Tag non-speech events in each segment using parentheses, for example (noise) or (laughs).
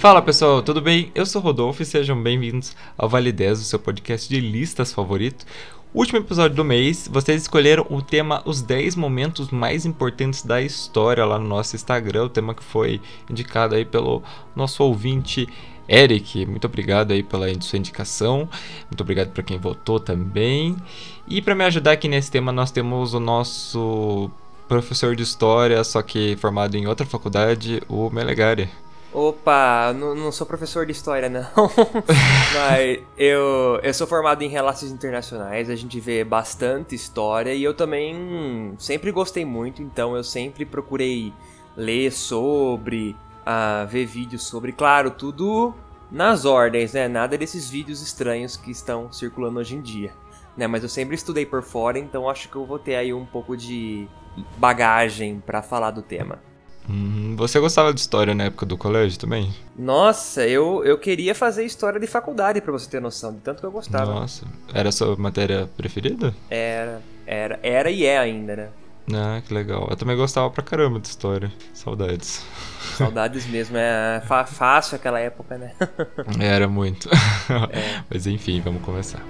Fala pessoal, tudo bem? Eu sou Rodolfo e sejam bem-vindos ao Vale 10, o seu podcast de listas favorito. Último episódio do mês, vocês escolheram o tema Os 10 Momentos Mais Importantes da História lá no nosso Instagram, o tema que foi indicado aí pelo nosso ouvinte Eric. Muito obrigado aí pela sua indicação, muito obrigado para quem votou também. E para me ajudar aqui nesse tema, nós temos o nosso professor de História, só que formado em outra faculdade, o Melegari. Opa, não, não, sou professor de história, não. (laughs) Mas eu, eu sou formado em relações internacionais, a gente vê bastante história e eu também sempre gostei muito, então eu sempre procurei ler sobre, uh, ver vídeos sobre. Claro, tudo nas ordens, né? Nada desses vídeos estranhos que estão circulando hoje em dia. Né? Mas eu sempre estudei por fora, então acho que eu vou ter aí um pouco de bagagem para falar do tema. Hum, você gostava de história na época do colégio também? Nossa, eu, eu queria fazer história de faculdade, para você ter noção, de tanto que eu gostava. Nossa, era a sua matéria preferida? Era, era, era e é ainda, né? Ah, que legal. Eu também gostava pra caramba de história. Saudades. Saudades (laughs) mesmo, é fácil aquela época, né? Era muito. (laughs) É. Mas enfim, vamos começar.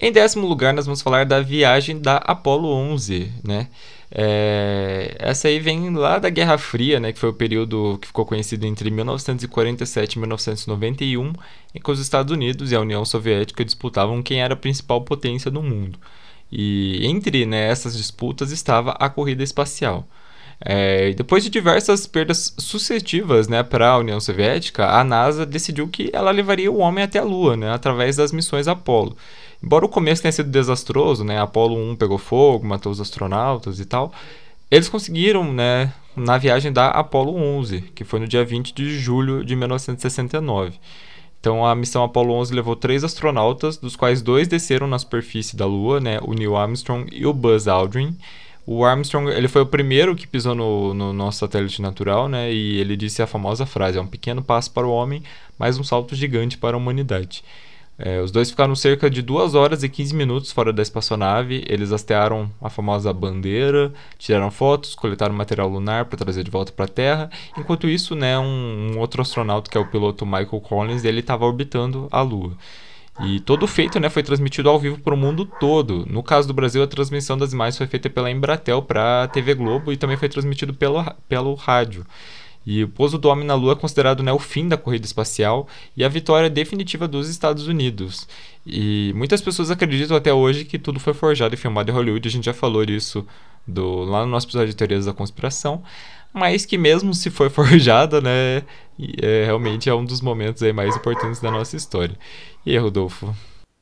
Em décimo lugar, nós vamos falar da viagem da Apollo 11, né? É, essa aí vem lá da Guerra Fria, né, que foi o período que ficou conhecido entre 1947 e 1991, em que os Estados Unidos e a União Soviética disputavam quem era a principal potência do mundo. E entre né, essas disputas estava a corrida espacial. É, depois de diversas perdas sucessivas né, para a União Soviética, a NASA decidiu que ela levaria o homem até a Lua, né, através das missões Apollo. Embora o começo tenha sido desastroso, né? Apolo 1 pegou fogo, matou os astronautas e tal. Eles conseguiram, né, na viagem da Apollo 11, que foi no dia 20 de julho de 1969. Então a missão Apollo 11 levou três astronautas, dos quais dois desceram na superfície da Lua, né, o Neil Armstrong e o Buzz Aldrin. O Armstrong ele foi o primeiro que pisou no, no nosso satélite natural, né, e ele disse a famosa frase: é um pequeno passo para o homem, mas um salto gigante para a humanidade. É, os dois ficaram cerca de 2 horas e 15 minutos fora da espaçonave. Eles hastearam a famosa bandeira, tiraram fotos, coletaram material lunar para trazer de volta para a Terra. Enquanto isso, né, um, um, outro astronauta, que é o piloto Michael Collins, ele estava orbitando a Lua. E todo o feito né, foi transmitido ao vivo para o mundo todo. No caso do Brasil, a transmissão das imagens foi feita pela Embratel para a TV Globo e também foi transmitido pelo, pelo rádio. E o pouso do homem na Lua é considerado né, o fim da corrida espacial e a vitória definitiva dos Estados Unidos. E muitas pessoas acreditam até hoje que tudo foi forjado e filmado em Hollywood. A gente já falou disso do, lá no nosso episódio de Teorias da Conspiração. Mas que mesmo se foi (laughs) forjado, né, é, realmente é um dos momentos aí mais importantes da nossa história. E aí, Rodolfo?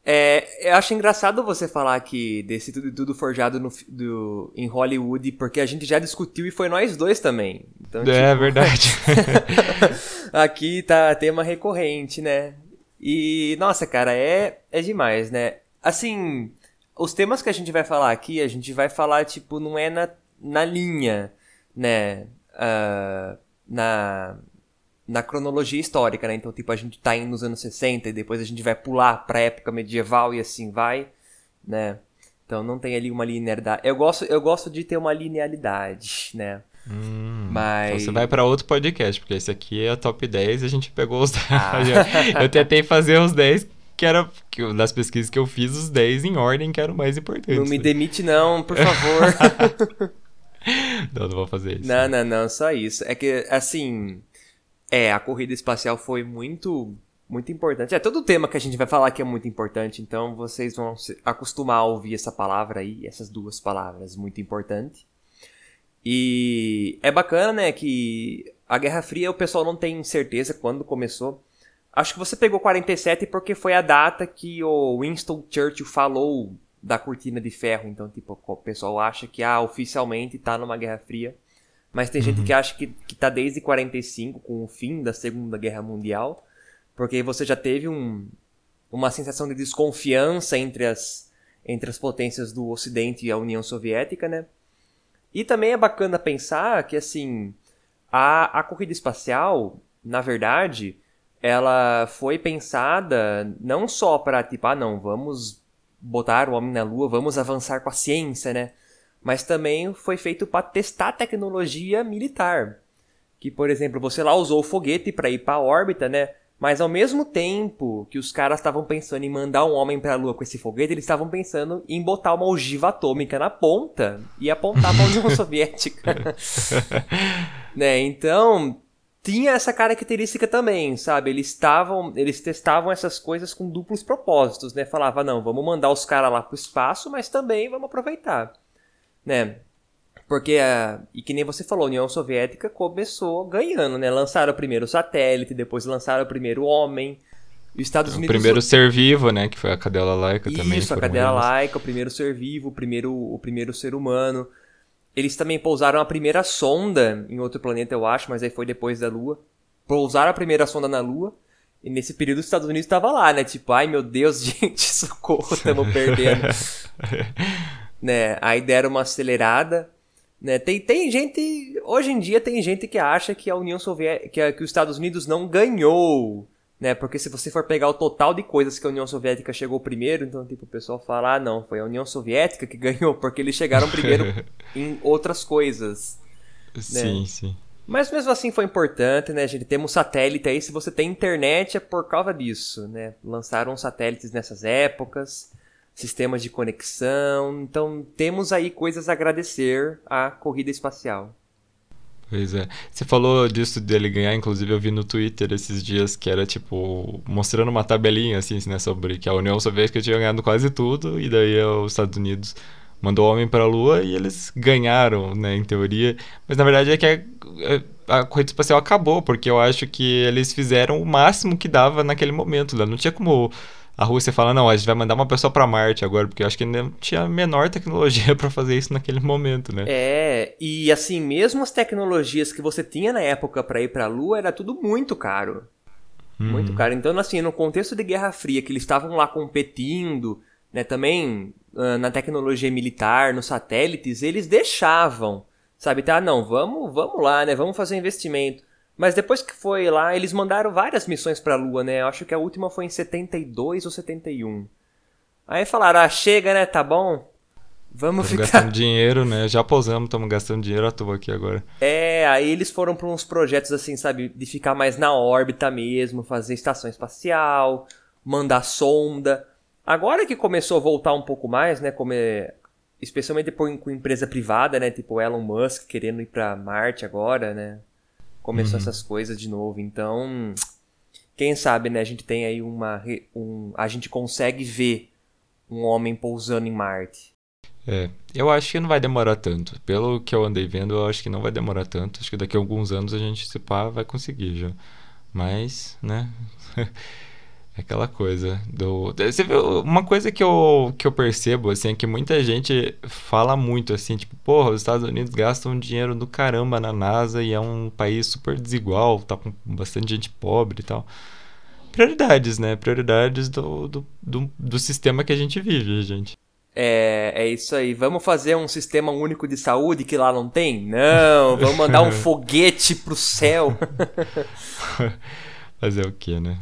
É, eu acho engraçado você falar que desse tudo, tudo forjado no, do, em Hollywood, porque a gente já discutiu e foi nós dois também. Então, é tipo, verdade. (laughs) aqui tá tema recorrente, né? E, nossa, cara, é, é demais, né? Assim, os temas que a gente vai falar aqui, a gente vai falar, tipo, não é na, na linha, né? Uh, na, na cronologia histórica, né? Então, tipo, a gente tá indo nos anos 60 e depois a gente vai pular pra época medieval e assim vai, né? Então não tem ali uma linearidade. Eu gosto, eu gosto de ter uma linearidade, né? Hum, Mas... Então você vai para outro podcast, porque esse aqui é a top 10 e a gente pegou os 10. Ah. (laughs) eu tentei fazer os 10 que era que, das pesquisas que eu fiz, os 10 em ordem que eram mais importantes. Não me demite não, por favor. (laughs) não, não vou fazer isso. Não, não, não, só isso. É que, assim, é, a corrida espacial foi muito muito importante. É todo o tema que a gente vai falar aqui é muito importante, então vocês vão se acostumar a ouvir essa palavra aí, essas duas palavras, muito importante. E é bacana, né, que a Guerra Fria o pessoal não tem certeza quando começou. Acho que você pegou 47 porque foi a data que o Winston Churchill falou da cortina de ferro, então tipo, o pessoal acha que ah, oficialmente tá numa Guerra Fria. Mas tem uhum. gente que acha que, que tá desde 45, com o fim da Segunda Guerra Mundial, porque você já teve um, uma sensação de desconfiança entre as, entre as potências do Ocidente e a União Soviética, né? E também é bacana pensar que, assim, a, a corrida espacial, na verdade, ela foi pensada não só para, tipo, ah, não, vamos botar o homem na Lua, vamos avançar com a ciência, né? Mas também foi feito para testar tecnologia militar. Que, por exemplo, você lá usou o foguete para ir para a órbita, né? Mas ao mesmo tempo que os caras estavam pensando em mandar um homem para a Lua com esse foguete, eles estavam pensando em botar uma ogiva atômica na ponta e apontar para a União (laughs) Soviética. (laughs) né? Então, tinha essa característica também, sabe? Eles estavam, eles testavam essas coisas com duplos propósitos, né? Falava, não, vamos mandar os caras lá pro espaço, mas também vamos aproveitar, né? Porque, a, e que nem você falou, a União Soviética começou ganhando, né? Lançaram o primeiro satélite, depois lançaram o primeiro homem. Os Estados o Unidos... primeiro ser vivo, né? Que foi a cadela laica Isso, também. Isso, a cadela eles. laica, o primeiro ser vivo, o primeiro, o primeiro ser humano. Eles também pousaram a primeira sonda em outro planeta, eu acho, mas aí foi depois da Lua. Pousaram a primeira sonda na Lua. E nesse período os Estados Unidos estavam lá, né? Tipo, ai meu Deus, (laughs) gente, socorro, estamos (laughs) perdendo. (laughs) né? Aí deram uma acelerada. Né? Tem, tem gente. Hoje em dia tem gente que acha que a União Soviética. Que, que os Estados Unidos não ganhou. Né? Porque se você for pegar o total de coisas que a União Soviética chegou primeiro, então tipo, o pessoal fala, ah não, foi a União Soviética que (laughs) ganhou, porque eles chegaram primeiro (laughs) em outras coisas. Sim, né? sim. Mas mesmo assim foi importante, né, gente? Temos satélite aí, se você tem internet é por causa disso, né? Lançaram satélites nessas épocas sistemas de conexão. Então temos aí coisas a agradecer à corrida espacial. Pois é. Você falou disso dele ganhar, inclusive eu vi no Twitter esses dias que era tipo mostrando uma tabelinha assim, né, sobre que a União Soviética tinha ganhado quase tudo e daí os Estados Unidos mandou o homem para a Lua e eles ganharam, né, em teoria. Mas na verdade é que a, a, corrida espacial acabou, porque eu acho que eles fizeram o máximo que dava naquele momento, né? Não tinha como a Rússia fala, não, a gente vai mandar uma pessoa para Marte agora, porque eu acho que não tinha a menor tecnologia (laughs) para fazer isso naquele momento, né? É, e assim, mesmo as tecnologias que você tinha na época para ir para a Lua, era tudo muito caro. Hum. Muito caro. Então, assim, no contexto de Guerra Fria, que eles estavam lá competindo, né, também uh, na tecnologia militar, nos satélites, eles deixavam, sabe? Tá, não, vamos, vamos lá, né? Vamos fazer investimento. Mas depois que foi lá, eles mandaram várias missões pra Lua, né? Eu acho que a última foi em 72 ou 71. Aí falaram, ah, chega, né? Tá bom. Vamos ficar... gastando dinheiro, né? Já pousamos, estamos gastando dinheiro à toa aqui agora. É, aí eles foram para uns projetos assim, sabe? De ficar mais na órbita mesmo, fazer estação espacial, mandar sonda. Agora que começou a voltar um pouco mais, né? Como é... Especialmente por, com empresa privada, né? Tipo Elon Musk querendo ir para Marte agora, né? Começou uhum. essas coisas de novo. Então, quem sabe, né? A gente tem aí uma. Um, a gente consegue ver um homem pousando em Marte. É, eu acho que não vai demorar tanto. Pelo que eu andei vendo, eu acho que não vai demorar tanto. Acho que daqui a alguns anos a gente, se pá, vai conseguir já. Mas, né? (laughs) Aquela coisa do. Você vê, uma coisa que eu, que eu percebo, assim, é que muita gente fala muito assim, tipo, porra, os Estados Unidos gastam dinheiro do caramba na NASA e é um país super desigual, tá com bastante gente pobre e tal. Prioridades, né? Prioridades do, do, do, do sistema que a gente vive, gente. É, é isso aí. Vamos fazer um sistema único de saúde que lá não tem? Não, vamos mandar um (laughs) foguete pro céu. (laughs) Fazer o que, né?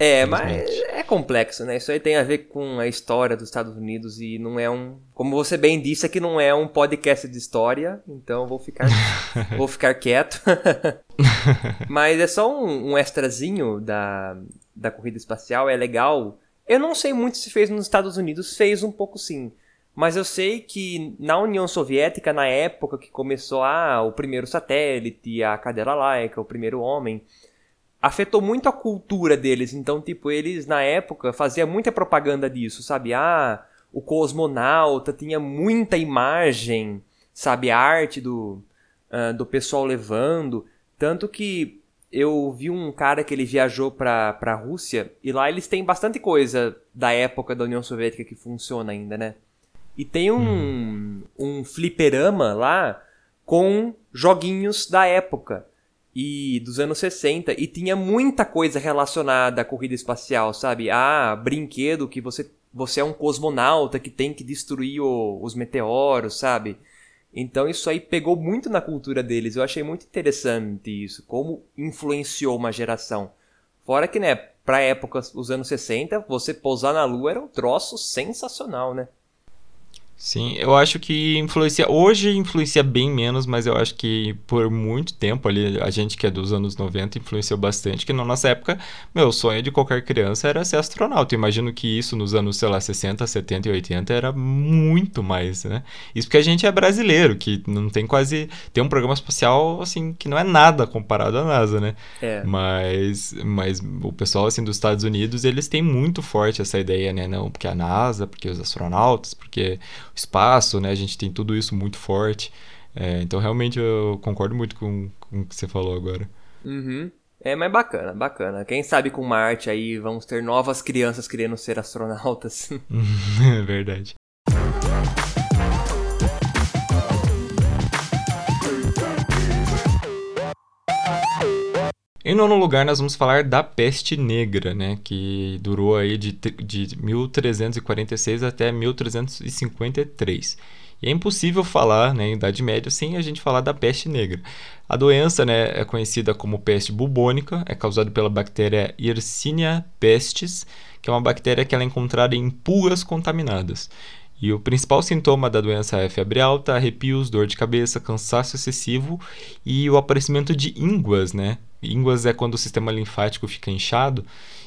É, mas é complexo, né? Isso aí tem a ver com a história dos Estados Unidos e não é um. Como você bem disse, aqui não é um podcast de história, então vou ficar, (laughs) vou ficar quieto. (laughs) mas é só um, um extrazinho da, da corrida espacial, é legal. Eu não sei muito se fez nos Estados Unidos, fez um pouco sim. Mas eu sei que na União Soviética, na época que começou ah, o primeiro satélite, a cadela laica, o primeiro homem, afetou muito a cultura deles. Então, tipo, eles na época faziam muita propaganda disso, sabe? Ah, o cosmonauta tinha muita imagem, sabe? A arte do, uh, do pessoal levando. Tanto que eu vi um cara que ele viajou pra, pra Rússia e lá eles têm bastante coisa da época da União Soviética que funciona ainda, né? E tem um, hum. um fliperama lá com joguinhos da época. E dos anos 60 e tinha muita coisa relacionada à corrida espacial, sabe? Ah, brinquedo que você você é um cosmonauta que tem que destruir o, os meteoros, sabe? Então isso aí pegou muito na cultura deles. Eu achei muito interessante isso, como influenciou uma geração. Fora que, né, pra época, os anos 60, você pousar na lua era um troço sensacional, né? Sim, eu acho que influencia. Hoje influencia bem menos, mas eu acho que por muito tempo ali, a gente que é dos anos 90 influenciou bastante. Que na nossa época, meu sonho de qualquer criança era ser astronauta. Eu imagino que isso nos anos, sei lá, 60, 70 e 80 era muito mais, né? Isso porque a gente é brasileiro, que não tem quase. Tem um programa espacial, assim, que não é nada comparado à NASA, né? É. Mas, mas o pessoal, assim, dos Estados Unidos, eles têm muito forte essa ideia, né? Não, porque a NASA, porque os astronautas, porque espaço, né? A gente tem tudo isso muito forte. É, então, realmente, eu concordo muito com, com o que você falou agora. Uhum. É, mas bacana, bacana. Quem sabe com Marte aí vamos ter novas crianças querendo ser astronautas. (laughs) é verdade. Em nono lugar, nós vamos falar da peste negra, né, que durou aí de, de 1346 até 1353. E é impossível falar né, em Idade Média sem a gente falar da peste negra. A doença né, é conhecida como peste bubônica, é causada pela bactéria Yersinia pestis, que é uma bactéria que ela é encontrada em pulgas contaminadas. E o principal sintoma da doença é febre alta, arrepios, dor de cabeça, cansaço excessivo e o aparecimento de ínguas, né? Ínguas é quando o sistema linfático fica inchado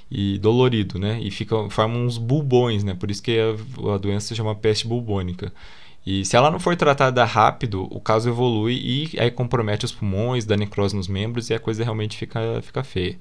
e dolorido, né? E fica, forma uns bulbões, né? Por isso que a, a doença se chama peste bubônica. E se ela não for tratada rápido, o caso evolui e aí compromete os pulmões, dá necrose nos membros e a coisa realmente fica, fica feia.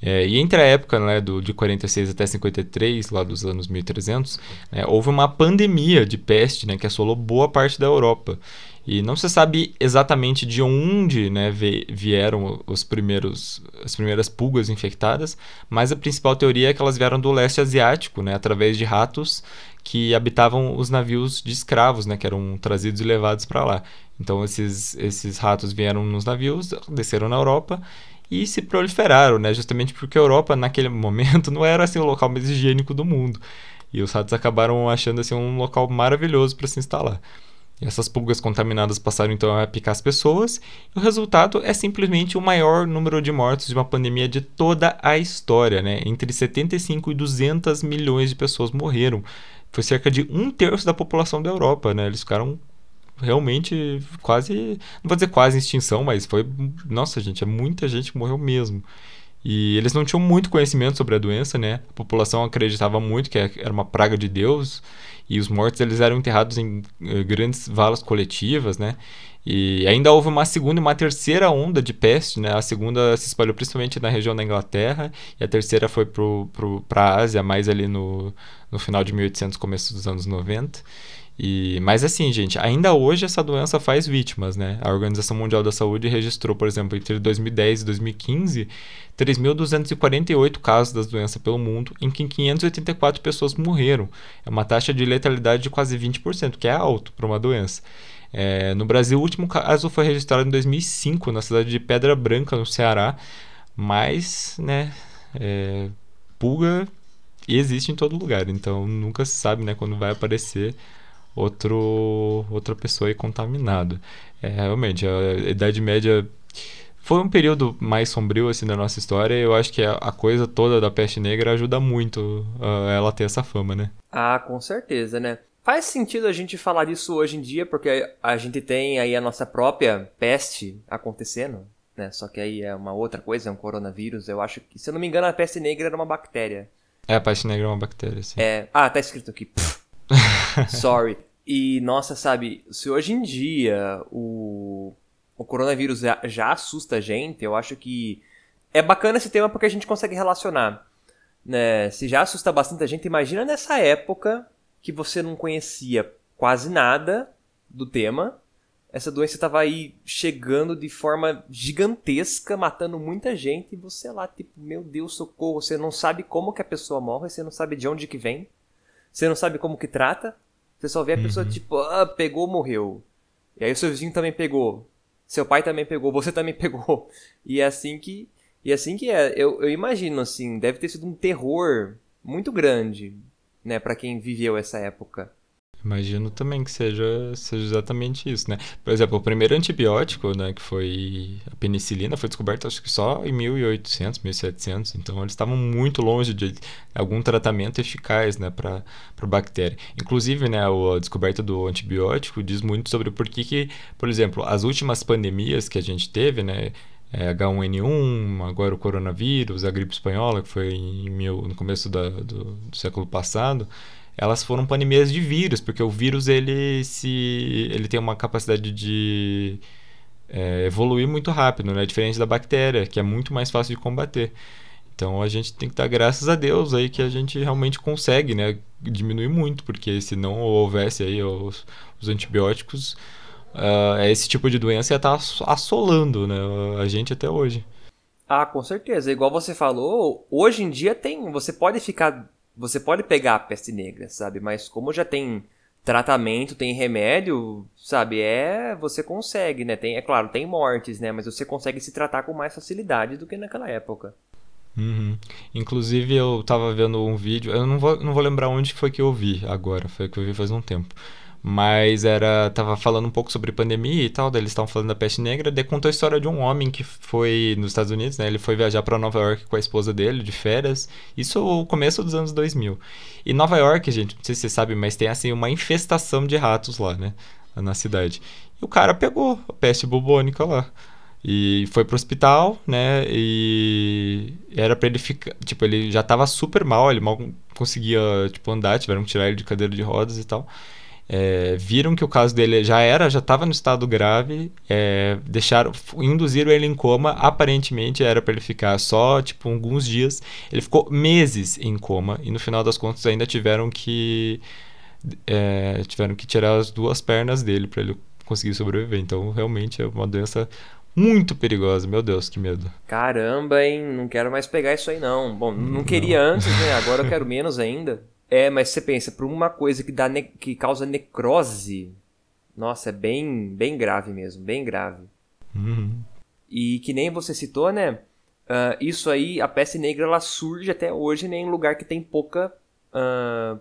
É, e entre a época né, do, de 46 até 53, lá dos anos 1300, né, houve uma pandemia de peste né, que assolou boa parte da Europa. E não se sabe exatamente de onde né, vieram os primeiros, as primeiras pulgas infectadas, mas a principal teoria é que elas vieram do leste asiático, né, através de ratos que habitavam os navios de escravos, né, que eram trazidos e levados para lá. Então esses, esses ratos vieram nos navios, desceram na Europa e se proliferaram, né? Justamente porque a Europa naquele (laughs) momento não era assim o local mais higiênico do mundo. E os ratos acabaram achando assim um local maravilhoso para se instalar. E essas pulgas contaminadas passaram então a picar as pessoas, e o resultado é simplesmente o maior número de mortos de uma pandemia de toda a história, né? Entre 75 e 200 milhões de pessoas morreram. Foi cerca de um terço da população da Europa, né? Eles ficaram realmente quase. Não vou dizer quase em extinção, mas foi. Nossa, gente, é muita gente que morreu mesmo. E eles não tinham muito conhecimento sobre a doença, né? A população acreditava muito que era uma praga de Deus. E os mortos eles eram enterrados em uh, grandes valas coletivas, né? E ainda houve uma segunda e uma terceira onda de peste, né? A segunda se espalhou principalmente na região da Inglaterra e a terceira foi para a Ásia, mais ali no, no final de 1800, começo dos anos 90. E, mas assim, gente, ainda hoje essa doença faz vítimas, né? A Organização Mundial da Saúde registrou, por exemplo, entre 2010 e 2015, 3.248 casos das doenças pelo mundo, em que 584 pessoas morreram. É uma taxa de letalidade de quase 20%, que é alto para uma doença. É, no Brasil, o último caso foi registrado em 2005, na cidade de Pedra Branca, no Ceará, mas, né, é, pulga existe em todo lugar, então nunca se sabe, né, quando vai aparecer outro, outra pessoa aí contaminada. É, realmente, a Idade Média foi um período mais sombrio assim da nossa história e eu acho que a, coisa toda da peste negra ajuda muito a ela ter essa fama, né? Ah, com certeza, né? Faz sentido a gente falar disso hoje em dia porque a gente tem aí a nossa própria peste acontecendo, né? Só que aí é uma outra coisa, é um coronavírus. Eu acho que, se eu não me engano, a peste negra era uma bactéria. É, a peste negra é uma bactéria, sim. É, ah, tá escrito aqui. (laughs) Sorry. E, nossa, sabe, se hoje em dia o, o coronavírus já, assusta a gente, eu acho que é bacana esse tema porque a gente consegue relacionar. Né? Se já assusta bastante a gente, imagina nessa época que você não conhecia quase nada do tema. Essa doença estava aí chegando de forma gigantesca, matando muita gente, e você lá, tipo, meu Deus, socorro, você não sabe como que a pessoa morre, você não sabe de onde que vem, você não sabe como que trata, você só vê a pessoa, uhum. tipo, ah, pegou, morreu. E aí o seu vizinho também pegou. Seu pai também pegou, você também (laughs) pegou. E é assim que, e é assim que é. Eu, eu imagino assim, deve ter sido um terror muito grande, né, para quem viveu essa época. Imagino também que seja, seja exatamente isso, né? Por exemplo, o primeiro antibiótico, né, que foi a penicilina, foi descoberto acho que só em 1800, 1700. Então eles estavam muito longe de algum tratamento eficaz, né, para a bactéria. Inclusive, né, a descoberta do antibiótico diz muito sobre por que, que, por exemplo, as últimas pandemias que a gente teve, né, é, H1N1, agora o coronavírus, a gripe espanhola, que foi mil, no começo da, do, do século passado elas foram pandemias de vírus, porque o vírus ele se ele tem uma capacidade de é, evoluir muito rápido, né? Diferente da bactéria, que é muito mais fácil de combater. Então a gente tem que dar graças a Deus aí que a gente realmente consegue, né, diminuir muito, porque se não houvesse aí os, os antibióticos, uh, esse tipo de doença ia estar tá assolando, né, a gente até hoje. Ah, com certeza. Igual você falou, hoje em dia tem, você pode ficar você pode pegar a peste negra, sabe? Mas como já tem tratamento, tem remédio, sabe? É, você consegue, né? Tem, é claro, tem mortes, né? Mas você consegue se tratar com mais facilidade do que naquela época. Uhum. Inclusive eu tava vendo um vídeo, eu não vou, não vou lembrar onde foi que eu vi agora, foi que eu vi faz um tempo mas era tava falando um pouco sobre pandemia e tal, daí eles estavam falando da peste negra, daí contou a história de um homem que foi nos Estados Unidos, né? Ele foi viajar para Nova York com a esposa dele de férias. Isso no começo dos anos 2000. E Nova York, gente, não sei se você sabe, mas tem assim uma infestação de ratos lá, né, na cidade. E o cara pegou a peste bubônica lá. E foi pro hospital, né? E era pra ele ficar. Tipo, ele já tava super mal, ele mal conseguia, tipo, andar, tiveram que tirar ele de cadeira de rodas e tal é, viram que o caso dele já era, já estava no estado grave, é, deixaram, induziram ele em coma. Aparentemente era para ele ficar só tipo alguns dias. Ele ficou meses em coma e no final das contas ainda tiveram que é, tiveram que tirar as duas pernas dele para ele conseguir sobreviver. Então realmente é uma doença muito perigosa. Meu Deus, que medo. Caramba, hein? Não quero mais pegar isso aí não. Bom, não queria não. antes, né? Agora eu quero menos ainda. É, mas você pensa, por uma coisa que, dá que causa necrose, nossa, é bem, bem grave mesmo, bem grave. Uhum. E que nem você citou, né? Uh, isso aí, a peste negra, ela surge até hoje né, em lugar que tem pouca, uh,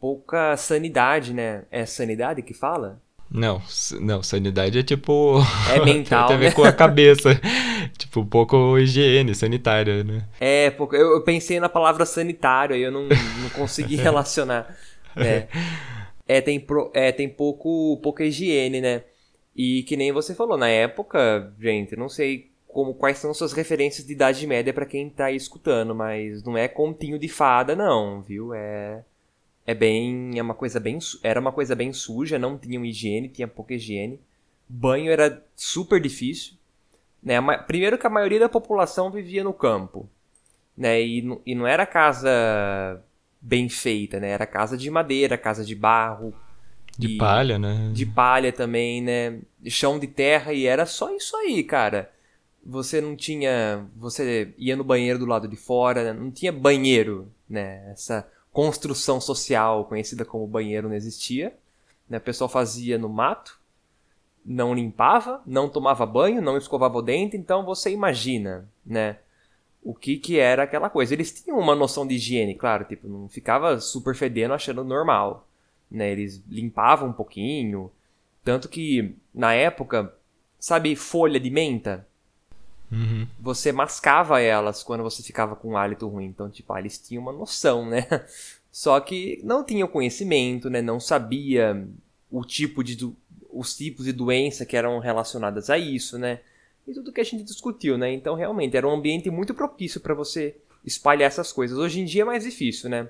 pouca sanidade, né? É sanidade que fala? Não, não, sanidade é tipo. É (laughs) mental. tem a ver né? com a (laughs) cabeça. tipo, um pouco higiene sanitária, né? É, eu, eu pensei na palavra sanitário e eu não, não consegui (laughs) relacionar. É, é, tem, pro, é, tem pouco, pouca higiene, né? E que nem você falou, na época, gente, não sei como quais são suas referências de idade média para quem tá aí escutando, mas não é continho de fada, não, viu? É é bem. É uma coisa bem. Era uma coisa bem suja, não tinha higiene, tinha pouca higiene. Banho era super difícil. Né? Primeiro que a maioria da população vivia no campo. Né? E, e não era casa bem feita, né? Era casa de madeira, casa de barro. De palha, né? De palha também, né? Chão de terra e era só isso aí, cara. Você não tinha. Você ia no banheiro do lado de fora, não tinha banheiro, né? Essa construção social conhecida como banheiro não existia. Né? O pessoal fazia no mato, não limpava, não tomava banho, não escovava o dente. Então você imagina, né? O que que era aquela coisa. Eles tinham uma noção de higiene, claro, tipo, não ficava super fedendo achando normal. Né? Eles limpavam um pouquinho. Tanto que, na época, sabe folha de menta? Uhum. Você mascava elas quando você ficava com um hálito ruim. Então, tipo, ah, eles tinham uma noção, né? (laughs) Só que não tinham conhecimento, né? Não sabia o tipo de os tipos de doença que eram relacionadas a isso, né? E tudo que a gente discutiu, né? Então, realmente, era um ambiente muito propício para você espalhar essas coisas. Hoje em dia é mais difícil, né?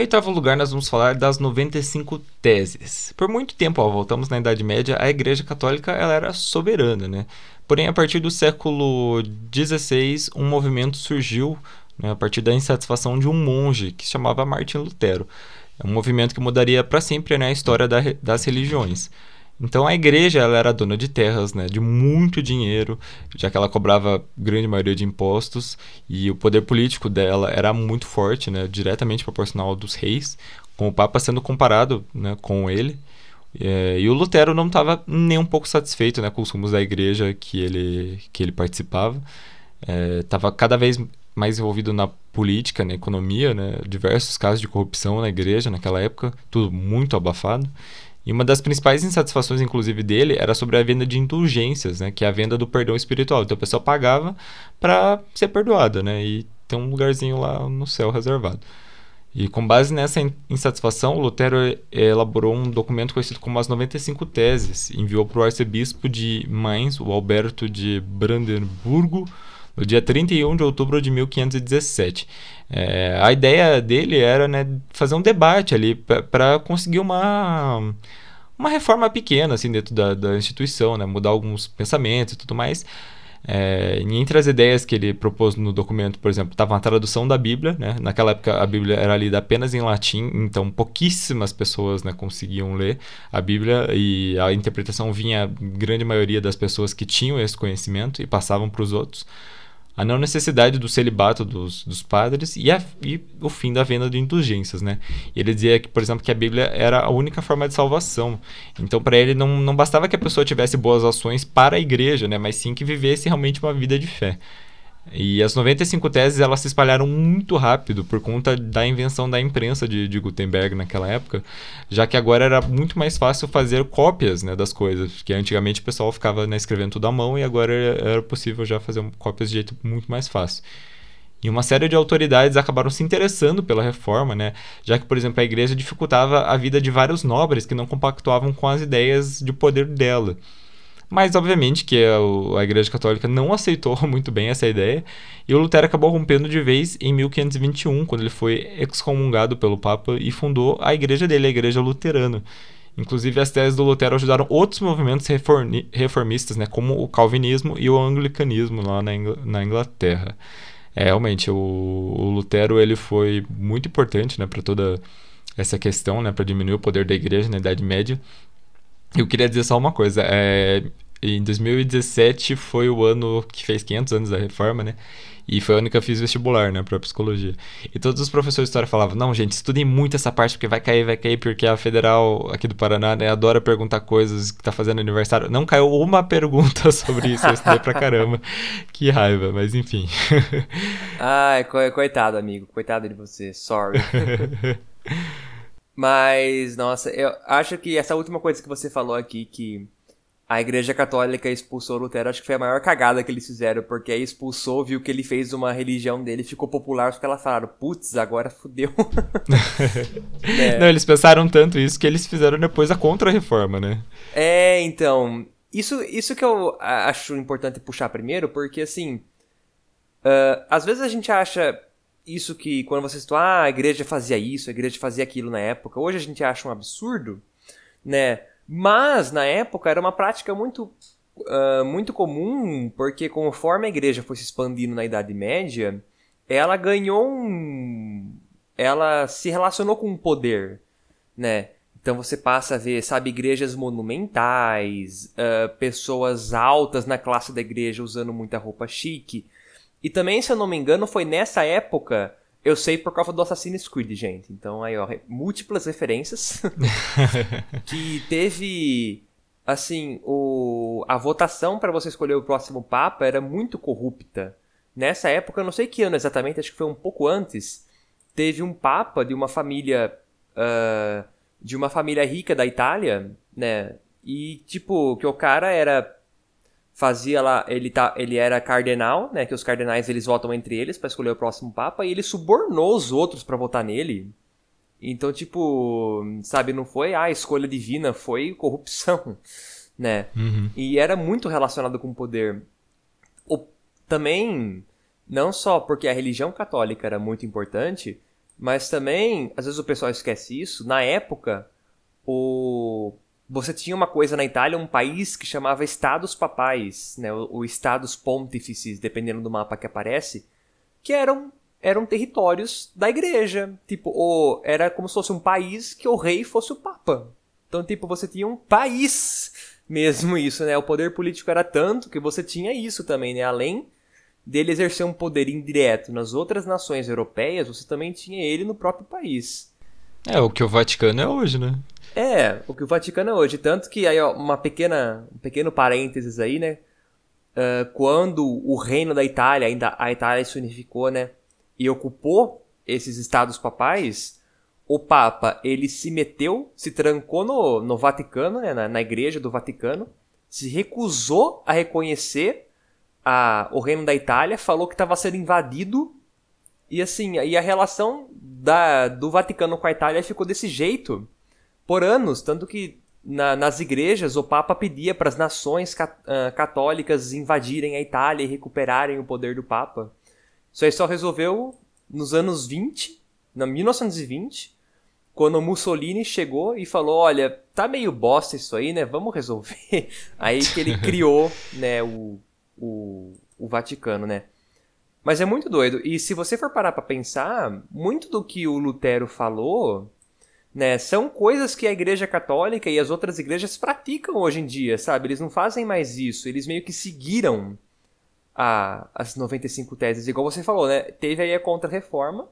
Em oitavo lugar, nós vamos falar das 95 teses. Por muito tempo, ó, voltamos na Idade Média, a Igreja Católica ela era soberana, né? Porém, a partir do século XVI, um movimento surgiu né, a partir da insatisfação de um monge que se chamava Martin Lutero. É um movimento que mudaria para sempre né, a história da, das religiões. Então a igreja ela era dona de terras, né, de muito dinheiro, já que ela cobrava grande maioria de impostos e o poder político dela era muito forte, né, diretamente proporcional dos reis, com o Papa sendo comparado né, com ele. É, e o Lutero não estava nem um pouco satisfeito né, com os rumos da igreja que ele, que ele participava. Estava é, cada vez mais envolvido na política, na economia, né, diversos casos de corrupção na igreja naquela época, tudo muito abafado. E uma das principais insatisfações, inclusive, dele era sobre a venda de indulgências, né? Que é a venda do perdão espiritual. Então a pessoa pagava para ser perdoada, né? E ter um lugarzinho lá no céu reservado. E com base nessa insatisfação, Lutero elaborou um documento conhecido como as 95 Teses. Enviou para o arcebispo de Mainz, o Alberto de Brandenburgo, no dia 31 de outubro de 1517. É, a ideia dele era né, fazer um debate ali para conseguir uma, uma reforma pequena assim, dentro da, da instituição, né, mudar alguns pensamentos e tudo mais. É, entre as ideias que ele propôs no documento, por exemplo, estava a tradução da Bíblia. Né? Naquela época a Bíblia era lida apenas em latim, então pouquíssimas pessoas né, conseguiam ler a Bíblia e a interpretação vinha grande maioria das pessoas que tinham esse conhecimento e passavam para os outros a não necessidade do celibato dos, dos padres e, a, e, o fim da venda de indulgências, né? Ele dizia que, por exemplo, que a Bíblia era a única forma de salvação. Então, para ele não, não bastava que a pessoa tivesse boas ações para a igreja, né? Mas sim que vivesse realmente uma vida de fé. E as 95 teses elas se espalharam muito rápido por conta da invenção da imprensa de, de, Gutenberg naquela época, já que agora era muito mais fácil fazer cópias né, das coisas, que antigamente o pessoal ficava né, escrevendo tudo à mão e agora era possível já fazer cópias de jeito muito mais fácil. E uma série de autoridades acabaram se interessando pela reforma, né? já que, por exemplo, a igreja dificultava a vida de vários nobres que não compactuavam com as ideias de poder dela. Mas, obviamente, que a, Igreja Católica não (laughs) aceitou (laughs) muito bem essa ideia, e o Lutero acabou rompendo de vez em 1521, quando ele foi excomungado pelo Papa e fundou a igreja dele, a Igreja Luterana. Inclusive, as teses do Lutero ajudaram outros movimentos reformistas, né, como o calvinismo e o anglicanismo lá na Inglaterra. É, realmente, o, o, Lutero ele foi muito importante né, para toda essa questão, né, para diminuir o poder da igreja na Idade Média. Eu queria dizer só uma coisa. É, em 2017 foi o ano que fez 500 anos da reforma, né? E foi o ano que eu fiz vestibular, né, pra psicologia. E todos os professores de história falavam: não, gente, estudem muito essa parte porque vai cair, vai cair, porque a federal aqui do Paraná, né, adora perguntar coisas que tá fazendo aniversário. Não caiu uma (laughs) pergunta sobre isso, eu estudei pra caramba. (laughs) Que raiva, mas enfim. (laughs) Ai, coitado, amigo, coitado de você, sorry. Mas, nossa, eu acho que essa última coisa que você falou aqui, que a Igreja Católica expulsou Lutero, acho que foi a maior cagada que eles fizeram, porque aí expulsou, viu que ele fez uma religião dele, ficou popular, porque elas falaram, putz, agora fudeu. (laughs) (laughs) é. Não, eles pensaram tanto isso que eles fizeram depois a contra-reforma, né? É, então, isso, isso que eu acho importante puxar primeiro, porque assim, uh, às vezes a gente acha isso que quando você citou, ah, a igreja fazia isso, a igreja fazia aquilo na época, hoje a gente acha um absurdo, né? Mas na época era uma prática muito uh, muito comum, porque conforme a igreja foi se expandindo na Idade Média, ela ganhou um. Ela se relacionou com o poder, né? Então você passa a ver, sabe, igrejas monumentais, uh, pessoas altas na classe da igreja usando muita roupa chique. E também, se eu não me engano, foi nessa época. Eu sei por causa do Assassin's Creed, gente. Então aí, ó, múltiplas referências. (laughs) que teve. Assim, o, a votação para você escolher o próximo Papa era muito corrupta. Nessa época, eu não sei que ano exatamente, acho que foi um pouco antes. Teve um Papa de uma família. Uh, de uma família rica da Itália, né? E, tipo, que o cara era fazia lá, ele, tá, ele era cardenal, né, que os cardenais eles votam entre eles para escolher o próximo papa, e ele subornou os outros para votar nele. Então, tipo, sabe, não foi a ah, escolha divina, foi corrupção, (laughs) né? Uhum. E era muito relacionado com o poder. O, também, não só porque a religião católica era muito importante, mas também, às vezes o pessoal esquece isso, na época, o você tinha uma coisa na Itália, um país que chamava Estados Papais, né, o, Estados Pontífices, dependendo do mapa que aparece, que eram, eram territórios da igreja. Tipo, o, era como se fosse um país que o rei fosse o papa. Então, tipo, você tinha um país (laughs) mesmo isso, né? O poder político era tanto que você tinha isso também, né? Além dele exercer um poder indireto nas outras nações europeias, você também tinha ele no próprio país. É, o que o Vaticano é hoje, né? É, o que o Vaticano é hoje. Tanto que aí, ó, uma pequena, um pequeno parênteses aí, né? Uh, quando o reino da Itália, ainda a Itália se unificou, né? E ocupou esses estados papais, o Papa, ele se meteu, se trancou no, no Vaticano, né? na, na igreja do Vaticano, se recusou a reconhecer a, o reino da Itália, falou que estava sendo invadido, e assim, e a relação da, do Vaticano com a Itália ficou desse jeito por anos, tanto que na, nas igrejas, o Papa pedia para as nações cat, uh, católicas invadirem a Itália e recuperarem o poder do Papa. Isso aí só resolveu nos anos 20, na 1920, quando Mussolini chegou e falou: Olha, tá meio bosta isso aí, né? Vamos resolver. (laughs) Aí que ele criou né, o, o, o Vaticano, né? Mas é muito doido. E se você for parar para pensar, muito do que o Lutero falou né? São coisas que a Igreja Católica e as outras igrejas praticam hoje em dia, sabe? Eles não fazem mais isso, eles meio que seguiram a, as 95 teses, igual você falou, né? Teve aí a Contra-Reforma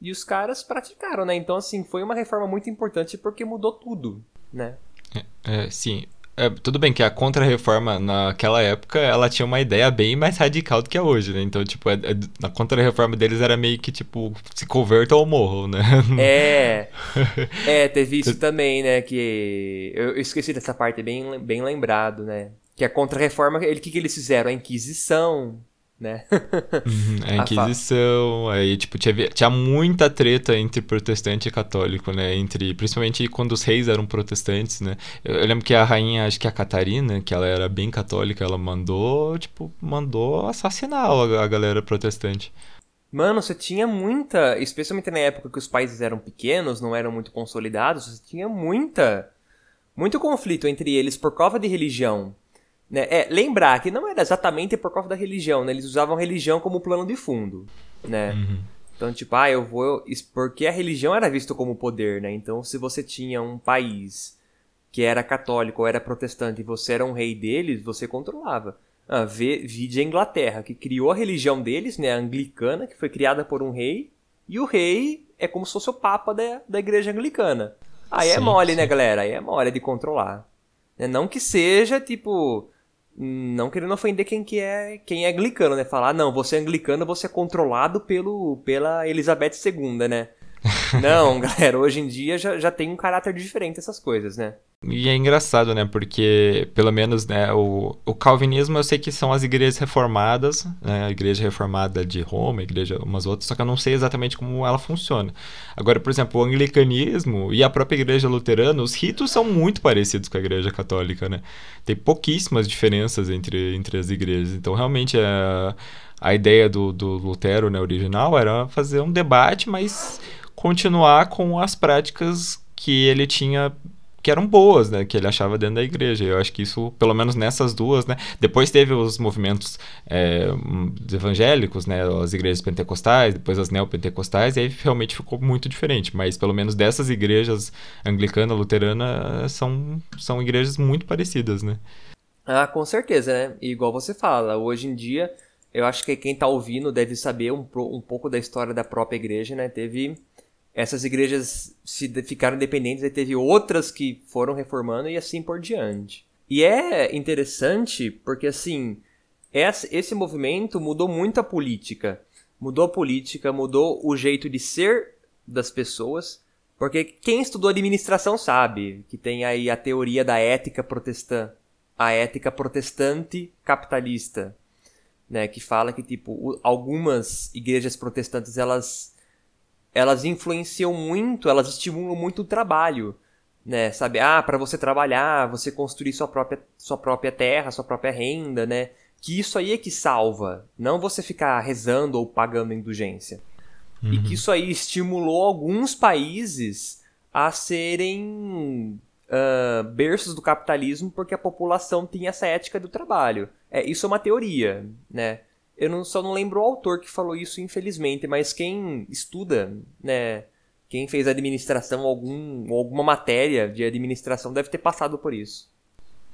e os caras praticaram, né? Então, assim, foi uma reforma muito importante porque mudou tudo, né? É, é, sim, é, tudo bem que a contra-reforma naquela época ela tinha uma ideia bem mais radical do que é hoje, né? Então, tipo, a, a, a contra-reforma deles era meio que, tipo, se converta ou morro, né? É. (laughs) é, teve isso também, né? Que. Eu, eu esqueci dessa parte, bem, bem lembrado, né? Que a contra-reforma, ele, o que, que eles fizeram? A Inquisição, né? Uhum, a (laughs) Inquisição, a aí, tipo, tinha, tinha muita treta entre protestante e católico, né? Entre, principalmente quando os reis eram protestantes, né? Eu, eu, lembro que a rainha, acho que a Catarina, que ela era bem católica, ela mandou, tipo, mandou assassinar a, a galera protestante. Mano, você tinha muita, especialmente na época que os países eram pequenos, não eram muito consolidados, você tinha muita, muito conflito entre eles por causa de religião. Né? É, lembrar que não era exatamente por causa da religião, né? Eles usavam religião como plano de fundo, né? Uhum. Então, tipo, ah, eu vou... Porque a religião era vista como poder, né? Então, se você tinha um país que era católico ou era protestante e você era um rei deles, você controlava. Ah, vide a Inglaterra, que criou a religião deles, né? A anglicana, que foi criada por um rei. E o rei é como se fosse o papa da, da igreja anglicana. Aí é sim, é mole, né, sim. né, galera? Aí é mole de controlar. Né? Não que seja, tipo não querendo ofender quem que é quem é anglicano, né? Falar, não, você é anglicano, você é controlado pelo, pela Elizabeth II, né? (laughs) não, galera, hoje em dia já, já tem um caráter diferente essas coisas, né? E é engraçado, né? Porque, pelo menos, né, o, o calvinismo eu sei que são as igrejas reformadas, né? A igreja reformada de Roma, a igreja umas outras, só que eu não sei exatamente como ela funciona. Agora, por exemplo, o anglicanismo e a própria igreja luterana, os ritos são muito parecidos com a igreja católica, né? Tem pouquíssimas diferenças entre, entre as igrejas. Então, realmente, a, a ideia do, do Lutero, né, original, era fazer um debate, mas continuar com as práticas que ele tinha que eram boas, né, que ele achava dentro da igreja. Eu acho que isso, pelo menos nessas duas, né, depois teve os movimentos é, evangélicos, né, as igrejas pentecostais, depois as neopentecostais, e aí realmente ficou muito diferente. Mas pelo menos dessas igrejas anglicana, luterana, são são igrejas muito parecidas, né? Ah, com certeza, né? E igual você fala, hoje em dia, eu acho que quem está ouvindo deve saber um, um pouco da história da própria igreja, né? Teve essas igrejas se ficaram independentes e teve outras que foram reformando e assim por diante. E é interessante porque assim, esse movimento mudou muito a política. Mudou a política, mudou o jeito de ser das pessoas, porque quem estudou administração sabe que tem aí a teoria da ética protestante, a ética protestante capitalista, né, que fala que tipo algumas igrejas protestantes elas elas influenciam muito, elas estimulam muito o trabalho, né? Sabe, ah, para você trabalhar, você construir sua própria, sua própria terra, sua própria renda, né? Que isso aí é que salva, não você ficar rezando ou pagando indulgência. Uhum. E que isso aí estimulou alguns países a serem uh, berços do capitalismo porque a população tinha essa ética do trabalho. É, isso é uma teoria, né? Eu não, só não lembro o autor que falou isso, infelizmente, mas quem estuda, né? Quem fez administração, algum, alguma matéria de administração deve ter passado por isso.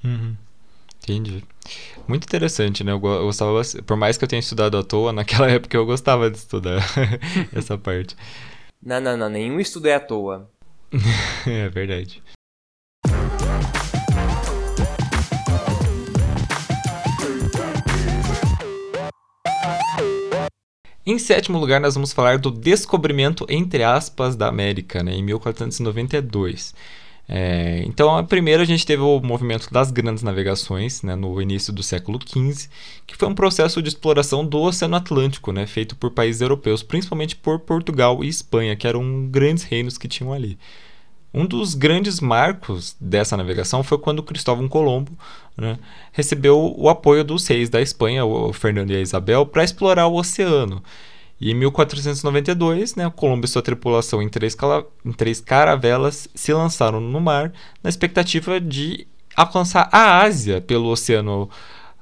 Uhum. Entendi. Muito interessante, né? Eu gostava, por mais que eu tenha estudado à toa, naquela (laughs) época eu gostava de estudar (laughs) essa parte. Não, não, não. Nenhum estudo é à toa. (laughs) é verdade. Em sétimo lugar, nós vamos falar do descobrimento, entre aspas, da América, né, em 1492. É, então, a primeira a gente teve o movimento das grandes navegações, né, no início do século XV, que foi um processo de exploração do Oceano Atlântico, né, feito por países europeus, principalmente por Portugal e Espanha, que eram grandes reinos que tinham ali. Um dos grandes marcos dessa navegação foi quando Cristóvão Colombo né, recebeu o apoio dos reis da Espanha, o Fernando e a Isabel, para explorar o oceano. E em 1492, né, Colombo e sua tripulação em três, em três caravelas se lançaram no mar na expectativa de alcançar a Ásia pelo Oceano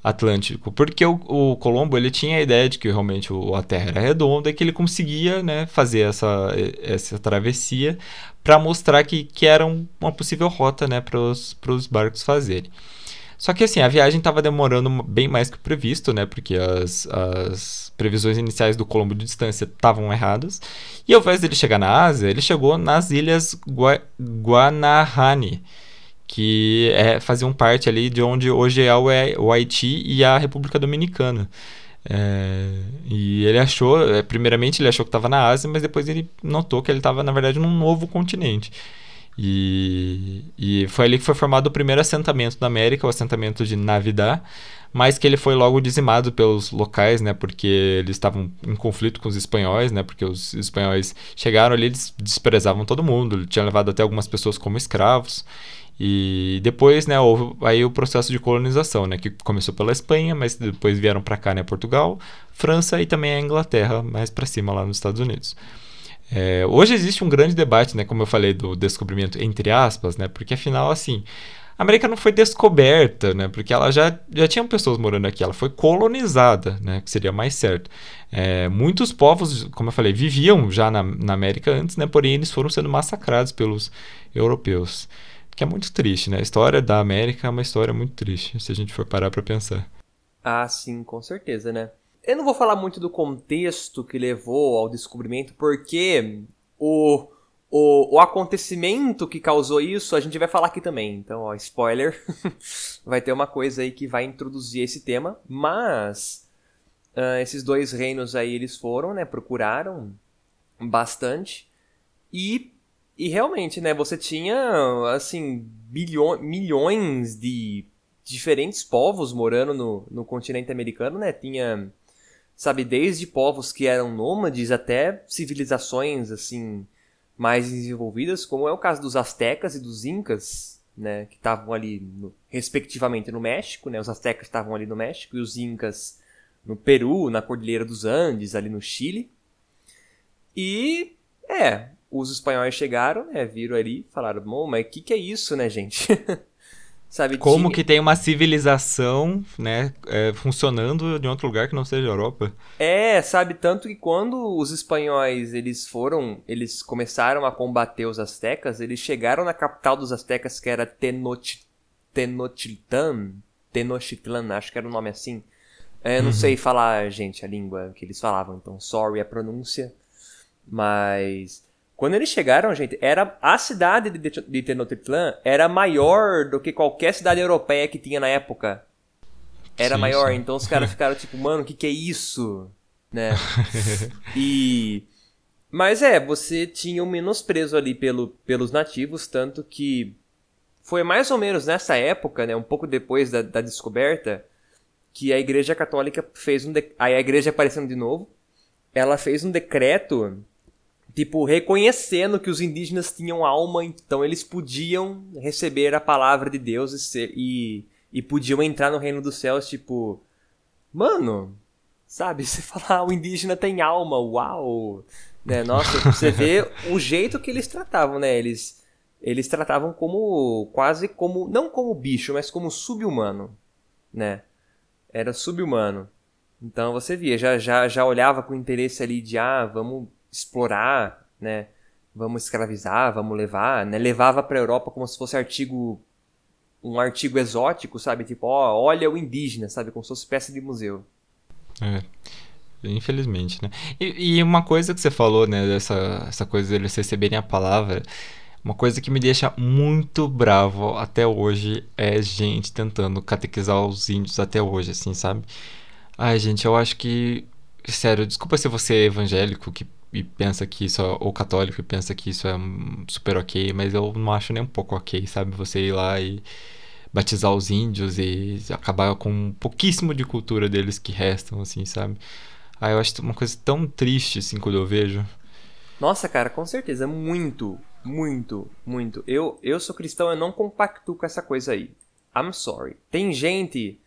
Atlântico, porque o, o, Colombo ele tinha a ideia de que realmente o, a Terra era redonda e que ele conseguia né, fazer essa, essa travessia para mostrar que, que era uma possível rota né, para os barcos fazerem. Só que assim, a viagem estava demorando bem mais que o previsto, né? Porque as, as previsões iniciais do Colombo de distância estavam erradas. E ao invés dele chegar na Ásia, ele chegou nas ilhas Gua Guanahani, que é, faziam parte ali de onde hoje é o Haiti e a República Dominicana. É, e ele achou, é, primeiramente ele achou que estava na Ásia, mas depois ele notou que ele estava na verdade num novo continente. E, e foi ali que foi formado o primeiro assentamento da América, o assentamento de Navidad, mas que ele foi logo dizimado pelos locais, né, porque eles estavam em conflito com os espanhóis, né, porque os espanhóis chegaram ali, eles desprezavam todo mundo, tinham levado até algumas pessoas como escravos. E depois, né, houve aí o processo de colonização, né, que começou pela Espanha, mas depois vieram para cá, né, Portugal, França e também a Inglaterra, mais para cima lá nos Estados Unidos. É, hoje existe um grande debate, né, como eu falei, do descobrimento entre aspas, né, porque afinal, assim, a América não foi descoberta, né, porque ela já, já tinha pessoas morando aqui, ela foi colonizada, né, que seria mais certo. É, muitos povos, como eu falei, viviam já na, na América antes, né, porém eles foram sendo massacrados pelos europeus que é muito triste, né? A história da América é uma história muito triste, se a gente for parar para pensar. Ah, sim, com certeza, né? Eu não vou falar muito do contexto que levou ao descobrimento, porque o, o, o acontecimento que causou isso a gente vai falar aqui também. Então, ó, spoiler. (laughs) vai ter uma coisa aí que vai introduzir esse tema, mas uh, esses dois reinos aí eles foram, né? Procuraram bastante e e realmente, né, você tinha, assim, bilhões, milhões de diferentes povos morando no, no continente americano, né? Tinha, sabe, desde povos que eram nômades até civilizações, assim, mais desenvolvidas, como é o caso dos astecas e dos incas, né? Que estavam ali, no, respectivamente, no México, né? Os astecas estavam ali no México e os incas no Peru, na Cordilheira dos Andes, ali no Chile. E, é, os espanhóis chegaram, né, viram ali, falaram, bom, mas o que, que é isso, né, gente? (laughs) Sabe, Como tinha... que tem uma civilização, né, é, funcionando de outro lugar que não seja a Europa? É, sabe, tanto que quando os espanhóis, eles foram, eles começaram a combater os astecas, eles chegaram na capital dos astecas, que era Tenoch... Tenochtitlan, Tenochtitlan, acho que era o um nome assim. É, não uhum. sei falar, gente, a língua que eles falavam, então sorry a pronúncia. Mas quando eles chegaram, gente, era a cidade de Tenochtitlan era maior do que qualquer cidade europeia que tinha na época. Era sim, maior, sim. então os caras (laughs) ficaram tipo, mano, o que, que é isso? Né? (laughs) e. Mas é, você tinha um menosprezo ali pelo, pelos nativos, tanto que foi mais ou menos nessa época, né, um pouco depois da, da descoberta, que a Igreja Católica fez um. De... Aí a igreja aparecendo de novo, ela fez um decreto tipo, reconhecendo que os indígenas tinham alma, então eles podiam receber a palavra de Deus e, ser, e, e podiam entrar no reino dos céus, tipo, mano, sabe? (laughs) Você falar, ah, o indígena tem alma, uau! Né? Nossa, você vê (laughs) o jeito que eles tratavam, né? Eles, eles tratavam como, quase como, não como bicho, mas como sub-humano, né? Era sub-humano. Então você via, já, já, já olhava com interesse ali de, ah, vamos explorar, né? Vamos escravizar, vamos levar, né? Levava para a Europa como se fosse artigo um artigo exótico, sabe? Tipo, ó, olha o indígena, sabe? Como se fosse peça de museu. É. Infelizmente, né? E, e, uma coisa que você falou, né? Dessa essa coisa deles receberem a palavra. Uma coisa que me deixa muito bravo até hoje é gente tentando catequizar os índios até hoje, assim, sabe? Ai, gente, eu acho que. Sério, desculpa se você é evangélico que, e pensa que isso é, ou católico e pensa que isso é super ok, mas eu não acho nem um pouco ok, sabe? Você ir lá e batizar os índios e acabar com um pouquíssimo de cultura deles que restam, assim, sabe? Ah, eu acho uma coisa tão triste, assim, quando eu vejo. Nossa, cara, com certeza. Muito, muito, muito. Eu, eu sou cristão, eu não compacto com essa coisa aí. I'm sorry. Tem gente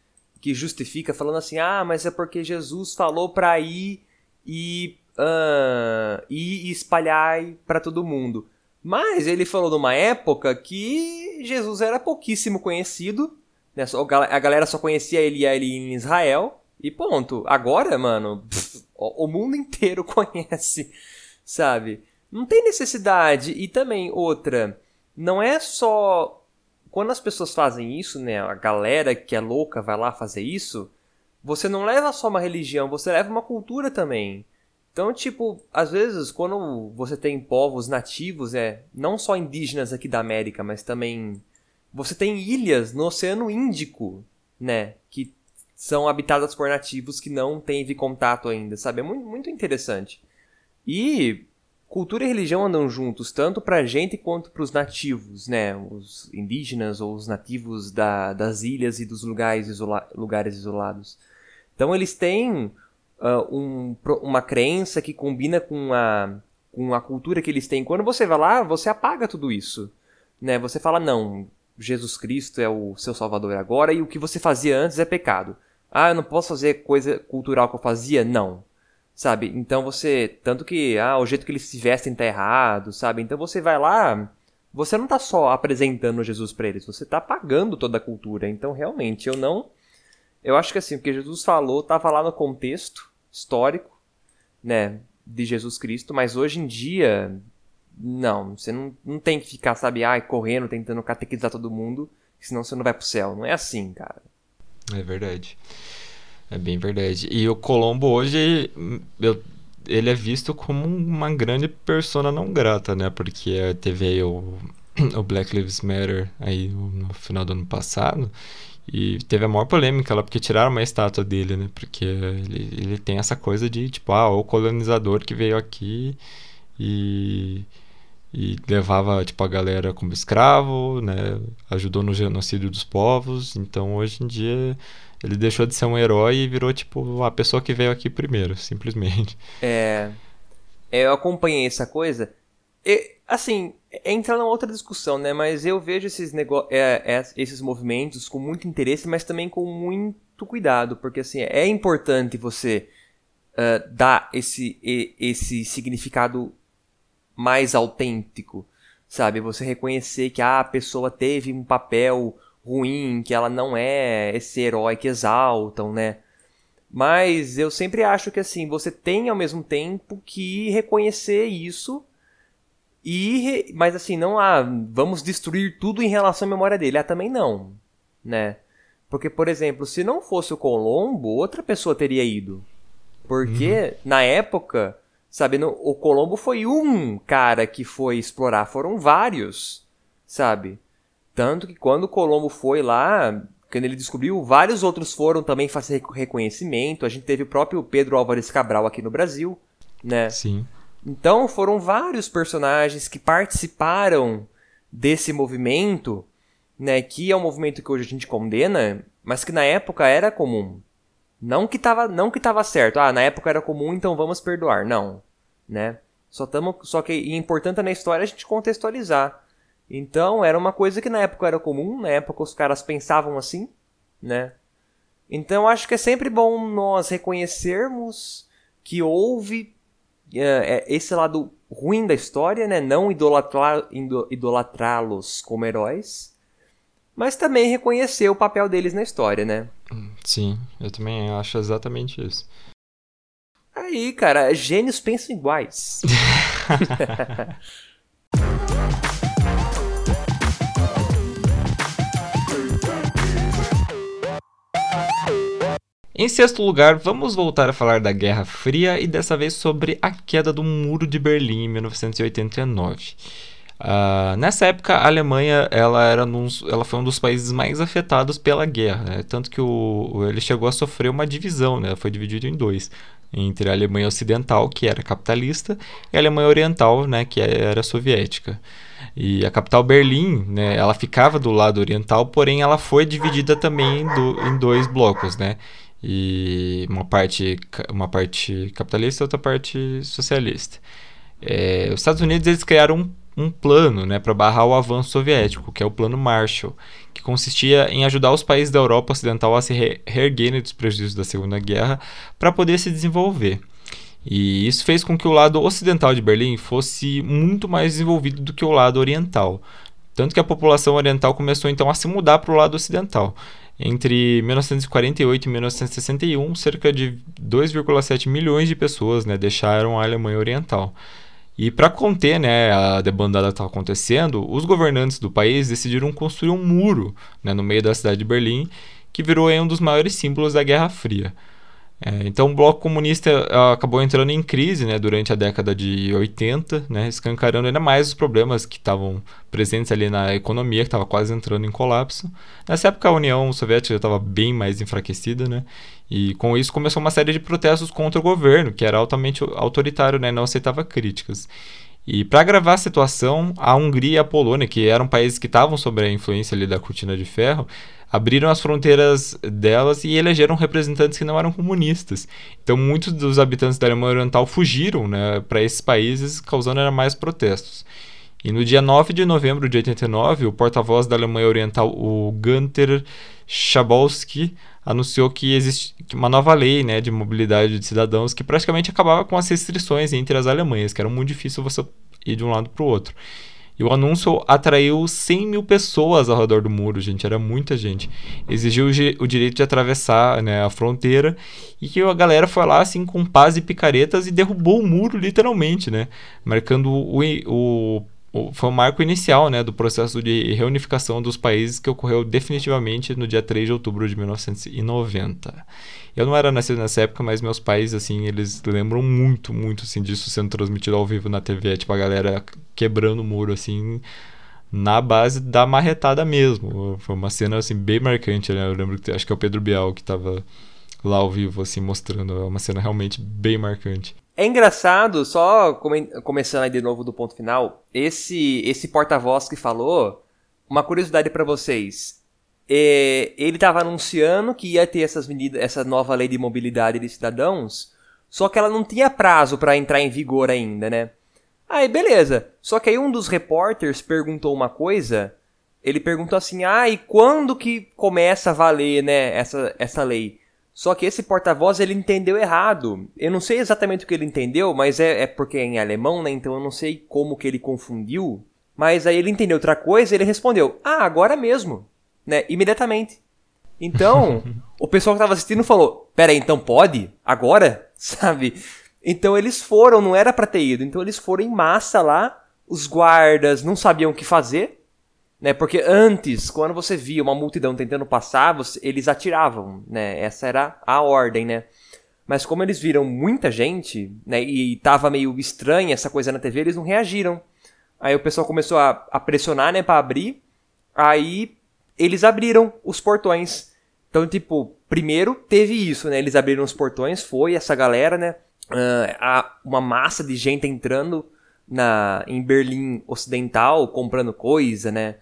que justifica falando assim, ah, mas é porque Jesus falou pra ir e, uh, e espalhar para todo mundo. Mas ele falou numa época que Jesus era pouquíssimo conhecido, né? a galera só conhecia ele ele em Israel, e ponto. Agora, mano, pff, o mundo inteiro (laughs) conhece, sabe? Não tem necessidade. E também, outra, não é só. Quando as pessoas fazem isso, né? A galera que é louca vai lá fazer isso. Você não leva só uma religião, você leva uma cultura também. Então, tipo, às vezes, quando você tem povos nativos, é não só indígenas aqui da América, mas também você tem ilhas no Oceano Índico, né? Que são habitadas por nativos que não teve contato ainda, sabe? É muito, muito interessante. E cultura e religião andam juntos, tanto pra gente quanto pros nativos, né? Os indígenas ou os nativos da, das ilhas e dos lugares, isola lugares isolados. Então eles têm uh, um, uma crença que combina com a, com a cultura que eles têm. Quando você vai lá, você apaga tudo isso. Né? Você fala, não, Jesus Cristo é o seu salvador agora e o que você fazia antes é pecado. Ah, eu não posso fazer coisa cultural que eu fazia? Não. Sabe? Então você. Tanto que, ah, o jeito que eles se vestem tá errado, sabe? Então você vai lá. Você não tá só apresentando Jesus para eles, você tá pagando toda a cultura. Então realmente eu não. Eu acho que assim, o que Jesus falou tava lá no contexto histórico, né? De Jesus Cristo, mas hoje em dia. Não, você não, não tem que ficar, sabe, ai, correndo, tentando catequizar todo mundo, senão você não vai pro céu. Não é assim, cara. É verdade. É bem verdade. E o Colombo hoje, eu, ele é visto como uma grande persona não grata, né? Porque teve aí o, (clears throat) o Black Lives Matter aí no final do ano passado. E teve a maior polêmica lá, porque tiraram uma estátua dele, né? Porque ele, ele tem essa coisa de, tipo, ah, o colonizador que veio aqui e e levava tipo a galera como escravo, né? Ajudou no genocídio dos povos. Então hoje em dia ele deixou de ser um herói e virou tipo a pessoa que veio aqui primeiro, simplesmente. É, eu acompanhei essa coisa. E, assim, entra numa outra discussão, né? Mas eu vejo esses nego é, é, esses movimentos com muito interesse, mas também com muito cuidado, porque assim é importante você uh, dar esse esse significado mais autêntico, sabe? Você reconhecer que ah, a pessoa teve um papel ruim, que ela não é esse herói que exaltam, né? Mas eu sempre acho que assim, você tem ao mesmo tempo que reconhecer isso e mas assim, não ah, vamos destruir tudo em relação à memória dele. Ah, também não, né? Porque, por exemplo, se não fosse o Colombo, outra pessoa teria ido. Porque uhum. na época Sabe, no, o Colombo foi um cara que foi explorar, foram vários, sabe? Tanto que quando o Colombo foi lá, quando ele descobriu, vários outros foram também fazer reconhecimento. A gente teve o próprio Pedro Álvares Cabral aqui no Brasil, né? Sim. Então foram vários personagens que participaram desse movimento, né? Que é um movimento que hoje a gente condena, mas que na época era comum. Não que tava, não que tava certo. Ah, na época era comum, então vamos perdoar. Não, né? Só tamo, só que é importante na história a gente contextualizar. Então, era uma coisa que na época era comum, na época os caras pensavam assim, né? Então, acho que é sempre bom nós reconhecermos que houve é, esse lado ruim da história, né? Não idolatrá-los como heróis, mas também reconhecer o papel deles na história, né? Sim, eu também acho exatamente isso. Aí, cara, gênios pensam iguais. (laughs) Em sexto lugar, vamos voltar a falar da Guerra Fria e dessa vez sobre a queda do Muro de Berlim em 1989. Uh, nessa época, a Alemanha ela era num, ela foi um dos países mais afetados pela guerra, né? tanto que o, ele chegou a sofrer uma divisão, né? foi dividido em dois, entre a Alemanha Ocidental, que era capitalista, e a Alemanha Oriental, né? que era soviética. E a capital Berlim, né, ela ficava do lado oriental, porém ela foi dividida também do, em dois blocos, né? E uma parte, uma parte capitalista outra parte socialista. É, os Estados Unidos eles criaram um um plano né, para barrar o avanço soviético, que é o Plano Marshall, que consistia em ajudar os países da Europa Ocidental a se re reerguerem dos prejuízos da Segunda Guerra para poder se desenvolver. E isso fez com que o lado ocidental de Berlim fosse muito mais desenvolvido do que o lado oriental. Tanto que a população oriental começou então a se mudar para o lado ocidental. Entre 1948 e 1961, cerca de 2,7 milhões de pessoas né, deixaram a Alemanha Oriental. E para conter né, a debandada que estava acontecendo, os governantes do país decidiram construir um muro né, no meio da cidade de Berlim, que virou um dos maiores símbolos da Guerra Fria. É, então o bloco comunista acabou entrando em crise né, durante a década de 80, né, escancarando ainda mais os problemas que estavam presentes ali na economia, que estava quase entrando em colapso. Nessa época a União Soviética já estava bem mais enfraquecida, né, e com isso começou uma série de protestos contra o governo, que era altamente autoritário né, e não aceitava críticas. E para agravar a situação, a Hungria e a Polônia, que eram países que estavam sob a influência ali da cortina de ferro, abriram as fronteiras delas e elegeram representantes que não eram comunistas. Então, muitos dos habitantes da Alemanha Oriental fugiram né, para esses países, causando ainda mais protestos. E no dia 9 de novembro de 89, o porta-voz da Alemanha Oriental, o Gunther Schabowski, anunciou que existe uma nova lei né, de mobilidade de cidadãos que praticamente acabava com as restrições entre as Alemanhas, que era muito difícil você ir de um lado para o outro. E o anúncio atraiu 100 mil pessoas ao redor do muro, gente, era muita gente. Exigiu o direito de atravessar né, a fronteira e que a galera foi lá assim com paz e picaretas e derrubou o muro, literalmente, né? Marcando o, o foi o marco inicial né, do processo de reunificação dos países que ocorreu definitivamente no dia 3 de outubro de 1990. Eu não era nascido nessa época, mas meus pais, assim, eles lembram muito, muito, assim, disso sendo transmitido ao vivo na TV, tipo, a galera quebrando o muro, assim, na base da marretada mesmo. Foi uma cena, assim, bem marcante, né? Eu lembro que, acho que é o Pedro Bial que tava lá ao vivo, assim, mostrando. É uma cena realmente bem marcante. É engraçado, só come começando aí de novo do ponto final, esse esse porta-voz que falou, uma curiosidade para vocês. É, ele estava anunciando que ia ter essas medidas, essa nova lei de mobilidade de cidadãos, só que ela não tinha prazo para entrar em vigor ainda, né? Aí beleza. Só que aí um dos repórteres perguntou uma coisa. Ele perguntou assim: "Ah, e quando que começa a valer, né, essa essa lei?" Só que esse porta-voz ele entendeu errado. Eu não sei exatamente o que ele entendeu, mas é, é porque é em alemão, né? Então eu não sei como que ele confundiu. Mas aí ele entendeu outra coisa e ele respondeu: Ah, agora mesmo. Né? Imediatamente. Então, (laughs) o pessoal que estava assistindo falou: Pera aí, então pode? Agora? (laughs) Sabe? Então eles foram, não era pra ter ido. Então eles foram em massa lá. Os guardas não sabiam o que fazer. Né? Porque antes, quando você via uma multidão tentando passar, você, eles atiravam, né? Essa era a ordem, né? Mas como eles viram muita gente, né, e tava meio estranha essa coisa na TV, eles não reagiram. Aí o pessoal começou a, a pressionar, né, para abrir. Aí eles abriram os portões. Então, tipo, primeiro teve isso, né? Eles abriram os portões, foi essa galera, né? Uh, a, uma massa de gente entrando na em Berlim Ocidental comprando coisa, né?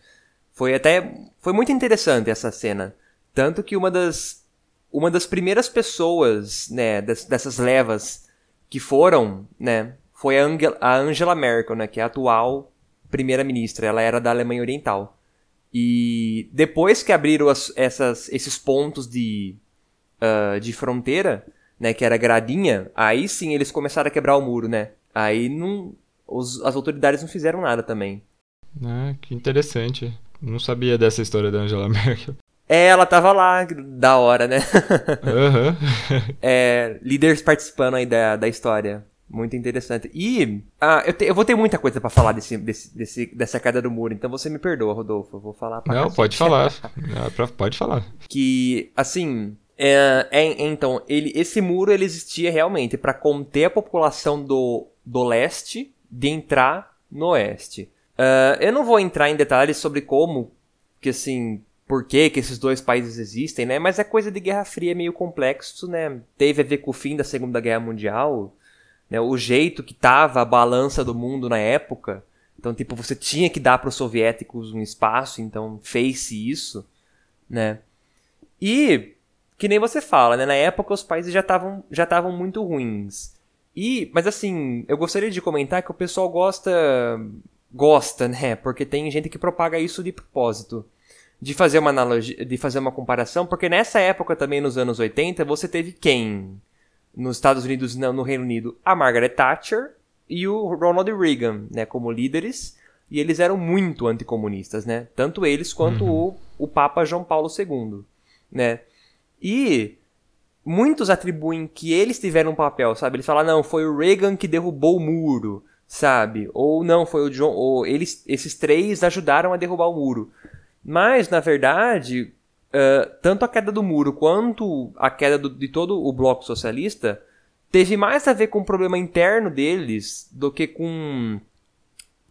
Foi até foi muito interessante essa cena, tanto que uma das uma das primeiras pessoas, né, dessas levas que foram, né, foi a Angela, a Angela Merkel, né, que é a atual primeira-ministra. Ela era da Alemanha Oriental. E depois que abriram as, essas, esses pontos de, uh, de fronteira, né, que era gradinha, aí sim eles começaram a quebrar o muro, né? Aí não, os, as autoridades não fizeram nada também. Ah, que interessante. Não sabia dessa história da Angela (laughs) Merkel. É, ela tava lá, da hora, né? (laughs) Uhum. (laughs) é, líderes participando aí da, da história. Muito interessante. E ah, eu, te, eu, vou ter muita coisa para falar desse, desse, desse, dessa queda do muro, então você me perdoa, Rodolfo. Eu vou falar pra Não, pode falar. pode falar. Que, assim, É, é, então, ele, esse muro ele existia realmente para conter a população do, do leste de entrar no oeste. Uh, eu não vou entrar em detalhes sobre como, que assim, por que que esses dois países existem, né? Mas é coisa de Guerra Fria é meio complexo, né? Teve a ver com o fim da Segunda Guerra Mundial, né? O jeito que tava a balança do mundo na época. Então, tipo, você tinha que dar para os soviéticos um espaço, então fez-se isso, né? E que nem você fala, né? Na época os países já estavam já estavam muito ruins. E, mas assim, eu gostaria de comentar que o pessoal gosta gosta, né? Porque tem gente que propaga isso de propósito. De fazer uma analogia, de fazer uma comparação, porque nessa época também nos anos 80, você teve quem? Nos Estados Unidos, não, no Reino Unido, a Margaret Thatcher e o Ronald Reagan, né, como líderes, e eles eram muito anticomunistas, né? Tanto eles quanto uhum. o, o Papa João Paulo II, né? E muitos atribuem que eles tiveram um papel, sabe? Eles falam, não, foi o Reagan que derrubou o muro, sabe? Ou não, foi o John. Ou eles, esses três ajudaram a derrubar o muro. Mas, na verdade, uh, tanto a queda do muro quanto a queda do, de todo o bloco socialista teve mais a ver com o problema interno deles do que com,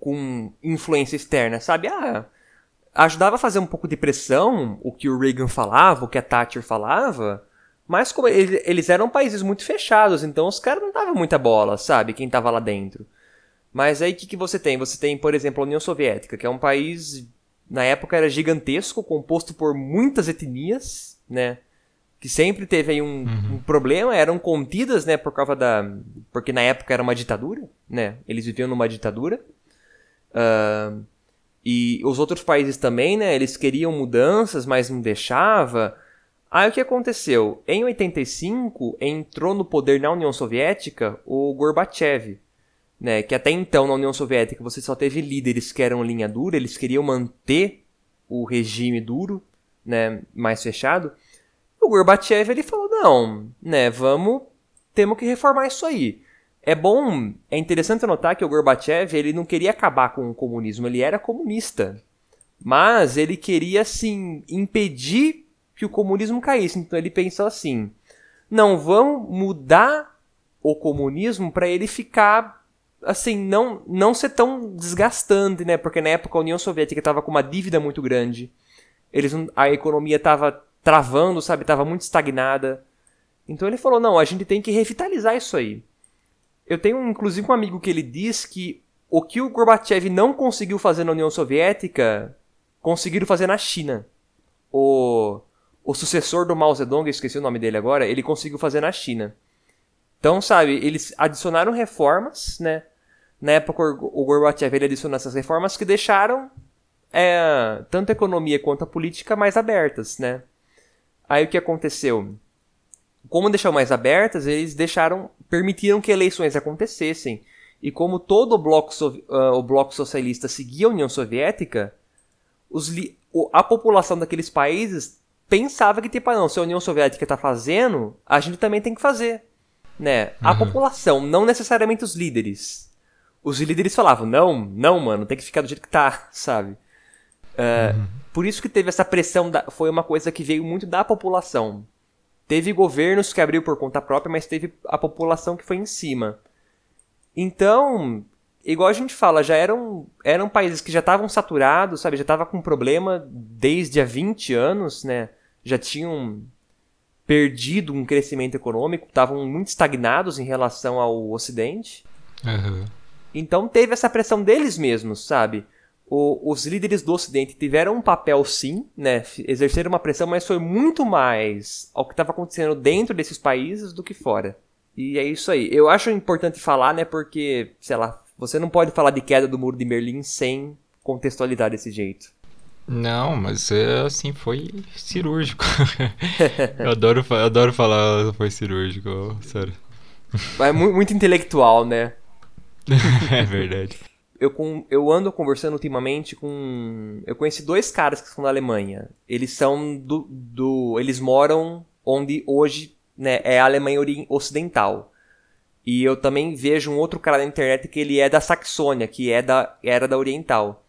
com influência externa, sabe? Ah, ajudava a fazer um pouco de pressão o que o Reagan falava, o que a Thatcher falava. Mas como eles eram países muito fechados, então os caras não davam muita bola, sabe? Quem tava lá dentro. Mas aí o que, que você tem? Você tem, por exemplo, a União Soviética, que é um país, na época era gigantesco, composto por muitas etnias, né? Que sempre teve aí um, uhum. um problema, eram contidas, né, por causa da... Porque na época era uma ditadura, né? Eles viviam numa ditadura. Uh, e os outros países também, né? Eles queriam mudanças, mas não deixava. Aí o que aconteceu? Em 85, entrou no poder na União Soviética o Gorbachev, né, que até então na União Soviética você só teve líderes que eram linha dura, eles queriam manter o regime duro, né, mais fechado. O Gorbachev ele falou: "Não, né, vamos, temos que reformar isso aí". É bom, é interessante notar que o Gorbachev ele não queria acabar com o comunismo, ele era comunista. Mas ele queria assim impedir que o comunismo caísse. Então ele pensou assim: não vamos mudar o comunismo para ele ficar assim, não, não ser tão desgastante, né? Porque na época a União Soviética estava com uma dívida muito grande. Eles, a economia estava travando, sabe? Estava muito estagnada. Então ele falou: não, a gente tem que revitalizar isso aí. Eu tenho inclusive um amigo que ele diz que o que o Gorbachev não conseguiu fazer na União Soviética, conseguiram fazer na China. O, o sucessor do Mao Zedong, esqueci o nome dele agora, ele conseguiu fazer na China. Então, sabe, eles adicionaram reformas, né? Na época, o Gorbachev ele adicionou essas reformas que deixaram é, tanto a economia quanto a política mais abertas, né? Aí o que aconteceu? Como deixou mais abertas, eles deixaram, permitiram que eleições acontecessem. E como todo o bloco, uh, o bloco socialista seguia a União Soviética, os a população daqueles países pensava que, tipo, ah, não, se a União Soviética está fazendo, a gente também tem que fazer. Né? A uhum. população, não necessariamente os líderes os líderes falavam, não, não, mano, tem que ficar do jeito que tá, (laughs) sabe? Uh, uhum. Por isso que teve essa pressão, da, foi uma coisa que veio muito da população. Teve governos que abriu por conta própria, mas teve a população que foi em cima. Então, igual a gente fala, já eram, eram países que já estavam saturados, sabe? Já estavam com problema desde há 20 anos, né? Já tinham perdido um crescimento econômico, estavam muito estagnados em relação ao Ocidente. Uhum. Então teve essa pressão deles mesmos, sabe? O, os líderes do Ocidente tiveram um papel sim, né? Exerceram uma pressão, mas foi muito mais ao que estava acontecendo dentro desses países do que fora. E é isso aí. Eu acho importante falar, né? Porque, sei lá, você não pode falar de queda do muro de Berlim sem contextualizar desse jeito. Não, mas é, assim foi cirúrgico. (laughs) eu, adoro, eu adoro falar foi cirúrgico, sério. É muito intelectual, né? (laughs) é verdade. Eu, com, eu ando conversando ultimamente com. Eu conheci dois caras que são da Alemanha. Eles são do. do eles moram onde hoje né, é a Alemanha Ocidental. E eu também vejo um outro cara na internet que ele é da Saxônia, que é da, era da Oriental.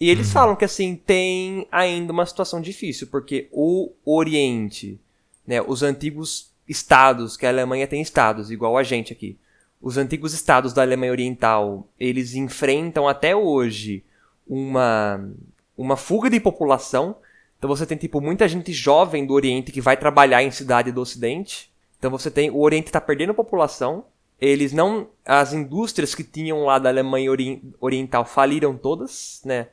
E eles uhum. falam que assim, tem ainda uma situação difícil, porque o Oriente né, os antigos estados, que a Alemanha tem estados, igual a gente aqui. Os antigos estados da Alemanha Oriental, eles enfrentam até hoje uma, uma fuga de população. Então você tem tipo muita gente jovem do Oriente que vai trabalhar em cidade do Ocidente. Então você tem o Oriente está perdendo população. Eles não as indústrias que tinham lá da Alemanha Oriental faliram todas, né?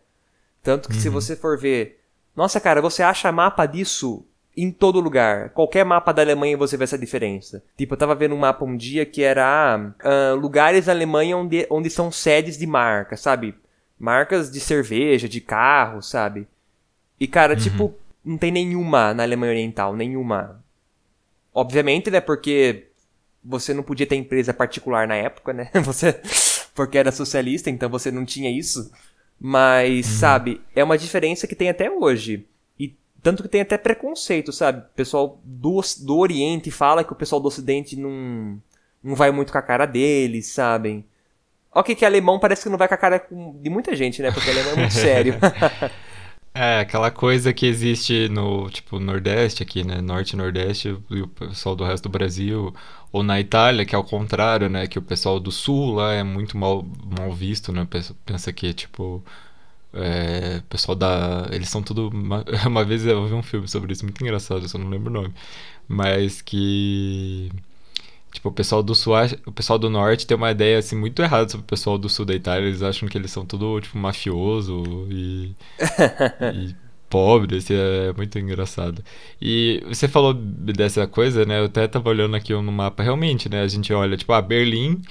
Tanto que uhum. se você for ver, nossa cara, você acha mapa disso em todo lugar. Qualquer mapa da Alemanha você vê essa diferença. Tipo, eu tava vendo um mapa um dia que era uh, lugares da Alemanha onde, onde são sedes de marcas, sabe? Marcas de cerveja, de carro, sabe? E, cara, uhum. tipo, não tem nenhuma na Alemanha Oriental, nenhuma. Obviamente, né? Porque você não podia ter empresa particular na época, né? (laughs) Você. Porque era socialista, então você não tinha isso. Mas, uhum. sabe, é uma diferença que tem até hoje. Tanto que tem até preconceito, sabe? O pessoal do, do Oriente fala que o pessoal do Ocidente não, não vai muito com a cara deles, sabem? Ok, que alemão parece que não vai com a cara de muita gente, né? Porque alemão é muito (laughs) sério. (laughs) É, aquela coisa que existe no, tipo, Nordeste aqui, né? Norte e Nordeste, e o pessoal do resto do Brasil. Ou na Itália, que é o contrário, né? Que o pessoal do Sul lá é muito mal, mal visto, né? Pensa que, tipo, é, pessoal da. Eles são tudo. Uma, (laughs) uma vez eu vi um filme sobre isso, muito engraçado, eu só não lembro o nome. Mas que. Tipo, o pessoal do sul, o pessoal do norte tem uma ideia assim muito errada sobre o pessoal do sul da Itália. Eles acham que eles são tudo tipo mafioso e, (laughs) e pobre, assim, é muito engraçado. E você falou dessa coisa, né? Eu até tava olhando aqui no mapa, realmente, né? A gente olha, tipo, a ah, Berlim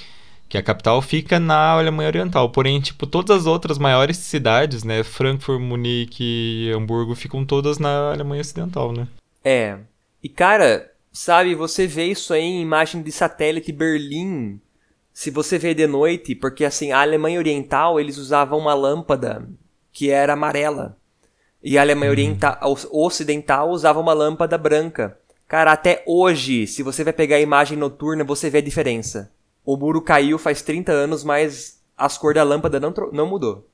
que a capital fica na Alemanha Oriental. Porém, tipo, todas as outras maiores cidades, né, Frankfurt, Munique, Hamburgo, ficam todas na Alemanha Ocidental, né? É. E cara, sabe, você vê isso aí em imagem de satélite Berlim. Se você vê de noite, porque assim, a Alemanha Oriental, eles usavam uma lâmpada que era amarela. E a Alemanha uhum. Oriental, Ocidental usava uma lâmpada branca. Cara, até hoje, se você vai pegar a imagem noturna, você vê a diferença o muro caiu faz 30 anos, mas as cores da lâmpada não, não mudou.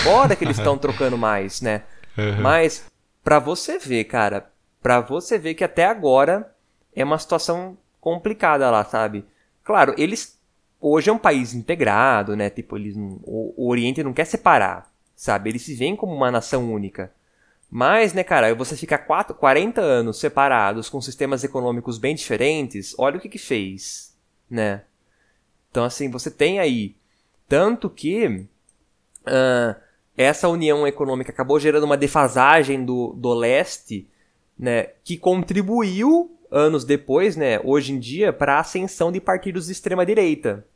Agora que eles estão (laughs) trocando mais, né? Uhum. Mas, pra você ver, cara, pra você ver que até agora é uma situação complicada lá, sabe? Claro, eles. Hoje é um país integrado, né? Tipo, eles não, o, o Oriente não quer separar, sabe? Eles se veem como uma nação única. Mas, né, cara, você ficar 4, 40 anos separados com sistemas econômicos bem diferentes, olha o que que fez, né? Então, assim, você tem aí. Tanto que uh, essa união econômica acabou gerando uma defasagem do, do leste, né, que contribuiu anos depois, né, hoje em dia, para a ascensão de partidos de extrema direita,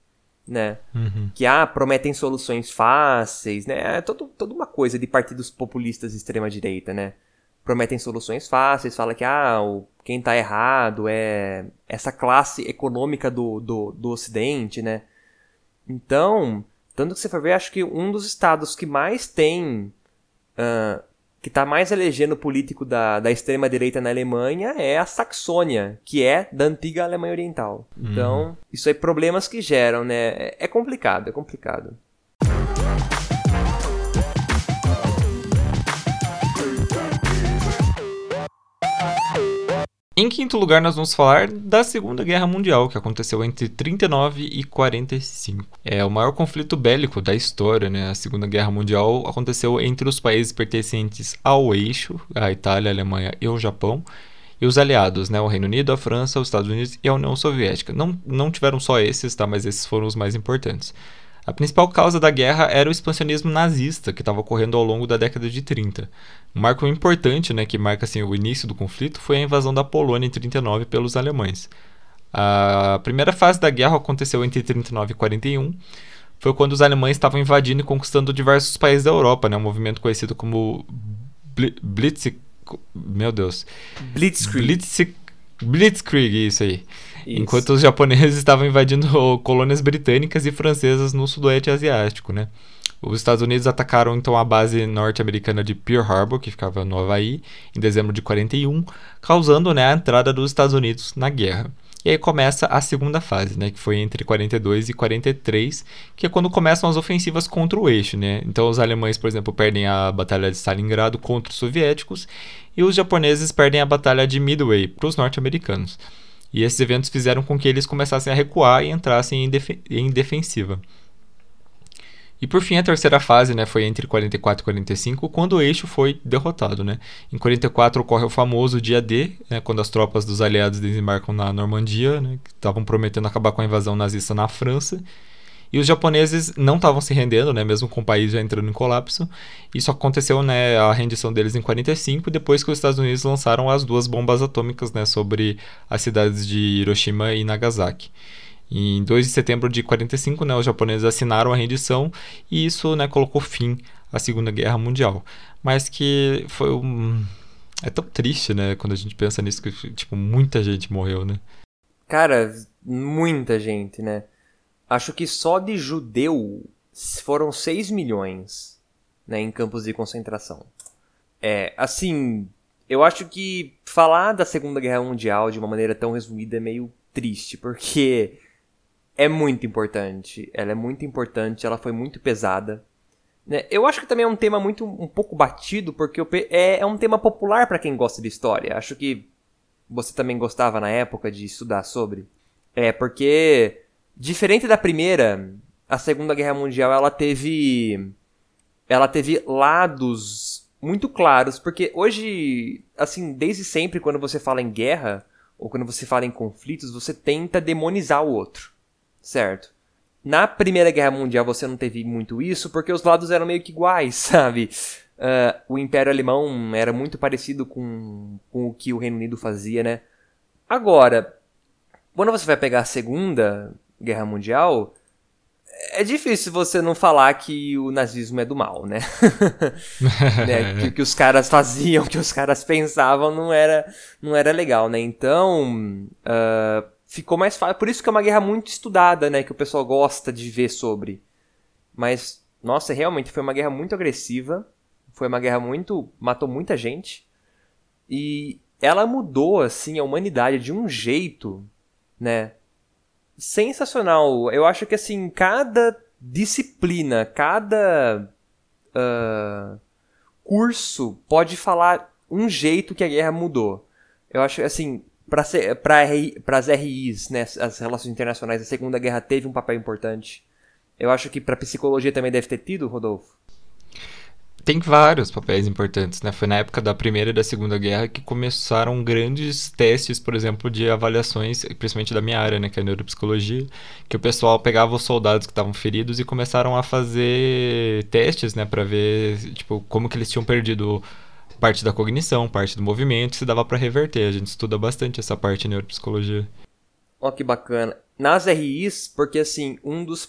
né, uhum. que ah, prometem soluções fáceis, né, é todo, toda uma coisa de partidos populistas de extrema direita, né, prometem soluções fáceis, fala que ah, o, quem tá errado é essa classe econômica do, do, do Ocidente, né? Então, tanto que você for ver, acho que um dos estados que mais tem. Uh, que está mais elegendo político da, da extrema-direita na Alemanha é a Saxônia, que é da antiga Alemanha Oriental. Então, uhum. isso aí problemas que geram, né? É, é complicado, é complicado. Em quinto lugar, nós vamos falar da Segunda Guerra Mundial, que aconteceu entre 39 e 45. É o maior conflito bélico da história, né? A Segunda Guerra Mundial aconteceu entre os países pertencentes ao eixo, a Itália, a Alemanha e o Japão, e os aliados, né? O Reino Unido, a França, os Estados Unidos e a União Soviética. Não, não tiveram só esses, tá? Mas esses foram os mais importantes. A principal causa da guerra era o expansionismo nazista que estava ocorrendo ao longo da década de 30. Um marco importante, né, que marca assim, o início do conflito, foi a invasão da Polônia em 39 pelos alemães. A primeira fase da guerra aconteceu entre 39 e 41. Foi quando os alemães estavam invadindo e conquistando diversos países da Europa, né, um movimento conhecido como Blitz, meu Deus, Blitzkrieg. Blitz, Blitzkrieg, isso aí. Isso. Enquanto os japoneses estavam invadindo (laughs) colônias britânicas e francesas no sudoeste asiático, né? Os Estados Unidos atacaram então a base norte-americana de Pearl Harbor, que ficava no Havaí, em dezembro de 41, causando né, a entrada dos Estados Unidos na guerra. E aí começa a segunda fase, né, que foi entre 42 e 43, que é quando começam as ofensivas contra o eixo, né? Então os alemães, por exemplo, perdem a batalha de Stalingrado contra os soviéticos e os japoneses perdem a batalha de Midway para os norte-americanos. E esses eventos fizeram com que eles começassem a recuar e entrassem em, def em defensiva. E por fim, a terceira fase né, foi entre 44 e 45, quando o eixo foi derrotado. Né? Em 44 ocorre o famoso dia D, né, quando as tropas dos aliados desembarcam na Normandia, né, que estavam prometendo acabar com a invasão nazista na França. E os japoneses não estavam se rendendo, né, mesmo com o país já entrando em colapso. Isso aconteceu, né, a rendição deles em 45, depois que os Estados Unidos lançaram as duas bombas atômicas né, sobre as cidades de Hiroshima e Nagasaki. Em 2 de setembro de 45, né, os japoneses assinaram a rendição e isso né, colocou fim à Segunda Guerra Mundial. Mas que foi um... É tão triste, né, quando a gente pensa nisso, que tipo, muita gente morreu, né? Cara, muita gente, né? Acho que só de judeu foram 6 milhões né, em campos de concentração. É, assim, eu acho que falar da Segunda Guerra Mundial de uma maneira tão resumida é meio triste, porque é muito importante. Ela é muito importante, ela foi muito pesada. Né? Eu acho que também é um tema muito um pouco batido, porque é, é um tema popular para quem gosta de história. Acho que você também gostava na época de estudar sobre. É, porque diferente da primeira, a Segunda Guerra Mundial ela teve ela teve lados muito claros, porque hoje, assim, desde sempre quando você fala em guerra ou quando você fala em conflitos, você tenta demonizar o outro certo? Na Primeira Guerra Mundial você não teve muito isso, porque os lados eram meio que iguais, (laughs) sabe? Uh, o Império Alemão era muito parecido com, com o que o Reino Unido fazia, né? Agora, quando você vai pegar a Segunda Guerra Mundial, é difícil você não falar que o nazismo é do mal, né? (laughs) né? Que o que os caras faziam, (laughs) que os caras pensavam não era, não era legal, né? Então, uh, ficou mais fácil. Por isso que é uma guerra muito estudada, né? Que o pessoal gosta de ver sobre. Mas, nossa, realmente foi uma guerra muito agressiva. Foi uma guerra muito. matou muita gente. E ela mudou, assim, a humanidade de um jeito, né? Sensacional. Eu acho que, assim, cada disciplina, cada. Uh, curso pode falar um jeito que a guerra mudou. Eu acho, assim, para as RIs, né, as relações internacionais, a Segunda Guerra teve um papel importante. Eu acho que para psicologia também deve ter tido, Rodolfo. Tem vários papéis importantes, né? Foi na época da Primeira e da Segunda Guerra que começaram grandes testes, por exemplo, de avaliações, principalmente da minha área, né, que é a neuropsicologia, que o pessoal pegava os soldados que estavam feridos e começaram a fazer testes, né, para ver, tipo, como que eles tinham perdido parte da cognição, parte do movimento, se dava para reverter. A gente estuda bastante essa parte de neuropsicologia. Ó, oh, que bacana. Nas RIs, porque assim, um dos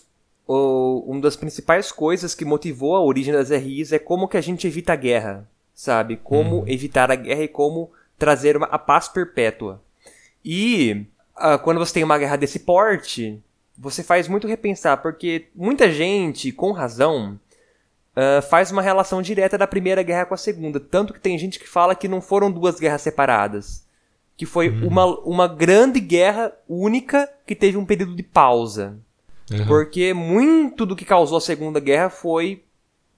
o, uma das principais coisas que motivou a origem das RIs é como que a gente evita a guerra, sabe? Como uhum. evitar a guerra e como trazer uma, a paz perpétua. E uh, quando você tem uma guerra desse porte, você faz muito repensar, porque muita gente, com razão, uh, faz uma relação direta da Primeira Guerra com a Segunda. Tanto que tem gente que fala que não foram duas guerras separadas. Que foi uhum. uma, uma grande guerra única que teve um período de pausa. Uhum. Porque muito do que causou a Segunda Guerra foi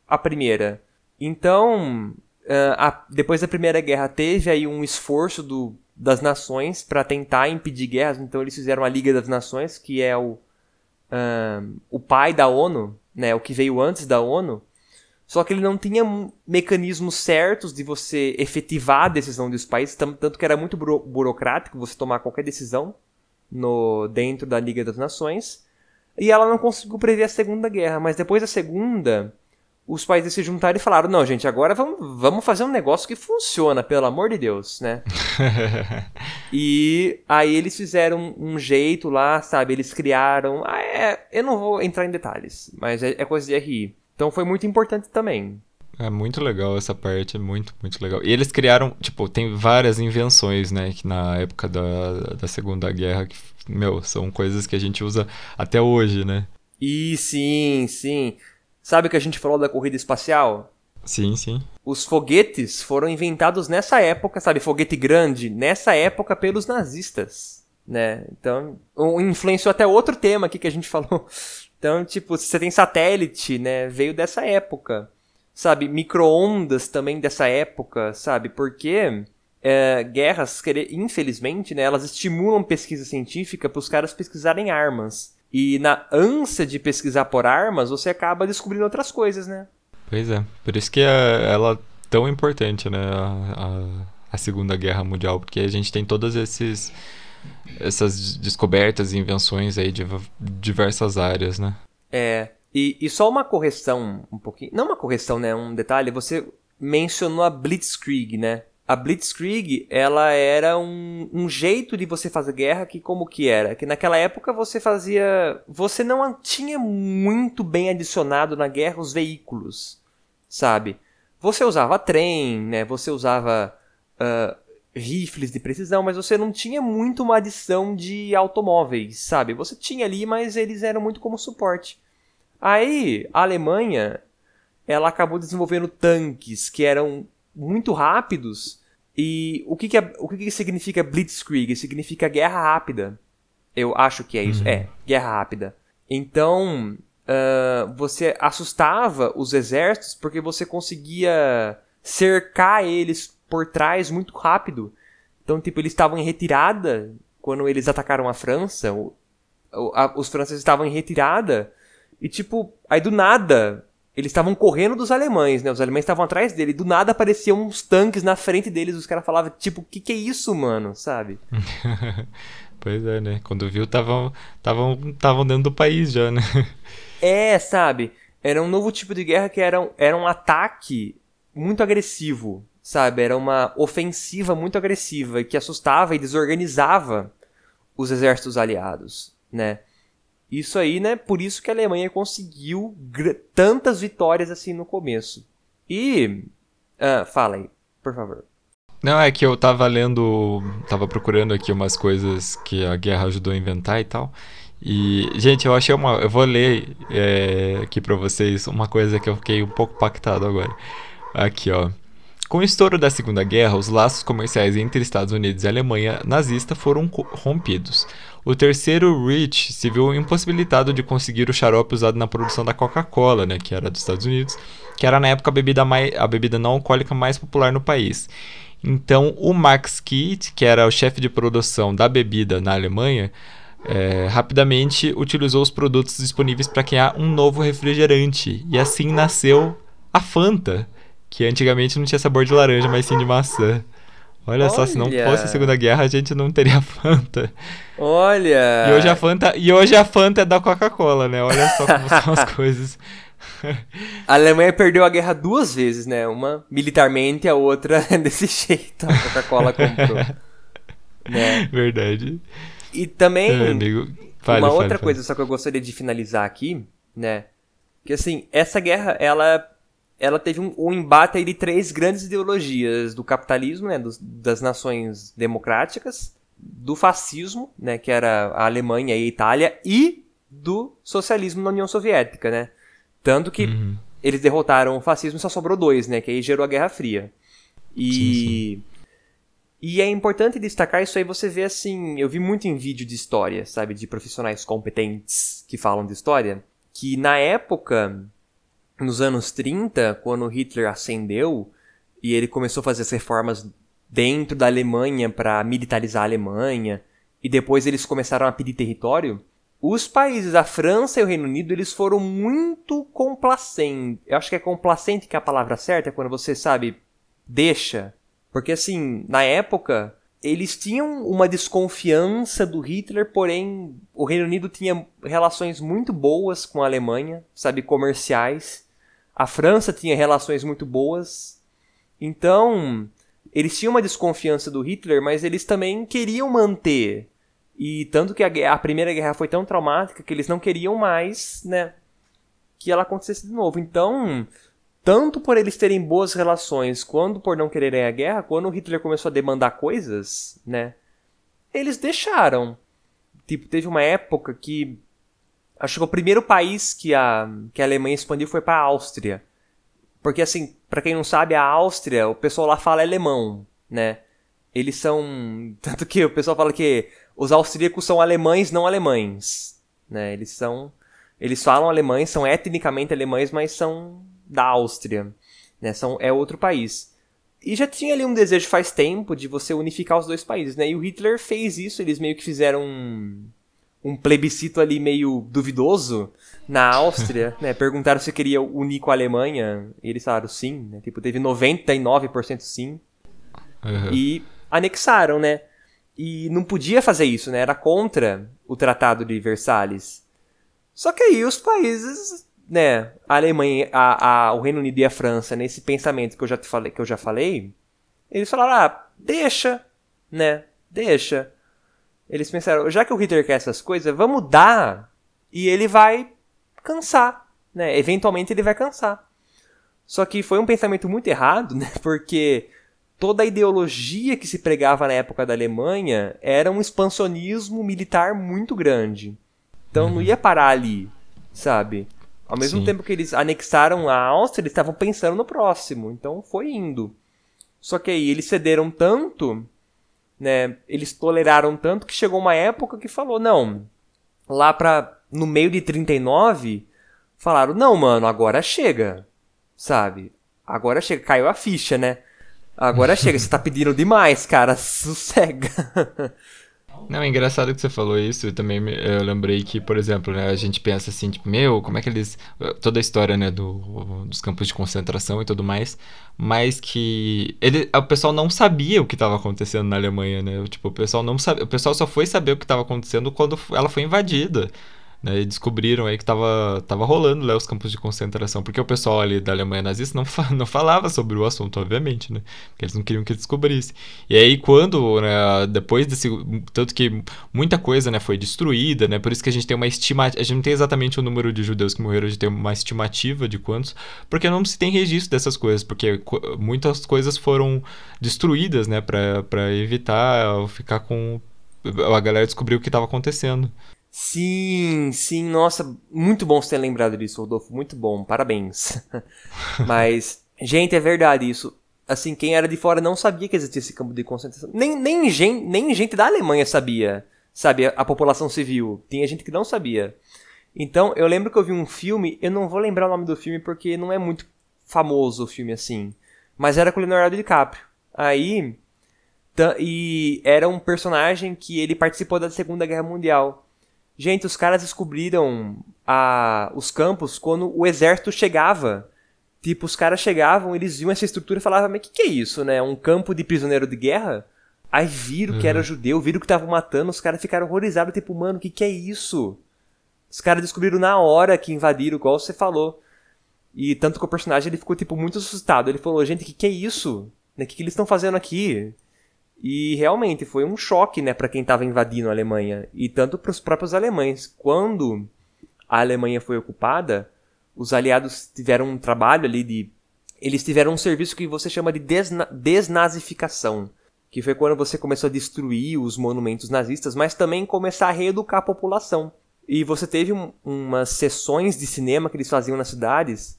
a Primeira. Então, uh, a, depois da Primeira Guerra teve aí um esforço do, das nações para tentar impedir guerras. Então eles fizeram a Liga das Nações, que é o, uh, o pai da ONU, né, o que veio antes da ONU. Só que ele não tinha mecanismos certos de você efetivar a decisão dos países, tanto que era muito buro burocrático você tomar qualquer decisão no dentro da Liga das Nações. E ela não conseguiu prever a Segunda Guerra, mas depois da Segunda, os países se juntaram e falaram: não, gente, agora vamos, vamos fazer um negócio que funciona, pelo amor de Deus, né? (laughs) e aí eles fizeram um jeito lá, sabe? Eles criaram. Ah, é, eu não vou entrar em detalhes, mas é, é coisa de RI. Então foi muito importante também. É muito legal essa parte, é muito, muito legal. E eles criaram, tipo, tem várias invenções, né, que na época da, da Segunda Guerra, que, meu, são coisas que a gente usa até hoje, né? E sim, sim. Sabe que a gente falou da corrida espacial? Sim, sim. Os foguetes foram inventados nessa época, sabe? Foguete grande, nessa época pelos nazistas. né? Então, influenciou até outro tema aqui que a gente (laughs) falou. Então, tipo, se você tem satélite, né, veio dessa época, sabe? Microondas também dessa época, sabe? Porque é, guerras, infelizmente, né, elas estimulam pesquisa científica para os caras pesquisarem armas. E na ânsia de pesquisar por armas, você acaba descobrindo outras coisas, né? Pois é. Por isso que é, ela é tão importante, né? A, a, a Segunda Guerra Mundial, porque a gente tem todas esses essas descobertas e invenções aí de diversas áreas, né? É. E, e só uma correção, um pouquinho. Não uma correção, né? Um detalhe. Você mencionou a Blitzkrieg, né? A Blitzkrieg, ela era um, um, jeito de você fazer guerra que como que era? Que naquela época você fazia... Você não tinha muito bem adicionado na guerra os veículos, sabe? Você usava trem, né? Você usava uh, rifles de precisão, mas você não tinha muito uma adição de automóveis, sabe? Você tinha ali, mas eles eram muito como suporte. Aí, a Alemanha, ela acabou desenvolvendo tanques que eram muito rápidos. E o que, que, é, o que, que significa Blitzkrieg? Significa guerra rápida. Eu acho que é isso. Uhum. É, guerra rápida. Então, uh, você assustava os exércitos porque você conseguia cercar eles por trás muito rápido. Então, tipo, eles estavam em retirada quando eles atacaram a França. O, a, os franceses estavam em retirada. E, tipo, aí do nada eles estavam correndo dos alemães, né? Os alemães estavam atrás dele. Do nada apareciam uns tanques na frente deles. Os caras falavam, tipo, o que, que é isso, mano? Sabe? (laughs) pois é, né? Quando viu, estavam estavam dentro do país já, né? (laughs) é, sabe? Era um novo tipo de guerra que era, um, era um ataque muito agressivo, sabe? Era uma ofensiva muito agressiva que assustava e desorganizava os exércitos aliados, né? Isso aí, né? Por isso que a Alemanha conseguiu tantas vitórias assim no começo. E. Ah, fala aí, por favor. Não, é que eu tava lendo. Tava procurando aqui umas coisas que a guerra ajudou a inventar e tal. E, gente, eu achei uma. Eu vou ler é, aqui pra vocês uma coisa que eu fiquei um pouco impactado agora. Aqui, ó. Com o estouro da Segunda Guerra, os laços comerciais entre Estados Unidos e Alemanha nazista foram rompidos. O terceiro Reich se viu impossibilitado de conseguir o xarope usado na produção da Coca-Cola, né, que era dos Estados Unidos, que era na época a bebida, mais, a bebida não alcoólica mais popular no país. Então, o Max Kitt, que era o chefe de produção da bebida na Alemanha, é, rapidamente utilizou os produtos disponíveis para criar um novo refrigerante. E assim nasceu a Fanta, que antigamente não tinha sabor de laranja, mas sim de maçã. Olha, Olha, só, se não fosse a Segunda Guerra, a gente não teria (laughs) Fanta. Olha! E hoje a Fanta, e hoje a Fanta é da Coca-Cola, né? Olha só como são as (laughs) coisas. A Alemanha perdeu a guerra duas vezes, né? Uma militarmente, a outra (laughs) desse jeito. A Coca-Cola comprou. né? Verdade. E também, é, amigo, fale, uma fale, outra fale. coisa só que eu gostaria de finalizar aqui, né? Que assim, essa guerra, ela ela teve um, um embate de três grandes ideologias do capitalismo, né, dos, das nações democráticas, do fascismo, né, que era a Alemanha e a Itália, e do socialismo na União Soviética, né? Tanto que uhum. eles derrotaram o fascismo e só sobrou dois, né? Que aí gerou a Guerra Fria. E sim, sim. E é importante destacar isso aí, você vê assim, eu vi muito em vídeo de história, sabe, de profissionais competentes que falam de história, que na época nos anos 30, quando Hitler ascendeu e ele começou a fazer as reformas dentro da Alemanha para militarizar a Alemanha, e depois eles começaram a pedir território, os países, a França e o Reino Unido, eles foram muito complacentes. Eu acho que é complacente que é a palavra certa, é quando você, sabe, deixa. Porque assim, na época, eles tinham uma desconfiança do Hitler, porém o Reino Unido tinha relações muito boas com a Alemanha, sabe, comerciais. A França tinha relações muito boas. Então, eles tinham uma desconfiança do Hitler, mas eles também queriam manter. E tanto que a, a Primeira Guerra foi tão traumática que eles não queriam mais, né, que ela acontecesse de novo. Então, tanto por eles terem boas relações, quanto por não quererem a guerra, quando o Hitler começou a demandar coisas, né, eles deixaram. Tipo, teve uma época que Acho que o primeiro país que a, que a Alemanha expandiu foi para a Áustria. Porque, assim, para quem não sabe, a Áustria, o pessoal lá fala alemão, né? eles são. (laughs) Tanto que o pessoal fala que os austríacos são alemães não alemães. Né? Eles são. Eles falam alemães, são etnicamente alemães, mas são da Áustria. Né? São, é outro país. E já tinha ali um desejo faz tempo de você unificar os dois países, né? E o Hitler fez isso, eles meio que fizeram um, um plebiscito ali meio duvidoso na Áustria, (laughs) né? Perguntaram se queria unir com a Alemanha, e eles falaram sim, né? Tipo, teve 99% sim. Uhum. E anexaram, né? E não podia fazer isso, né? Era contra o Tratado de Versalhes. Só que aí os países, né? A Alemanha, a, a, o Reino Unido e a França, nesse pensamento que eu já te falei, que eu já falei, eles falaram, ah, deixa, né? Deixa. Eles pensaram, já que o Hitler quer essas coisas, vamos dar e ele vai cansar, né? Eventualmente ele vai cansar. Só que foi um pensamento muito errado, (laughs) né? Porque toda a ideologia que se pregava na época da Alemanha era um expansionismo militar muito grande. Então uhum. não ia parar ali, sabe? Ao mesmo Sim. tempo que eles anexaram a Áustria, eles estavam pensando no próximo. Então foi indo. Só que aí eles cederam tanto, né? Eles toleraram tanto que chegou uma época que falou: não, lá pra. no meio de 39, falaram: não, mano, agora chega, sabe? Agora chega. Caiu a ficha, né? Agora chega, você tá pedindo demais, cara. (laughs) Sossega. Não, é engraçado que você falou isso. Eu também eu lembrei que, por exemplo, né, a gente pensa assim, tipo, meu, como é que eles. Toda a história, né, do, dos campos de concentração e tudo mais. Mas que. Ele, o pessoal não sabia o que estava acontecendo na Alemanha, né? Tipo, o pessoal não sabia. O pessoal só foi saber o que estava acontecendo quando ela foi invadida. Né, e descobriram aí que tava, tava rolando né, os campos de concentração, porque o pessoal ali da Alemanha nazista não, (laughs) fa não falava sobre o assunto, obviamente, né? Porque eles não queriam que descobrisse. E aí quando, né, depois desse, tanto que muita coisa, né, foi destruída, né? Por isso que a gente tem uma estimativa, a gente não tem exatamente o número de judeus que morreram, a gente tem uma estimativa de quantos, porque não se tem registro dessas coisas, porque muitas coisas foram destruídas, né, para evitar ficar com a galera descobrir o que estava acontecendo. Sim, sim, nossa, muito bom você ter lembrado disso, Rodolfo, muito bom, parabéns. (laughs) Mas, gente, é verdade isso. Assim, quem era de fora não sabia que existia esse campo de concentração. Nem, nem, gente, nem gente da Alemanha sabia, sabe, a, a população civil. Tinha gente que não sabia. Então, eu lembro que eu vi um filme, eu não vou lembrar o nome do filme porque não é muito famoso o filme assim. Mas era com o Leonardo DiCaprio. Aí, e era um personagem que ele participou da Segunda Guerra Mundial. Gente, os caras descobriram a, os campos quando o exército chegava. Tipo, os caras chegavam, eles viam essa estrutura e falavam, mas o que, que é isso, né? Um campo de prisioneiro de guerra? Aí viram uhum. que era uhum. judeu, viram que estavam matando, os caras ficaram horrorizados, tipo, mano, o que, que é isso? Os caras descobriram na hora que invadiram, igual você falou. E tanto que o personagem ele ficou, tipo, muito assustado. Ele falou, gente, o que, que é isso? O que, que eles estão fazendo aqui? E realmente foi um choque, né, para quem estava invadindo a Alemanha e tanto para os próprios alemães. Quando a Alemanha foi ocupada, os aliados tiveram um trabalho ali de eles tiveram um serviço que você chama de desna desnazificação, que foi quando você começou a destruir os monumentos nazistas, mas também começar a reeducar a população. E você teve um, umas sessões de cinema que eles faziam nas cidades,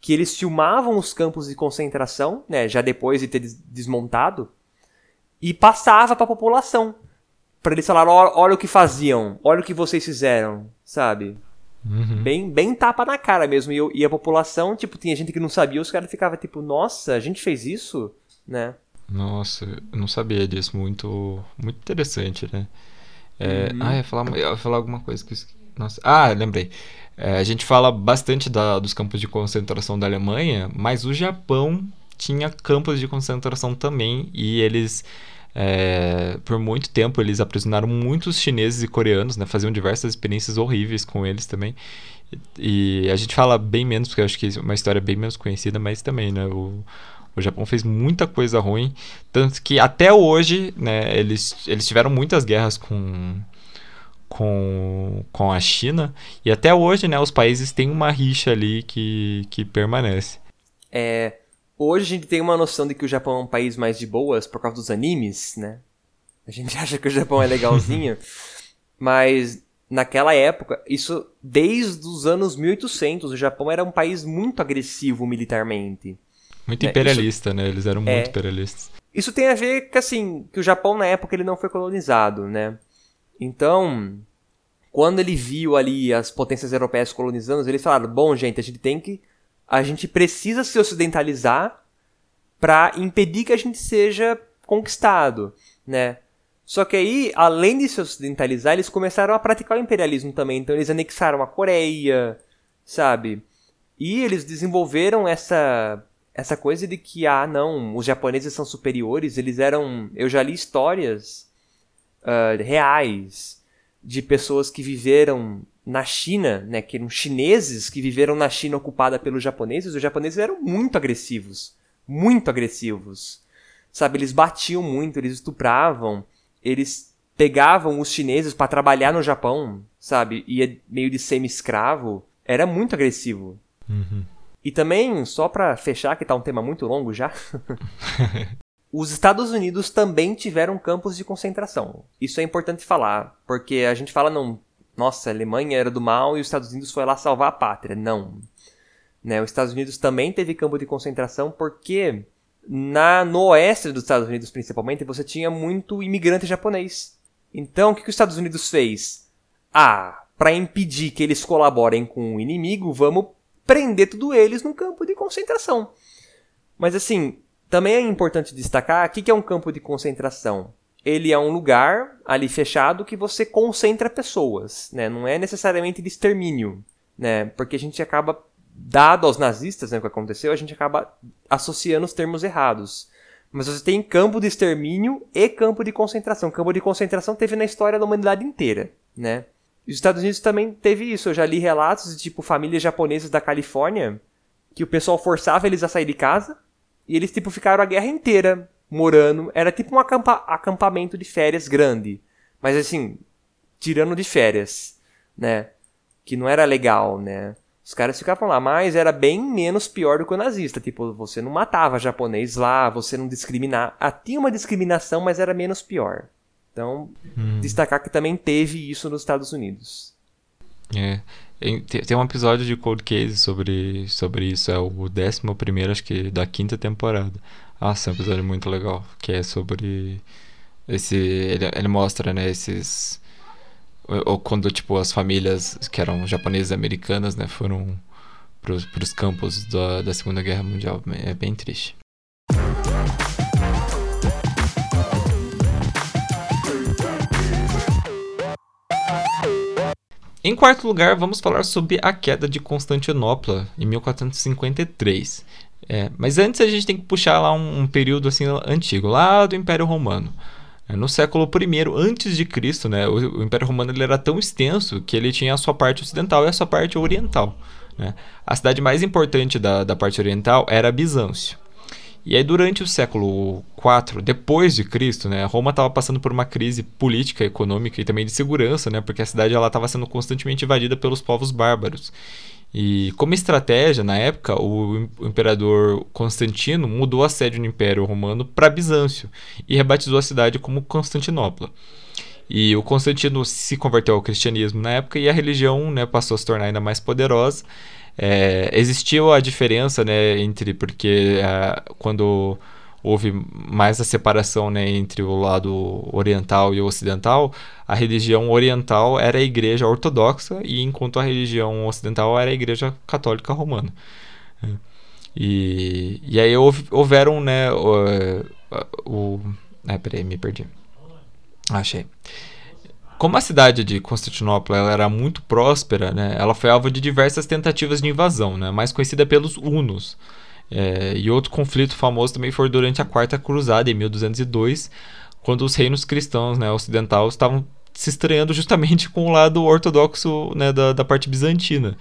que eles filmavam os campos de concentração, né, já depois de ter desmontado, e passava para a população. Para eles falarem, olha, olha, o que faziam, olha o que vocês fizeram, sabe? Uhum. Bem, bem tapa na cara mesmo. E, eu, e, a população, tipo, tinha gente que não sabia, os caras ficavam tipo, nossa, a gente fez isso, né? Nossa, eu não sabia disso, muito, muito interessante, né? É, uhum. Ah, eu ia falar, eu ia falar alguma coisa que Nossa. Ah, lembrei. É, a gente fala bastante da, dos campos de concentração da Alemanha, mas o Japão tinha campos de concentração também e eles é, por muito tempo eles aprisionaram muitos chineses e coreanos, né? Faziam diversas experiências horríveis com eles também. E, e a gente fala bem menos, porque eu acho que é uma história bem menos conhecida, mas também, né? O, o Japão fez muita coisa ruim, tanto que até hoje, né? Eles, eles tiveram muitas guerras com com, com a China e até hoje, né? Os países têm uma rixa ali que, que permanece. É, Hoje a gente tem uma noção de que o Japão é um país mais de boas por causa dos animes, né? A gente (laughs) acha que o Japão é legalzinho, (laughs) mas naquela época, isso desde os anos 1800, o Japão era um país muito agressivo militarmente. Muito né? imperialista, isso, né? Eles eram muito é, imperialistas. Isso tem a ver com, assim, que o Japão na época ele não foi colonizado, né? Então, quando ele viu ali as potências europeias colonizando, eles falaram: bom, gente, a gente tem que. A gente precisa se ocidentalizar para impedir que a gente seja conquistado, né? Só que aí, além de se ocidentalizar, eles começaram a praticar o imperialismo também. Então eles anexaram a Coreia, sabe? E eles desenvolveram essa essa coisa de que ah não, os japoneses são superiores. Eles eram, eu já li histórias uh, reais de pessoas que viveram na China, né, que eram chineses que viveram na China ocupada pelos japoneses. Os japoneses eram muito agressivos, muito agressivos. Sabe, eles batiam muito, eles estupravam, eles pegavam os chineses para trabalhar no Japão, sabe? Ia meio de semi-escravo. Era muito agressivo. Uhum. E também, só para fechar, que tá um tema muito longo já, (laughs) os Estados Unidos também tiveram campos de concentração. Isso é importante falar, porque a gente fala, não, nossa, a Alemanha era do mal e os Estados Unidos foi lá salvar a pátria. Não. Né, os Estados Unidos também teve campo de concentração porque na, no oeste dos Estados Unidos, principalmente, você tinha muito imigrante japonês. Então, o que, que os Estados Unidos fez? Ah, para impedir que eles colaborem com o inimigo, vamos prender tudo eles num campo de concentração. Mas assim, também é importante destacar o que, que é um campo de concentração. Ele é um lugar ali fechado que você concentra pessoas, né? Não é necessariamente de extermínio, né? Porque a gente acaba dado aos nazistas né, o que aconteceu, a gente acaba associando os termos errados. Mas você tem campo de extermínio e campo de concentração. Campo de concentração teve na história da humanidade inteira, né? E os Estados Unidos também teve isso. Eu já li relatos de tipo famílias japonesas da Califórnia que o pessoal forçava eles a sair de casa e eles tipo ficaram a guerra inteira morando. Era tipo um acampa acampamento de férias grande, mas assim, tirando de férias, né? Que não era legal, né? Os caras ficavam lá, mas era bem menos pior do que o nazista. Tipo, você não matava japonês lá, você não discriminava. Ah, tinha uma discriminação, mas era menos pior. Então, hum. destacar que também teve isso nos Estados Unidos. É. Tem um episódio de Cold Case sobre, sobre isso, é o décimo primeiro, acho que, da quinta temporada. Ah, é um episódio muito legal, que é sobre esse... Ele, ele mostra, né, esses ou quando tipo as famílias que eram japonesas e americanas né foram para os campos da, da Segunda Guerra Mundial é bem triste Em quarto lugar, vamos falar sobre a queda de Constantinopla em 1453. É, mas antes a gente tem que puxar lá um, um período assim antigo, lá do Império Romano. É, no século I antes de Cristo, né, o, o, Império Romano ele era tão extenso que ele tinha a sua parte ocidental e a sua parte oriental. Né? A cidade mais importante da, da parte oriental era Bizâncio. E aí durante o século IV depois de Cristo, né, Roma estava passando por uma crise política, econômica e também de segurança, né, porque a cidade estava sendo constantemente invadida pelos povos bárbaros. E como estratégia, na época, o imperador Constantino mudou a sede do Império Romano para Bizâncio e rebatizou a cidade como Constantinopla. E o Constantino se converteu ao cristianismo na época e a religião né, passou a se tornar ainda mais poderosa. É, existiu a diferença né, entre, porque é, quando houve mais a separação né, entre o lado oriental e o ocidental, a religião oriental era a igreja ortodoxa e enquanto a religião ocidental era a igreja católica romana. E, e aí houve, houveram, né, o, o... Ah, peraí, me perdi. Achei. Como a cidade de Constantinopla era muito próspera, né, ela foi alvo de diversas tentativas de invasão, né, mais conhecida pelos hunos. É, e outro conflito famoso também foi durante a Quarta Cruzada, em 1202, quando os reinos cristãos né, ocidentais estavam se estranhando justamente com o lado ortodoxo né, da, da parte bizantina.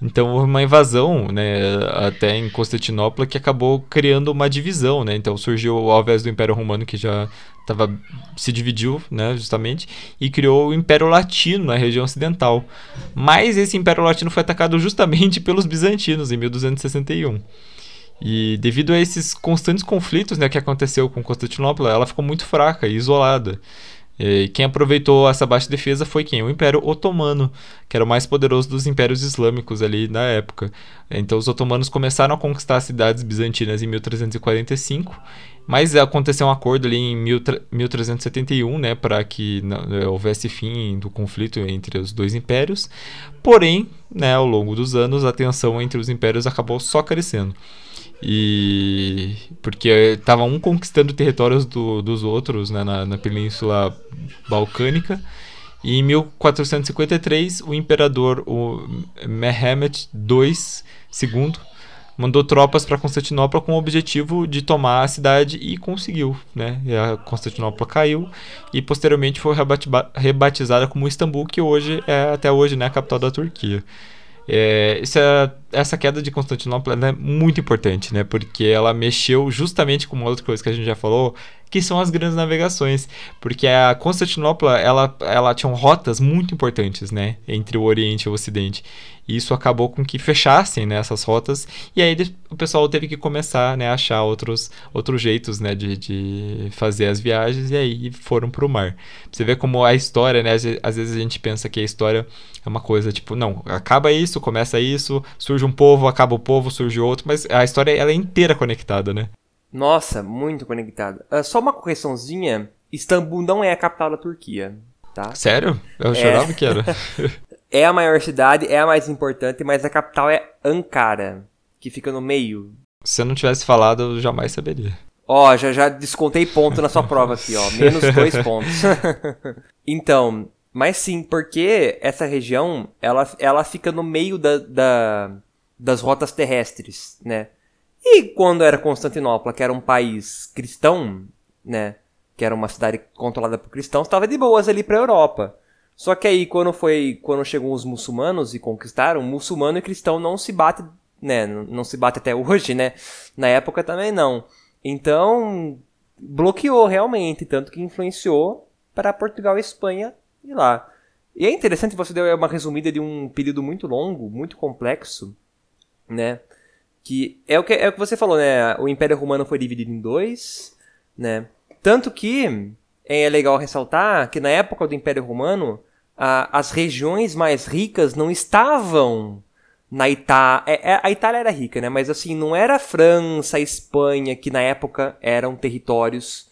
Então houve uma invasão, né, até em Constantinopla, que acabou criando uma divisão, né? Então surgiu ao invés do Império Romano que já tava, se dividiu, né, justamente, e criou o Império Latino na região ocidental. Mas esse Império Latino foi atacado justamente (laughs) pelos bizantinos em 1261. E devido a esses constantes conflitos né, que aconteceu com Constantinopla, ela ficou muito fraca e isolada. E quem aproveitou essa baixa defesa foi quem? O Império Otomano, que era o mais poderoso dos impérios islâmicos ali na época. Então os otomanos começaram a conquistar as cidades bizantinas em 1345, mas aconteceu um acordo ali em 1371, né, para que não, houvesse fim do conflito entre os dois impérios. Porém, né, ao longo dos anos, a tensão entre os impérios acabou só crescendo. E porque estava um conquistando territórios do, dos outros né, na, na Península Balcânica. E em 1453, o imperador o Mehmet II, II mandou tropas para Constantinopla com o objetivo de tomar a cidade e conseguiu. Né? E a Constantinopla caiu e posteriormente foi rebatizada como Istambul, que hoje é até hoje né, a capital da Turquia. É, essa, essa queda de Constantinopla é muito importante, né? Porque ela mexeu justamente com uma outra coisa que a gente já falou, que são as grandes navegações, porque a Constantinopla ela, ela tinha rotas muito importantes, né, entre o Oriente e o Ocidente. E isso acabou com que fechassem né, essas rotas e aí o pessoal teve que começar né, a achar outros, outros jeitos né, de, de fazer as viagens e aí foram para o mar. Você vê como a história, né, às vezes a gente pensa que a história é uma coisa tipo, não, acaba isso, começa isso, surge um povo, acaba o povo, surge outro, mas a história ela é inteira conectada, né? Nossa, muito conectada. Uh, só uma correçãozinha: Istambul não é a capital da Turquia, tá? Sério? Eu é... que era. (laughs) é a maior cidade, é a mais importante, mas a capital é Ankara, que fica no meio. Se eu não tivesse falado, eu jamais saberia. Ó, já, já descontei ponto na sua prova aqui, ó. Menos dois pontos. (laughs) então, mas sim, porque essa região, ela, ela fica no meio da, da, das rotas terrestres, né? E quando era Constantinopla, que era um país cristão, né? Que era uma cidade controlada por cristãos, estava de boas ali para a Europa. Só que aí quando foi, quando chegou os muçulmanos e conquistaram, muçulmano e cristão não se bate, né? Não se bate até (laughs) hoje, né? Na época também não. Então bloqueou realmente, tanto que influenciou para Portugal e Espanha e lá. E é interessante você deu uma resumida de um período muito longo, muito complexo, né? Que é o que, é o que você falou, né? O Império Romano foi dividido em dois, né? Tanto que é legal ressaltar que na época do Império Romano, a, as regiões mais ricas não estavam na Itália. É, é, a Itália era rica, né? Mas assim, não era a França, a Espanha, que na época eram territórios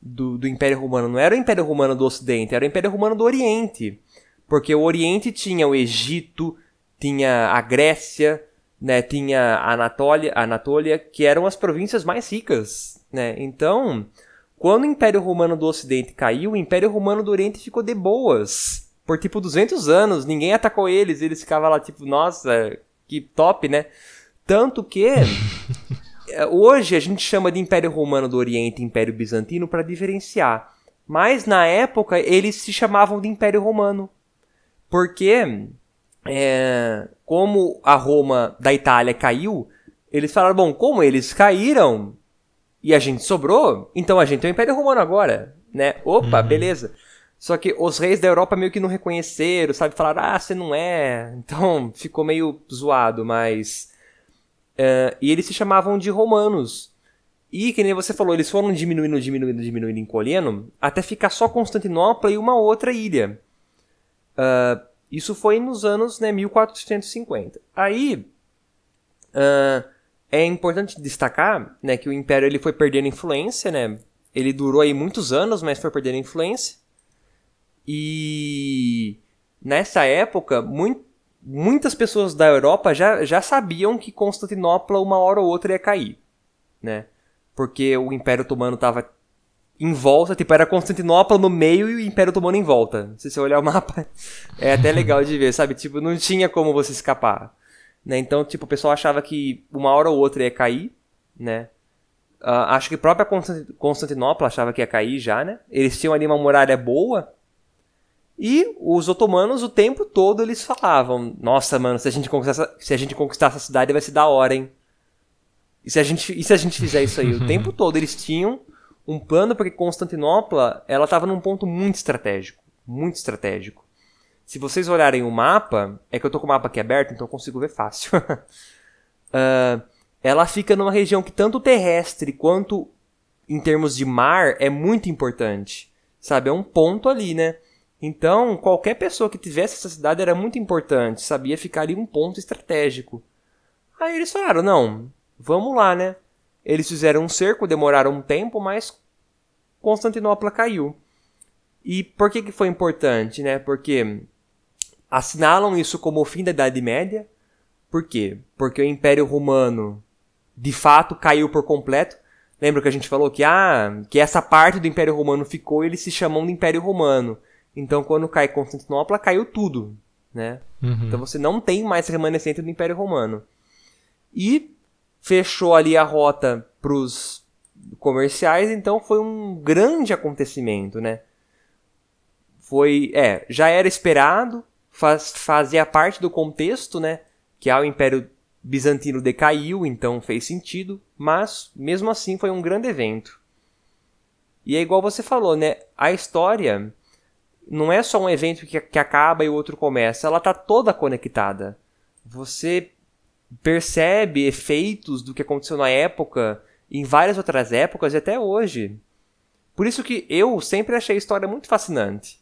do, do Império Romano. Não era o Império Romano do Ocidente, era o Império Romano do Oriente. Porque o Oriente tinha o Egito, tinha a Grécia, né, tinha a Anatólia, a Anatólia, que eram as províncias mais ricas, né? Então, quando o Império Romano do Ocidente caiu, o Império Romano do Oriente ficou de boas. Por tipo 200 anos, ninguém atacou eles, eles ficavam lá tipo, nossa, que top, né? Tanto que (laughs) eh, hoje a gente chama de Império Romano do Oriente e Império Bizantino para diferenciar. Mas na época eles se chamavam de Império Romano. Porque é, como a Roma da Itália caiu, eles falaram: bom, como eles caíram e a gente sobrou, então a gente é o Império Romano agora, né? Opa, uhum. beleza. Só que os reis da Europa meio que não reconheceram, sabe? Falaram: ah, você não é. Então ficou meio zoado, mas. Uh, e eles se chamavam de romanos. E, que nem você falou, eles foram diminuindo, diminuindo, diminuindo, encolhendo, até ficar só Constantinopla e uma outra ilha. Uh, isso foi nos anos né, 1450. Aí uh, é importante destacar né, que o Império ele foi perdendo influência, né? Ele durou aí muitos anos, mas foi perdendo influência. E nessa época, muitas pessoas da Europa já, já sabiam que Constantinopla uma hora ou outra ia cair, né? Porque o Império Otomano estava em volta, tipo, era Constantinopla no meio e o Império Otomano em volta. Se você olhar o mapa, (laughs) é até legal de ver, sabe? Tipo, não tinha como você escapar. Né? Então, tipo, o pessoal achava que uma hora ou outra ia cair, né? Uh, acho que a própria Constantinopla achava que ia cair já, né? Eles tinham ali uma muralha boa. E os otomanos, o tempo todo, eles falavam: Nossa, mano, se a gente conquistar essa, se a gente conquistar essa cidade, vai se dar hora, hein? E se a gente, e se a gente fizer isso aí? o tempo (laughs) todo eles tinham um plano porque Constantinopla ela estava num ponto muito estratégico, muito estratégico. Se vocês olharem o mapa, é que eu tô com o mapa aqui aberto, então eu consigo ver fácil. uh, (laughs) ela fica numa região que tanto terrestre quanto em termos de mar é muito importante. sabe? É um ponto ali, né? Então, qualquer pessoa que tivesse essa cidade era muito importante, sabia ficar ali um ponto estratégico. Aí eles falaram: não, vamos lá, né? Eles fizeram um cerco, demoraram um tempo, mas Constantinopla caiu. E por que, que foi importante, né? Porque assinalam isso como o fim da Idade Média. Por quê? Porque o Império Romano de fato caiu por completo. Lembra que a gente falou que ah, que essa parte do Império Romano ficou e eles se chamam de Império Romano. Então quando cai Constantinopla, caiu tudo, né? Uhum. Então você não tem mais remanescente do Império Romano. E fechou ali a rota para os comerciais, então foi um grande acontecimento, né? Foi, é, já era esperado, faz, fazia parte do contexto, né? Que ah, o Império Bizantino decaiu, então fez sentido, mas mesmo assim foi um grande evento. E é igual você falou, né? A história não é só um evento que, que acaba e o outro começa, ela tá toda conectada. Você percebe efeitos do que aconteceu na época, em várias outras épocas e até hoje. Por isso que eu sempre achei a história muito fascinante.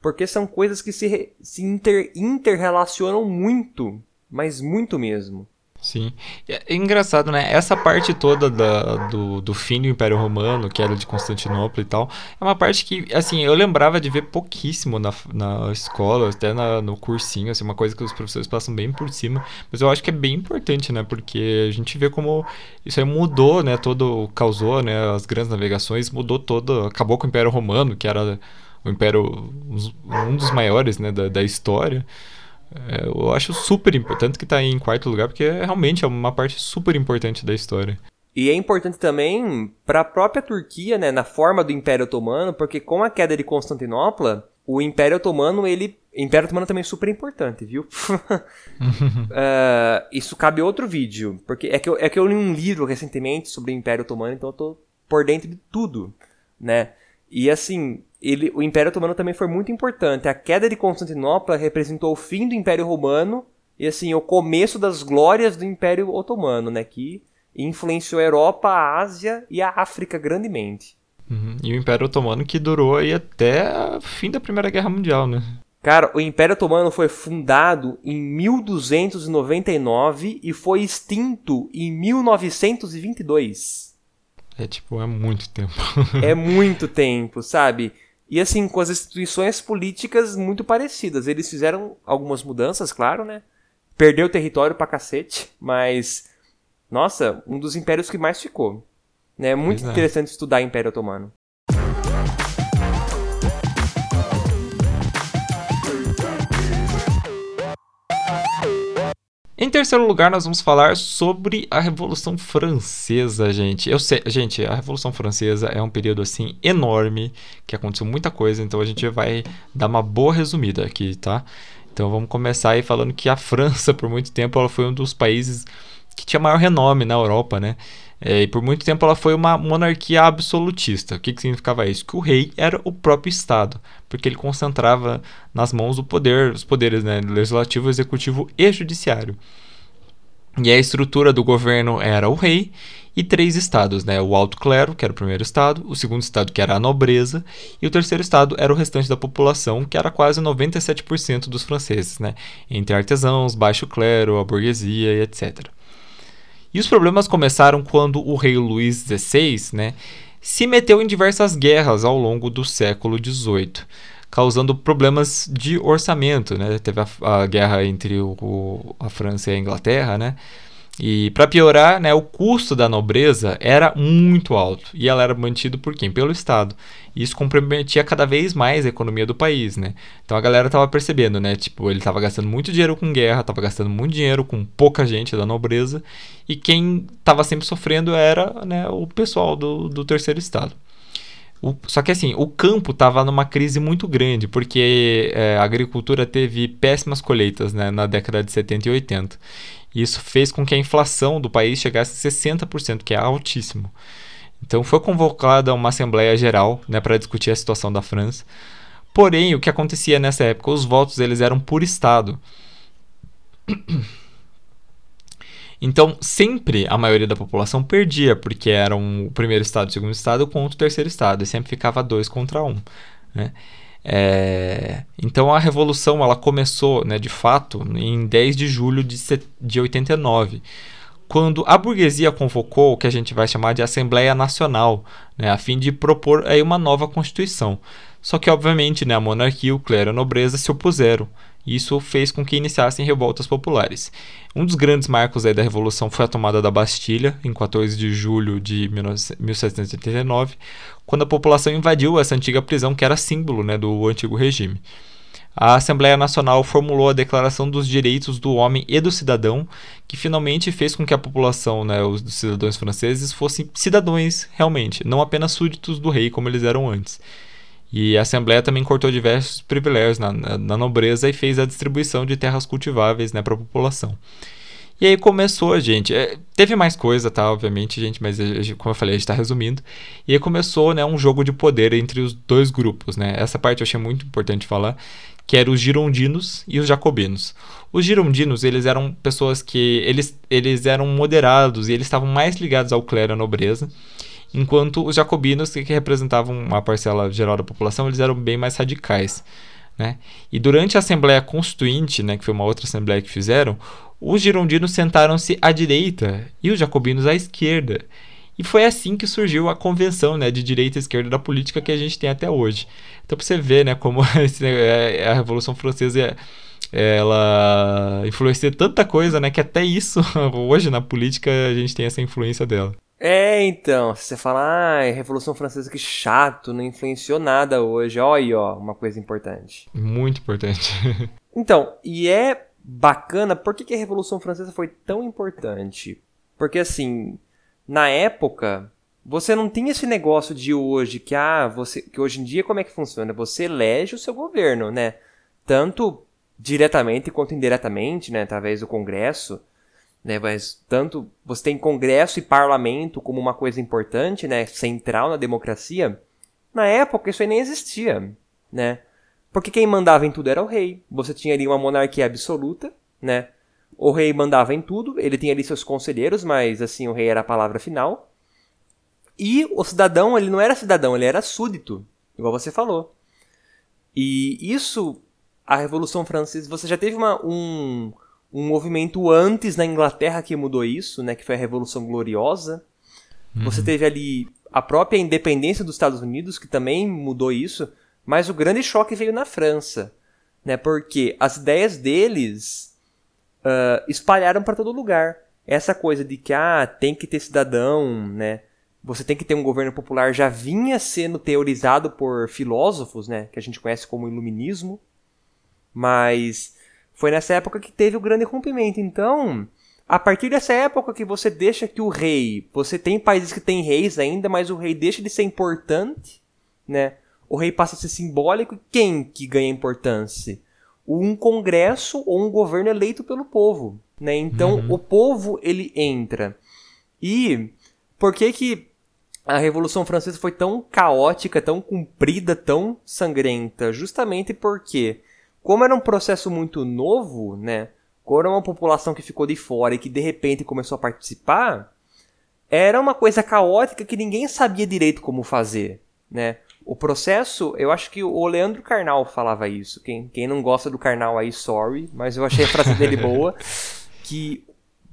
Porque são coisas que se, se inter, interrelacionam muito, mas muito mesmo. Sim. É, é engraçado, né? Essa parte toda da, do, do fim do Império Romano, que era de Constantinopla e tal, é uma parte que, assim, eu lembrava de ver pouquíssimo na, na escola, até na, no cursinho, assim, uma coisa que os professores passam bem por cima, mas eu acho que é bem importante, né? Porque a gente vê como isso aí mudou, né? Todo, causou, né? As grandes navegações, mudou todo, acabou com o Império Romano, que era o Império, um dos maiores, né? Da, da história. É, eu acho super importante que está em quarto lugar, porque é, realmente é uma parte super importante da história. E é importante também para a própria Turquia, né, na forma do Império Otomano, porque com a queda de Constantinopla, o Império Otomano, ele. Império Otomano também é super importante, viu? uh, (laughs) (laughs) isso cabe outro vídeo, porque é que, eu, é que eu li um livro recentemente sobre o Império Otomano, então eu tô por dentro de tudo, né? E assim, ele, o Império Otomano também foi muito importante. A queda de Constantinopla representou o fim do Império Romano e assim o começo das glórias do Império Otomano, né, que influenciou a Europa, a Ásia e a África grandemente. Uhum. E o Império Otomano que durou aí até o fim da Primeira Guerra Mundial, né? Cara, o Império Otomano foi fundado em 1299 e foi extinto em 1922. É tipo, é muito tempo. (laughs) é muito tempo, sabe? E assim, com as instituições políticas muito parecidas. Eles fizeram algumas mudanças, claro, né? Perdeu território pra cacete, mas. Nossa, um dos impérios que mais ficou. Né? Muito é. interessante estudar o Império Otomano. Em terceiro lugar, nós vamos falar sobre a Revolução Francesa, gente. Eu sei, gente, a Revolução Francesa é um período assim enorme, que aconteceu muita coisa, então a gente vai dar uma boa resumida aqui, tá? Então vamos começar aí falando que a França, (laughs) por muito tempo, ela foi um dos países que tinha maior renome na Europa, né? É, e por muito tempo ela foi uma monarquia absolutista. O que, que significava isso? Que o rei era o próprio Estado, porque ele concentrava nas mãos o poder, os poderes né, legislativo, executivo e judiciário. E a estrutura do governo era o rei e três estados, né? O alto clero, que era o primeiro estado, o segundo estado, que era a nobreza, e o terceiro estado era o restante da população, que era quase 97% dos franceses, né? Entre artesãos, baixo clero, a burguesia e etc. E os problemas começaram quando o rei Luís XVI né, se meteu em diversas guerras ao longo do século XVIII, causando problemas de orçamento. Né? Teve a, a guerra entre o, a França e a Inglaterra, né? E para piorar, né, o custo da nobreza era muito alto e ela era mantida por quem? Pelo Estado. Isso comprometia cada vez mais a economia do país, né? Então a galera tava percebendo, né? Tipo, ele tava gastando muito dinheiro com guerra, tava gastando muito dinheiro com pouca gente da nobreza e quem tava sempre sofrendo era né, o pessoal do, do terceiro Estado. O, só que assim, o campo estava numa crise muito grande, porque é, a agricultura teve péssimas colheitas né, na década de 70 e 80. Isso fez com que a inflação do país chegasse a 60%, que é altíssimo. Então foi convocada uma Assembleia Geral né, para discutir a situação da França. Porém, o que acontecia nessa época? Os votos eles eram por Estado. (clears throat) Então, sempre a maioria da população perdia, porque era um, o primeiro estado e o segundo estado contra o terceiro estado, e sempre ficava dois contra um. Né? É, então a revolução ela começou, né, de fato, em 10 de julho de, de 89, quando a burguesia convocou o que a gente vai chamar de Assembleia Nacional, né, a fim de propor aí uma nova constituição. Só que, obviamente, né, a monarquia, o clero e a nobreza se opuseram. Isso fez com que iniciassem revoltas populares. Um dos grandes marcos da Revolução foi a tomada da Bastilha, em 14 de julho de 1789, quando a população invadiu essa antiga prisão que era símbolo né, do antigo regime. A Assembleia Nacional formulou a Declaração dos Direitos do Homem e do Cidadão, que finalmente fez com que a população, né, os cidadãos franceses, fossem cidadãos realmente, não apenas súditos do rei como eles eram antes. E a Assembleia também cortou diversos privilégios na, na, na nobreza e fez a distribuição de terras cultiváveis né, para a população. E aí começou, gente. É, teve mais coisa, tá? Obviamente, gente, mas como eu falei, a gente está resumindo. E aí começou né, um jogo de poder entre os dois grupos, né? Essa parte eu achei muito importante falar, que eram os girondinos e os jacobinos. Os girondinos, eles eram pessoas que eles, eles eram moderados e eles estavam mais ligados ao clero e à nobreza enquanto os jacobinos, que representavam uma parcela geral da população, eles eram bem mais radicais. Né? E durante a Assembleia Constituinte, né, que foi uma outra assembleia que fizeram, os girondinos sentaram-se à direita e os jacobinos à esquerda. E foi assim que surgiu a convenção né, de direita e esquerda da política que a gente tem até hoje. Então, para você ver né, como (laughs) é, a Revolução Francesa ela influenciou tanta coisa né, que até isso, (laughs) hoje na política, a gente tem essa influência dela. É, então, você fala, ah, Revolução Francesa que chato, não influenciou nada hoje. Olha aí, ó, uma coisa importante. Muito importante. (laughs) então, e é bacana, por que, que a Revolução Francesa foi tão importante? Porque, assim, na época, você não tinha esse negócio de hoje, que, ah, você, que hoje em dia como é que funciona? Você elege o seu governo, né? Tanto diretamente quanto indiretamente, né? Através do Congresso né? Mas tanto você tem Congresso e Parlamento como uma coisa importante, né? Central na democracia. Na época isso aí nem existia, né? Porque quem mandava em tudo era o rei. Você tinha ali uma monarquia absoluta, né? O rei mandava em tudo, ele tinha ali seus conselheiros, mas assim, o rei era a palavra final. E o cidadão, ele não era cidadão, ele era súdito, igual você falou. E isso, a Revolução Francesa, você já teve uma, um, um movimento antes na Inglaterra que mudou isso, né, que foi a Revolução Gloriosa. Uhum. Você teve ali a própria independência dos Estados Unidos, que também mudou isso, mas o grande choque veio na França, né, porque as ideias deles uh, espalharam para todo lugar. Essa coisa de que ah, tem que ter cidadão, né, você tem que ter um governo popular já vinha sendo teorizado por filósofos, né, que a gente conhece como iluminismo, mas foi nessa época que teve o grande rompimento. Então, a partir dessa época que você deixa que o rei, você tem países que têm reis ainda, mas o rei deixa de ser importante, né? O rei passa a ser simbólico e quem que ganha importância? Um congresso ou um governo eleito pelo povo, né? Então, uhum. o povo ele entra. E por que que a Revolução Francesa foi tão caótica, tão comprida, tão sangrenta? Justamente porque como era um processo muito novo, né? Como era uma população que ficou de fora e que de repente começou a participar, era uma coisa caótica que ninguém sabia direito como fazer, né? O processo, eu acho que o Leandro Carnal falava isso. Quem, quem não gosta do Carnal aí, sorry, mas eu achei a frase dele (laughs) boa. Que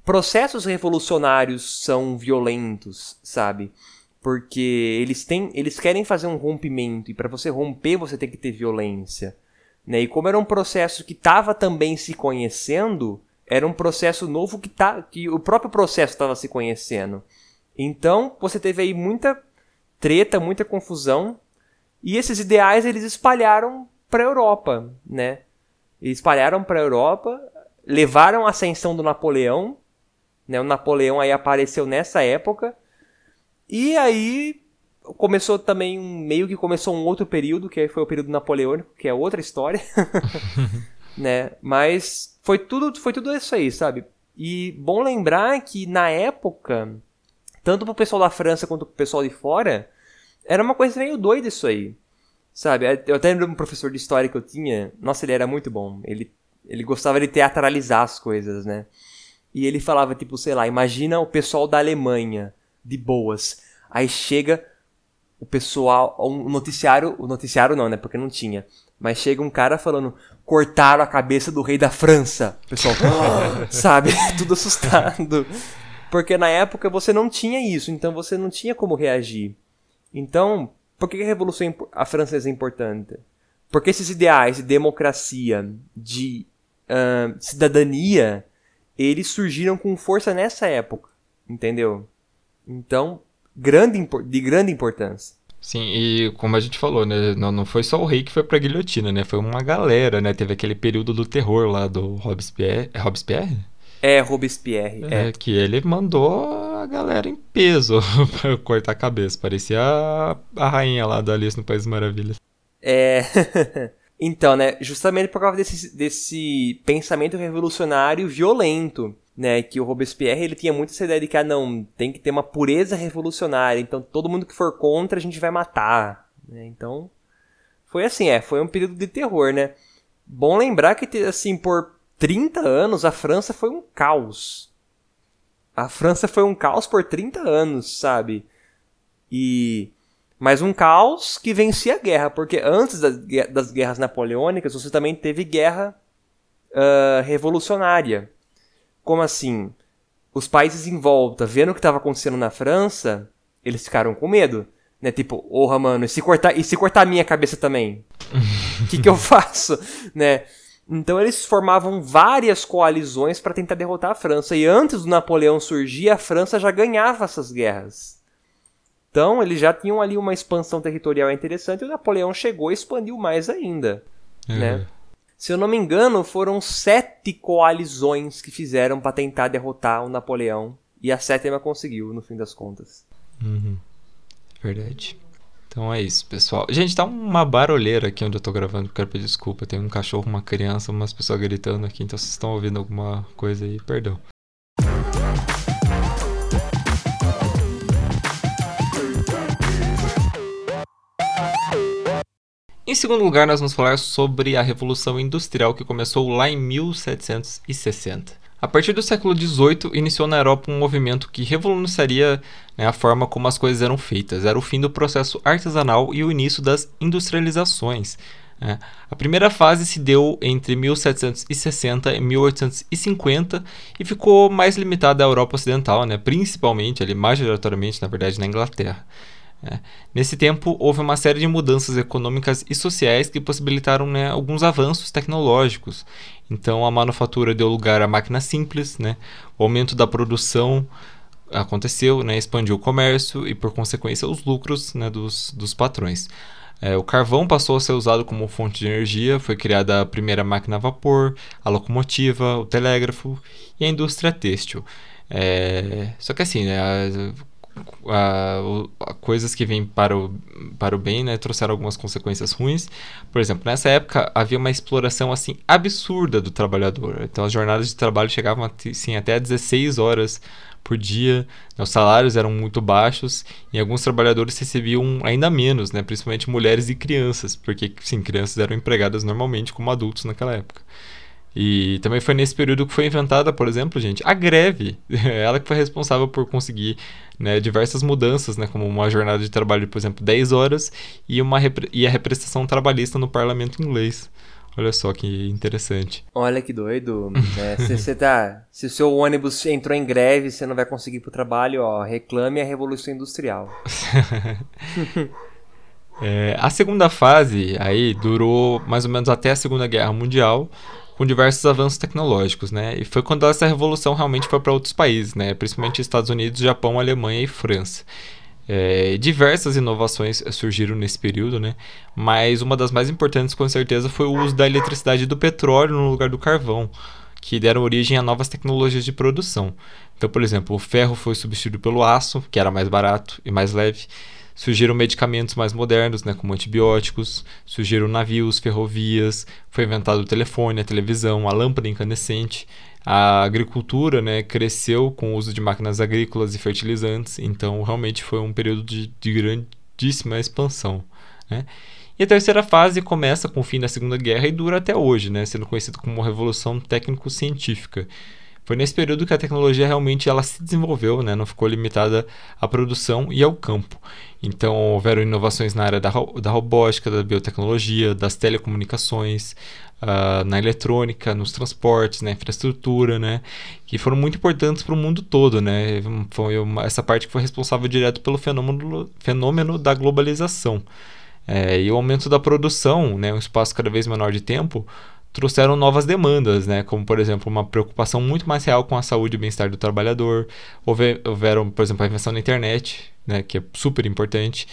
processos revolucionários são violentos, sabe? Porque eles têm, eles querem fazer um rompimento e para você romper você tem que ter violência. Né? E como era um processo que estava também se conhecendo, era um processo novo que, tá, que o próprio processo estava se conhecendo. Então, você teve aí muita treta, muita confusão, e esses ideais eles espalharam para a Europa, né? Eles espalharam para a Europa, levaram a ascensão do Napoleão, né? O Napoleão aí apareceu nessa época, e aí começou também um meio que começou um outro período, que foi o período napoleônico, que é outra história. (laughs) (laughs) né? Mas foi tudo, foi tudo isso aí, sabe? E bom lembrar que na época, tanto pro pessoal da França quanto pro pessoal de fora, era uma coisa meio doida isso aí. Sabe? Eu até lembro de um professor de história que eu tinha. Nossa, ele era muito bom. Ele, ele gostava de teatralizar as coisas, né? E ele falava, tipo, sei lá, imagina o pessoal da Alemanha, de boas. Aí chega o pessoal, um noticiário, o noticiário não, né, porque não tinha, mas chega um cara falando, cortaram a cabeça do rei da França. O pessoal, (laughs) sabe, (laughs) tudo assustado. Porque na época você não tinha isso, então você não tinha como reagir. Então, por que a Revolução a Francesa é importante? Porque esses ideais de democracia, de uh, cidadania, eles surgiram com força nessa época, entendeu? Então, grande, de grande importância. Sim, e como a gente falou, né, não, não foi só o rei que foi pra guilhotina, né, foi uma galera, né, teve aquele período do terror lá do Robespierre, é Robespierre? É, Robespierre, é. é. que ele mandou a galera em peso (laughs) pra cortar a cabeça, parecia a, a rainha lá da Alice no País das Maravilhas. É... (laughs) então, né, justamente por causa desse, desse pensamento revolucionário violento, né, que o Robespierre ele tinha muito essa ideia de que ah, não, tem que ter uma pureza revolucionária, então todo mundo que for contra a gente vai matar, né? Então, foi assim, é, foi um período de terror, né? Bom lembrar que assim, por 30 anos a França foi um caos. A França foi um caos por 30 anos, sabe? E mas um caos que vencia a guerra, porque antes das, guerras napoleônicas você também teve guerra uh, revolucionária. Como assim? Os países em volta, vendo o que estava acontecendo na França, eles ficaram com medo. Né? Tipo, porra, mano, e se cortar, e se cortar a minha cabeça também? O (laughs) que, que eu faço? Né? Então eles formavam várias coalizões para tentar derrotar a França. E antes do Napoleão surgir, a França já ganhava essas guerras. Então eles já tinham ali uma expansão territorial interessante e o Napoleão chegou e expandiu mais ainda. Uhum. Né? Se eu não me engano, foram sete coalizões que fizeram para tentar derrotar o Napoleão. E a sétima conseguiu, no fim das contas. Uhum. Verdade. Então é isso, pessoal. Gente, tá uma barulheira aqui onde eu tô gravando, quero pedir desculpa. Tem um cachorro, uma criança, umas pessoas gritando aqui, então vocês estão ouvindo alguma coisa aí, perdão. Em segundo lugar, nós vamos falar sobre a Revolução Industrial que começou lá em 1760. A partir do século XVIII, iniciou na Europa um movimento que revolucionaria né, a forma como as coisas eram feitas. Era o fim do processo artesanal e o início das industrializações. Né. A primeira fase se deu entre 1760 e 1850 e ficou mais limitada à Europa Ocidental, né, principalmente, ali, majoritariamente, na verdade, na Inglaterra. É. Nesse tempo, houve uma série de mudanças econômicas e sociais que possibilitaram né, alguns avanços tecnológicos. Então, a manufatura deu lugar a máquinas simples, né, o aumento da produção aconteceu, né, expandiu o comércio e, por consequência, os lucros né, dos, dos patrões. É, o carvão passou a ser usado como fonte de energia, foi criada a primeira máquina a vapor, a locomotiva, o telégrafo e a indústria têxtil. É, só que assim, né, coisas que vêm para o, para o bem, né, trouxeram algumas consequências ruins. Por exemplo, nessa época havia uma exploração assim absurda do trabalhador. Então as jornadas de trabalho chegavam assim, até 16 horas por dia, né, os salários eram muito baixos e alguns trabalhadores recebiam ainda menos, né, principalmente mulheres e crianças, porque sim, crianças eram empregadas normalmente como adultos naquela época. E também foi nesse período que foi inventada, por exemplo, gente, a greve. (laughs) Ela que foi responsável por conseguir né, diversas mudanças, né, como uma jornada de trabalho de, por exemplo, 10 horas e, uma e a represtação trabalhista no parlamento inglês. Olha só que interessante. É, que doido. (laughs) É, tá. Se o seu ônibus entrou em greve você não vai conseguir ir pro trabalho, ó, reclame a Revolução Industrial. (laughs) é, a segunda fase aí durou mais ou menos até a Segunda Guerra Mundial com diversos avanços tecnológicos, né? E foi quando essa revolução realmente foi para outros países, né? Principalmente Estados Unidos, Japão, Alemanha e França. É, diversas inovações surgiram nesse período, né? Mas uma das mais importantes, com certeza, foi o uso da eletricidade e do petróleo no lugar do carvão, que deram origem a novas tecnologias de produção. Então, por exemplo, o ferro foi substituído pelo aço, que era mais barato e mais leve. Surgiram medicamentos mais modernos, né, como antibióticos, surgiram navios, ferrovias, foi inventado o telefone, a televisão, a lâmpada incandescente. A agricultura né, cresceu com o uso de máquinas agrícolas e fertilizantes, então realmente foi um período de, de grandíssima expansão. Né? E a terceira fase começa com o fim da Segunda Guerra e dura até hoje, né, sendo conhecido como Revolução Técnico-Científica Foi nesse período que a tecnologia realmente ela se desenvolveu, né? não ficou limitada à produção e ao campo. Então houveram inovações na área da, da robótica, da biotecnologia, das telecomunicações, uh, na eletrônica, nos transportes, na infraestrutura, né? que foram muito importantes para o mundo todo. Né? Foi uma, essa parte que foi responsável direto pelo fenômeno, fenômeno da globalização. É, e o aumento da produção, né? um espaço cada vez menor de tempo, trouxeram novas demandas, né? como por exemplo uma preocupação muito mais real com a saúde e bem-estar do trabalhador. Houve, houveram, por exemplo, a invenção da internet, né? que é super importante.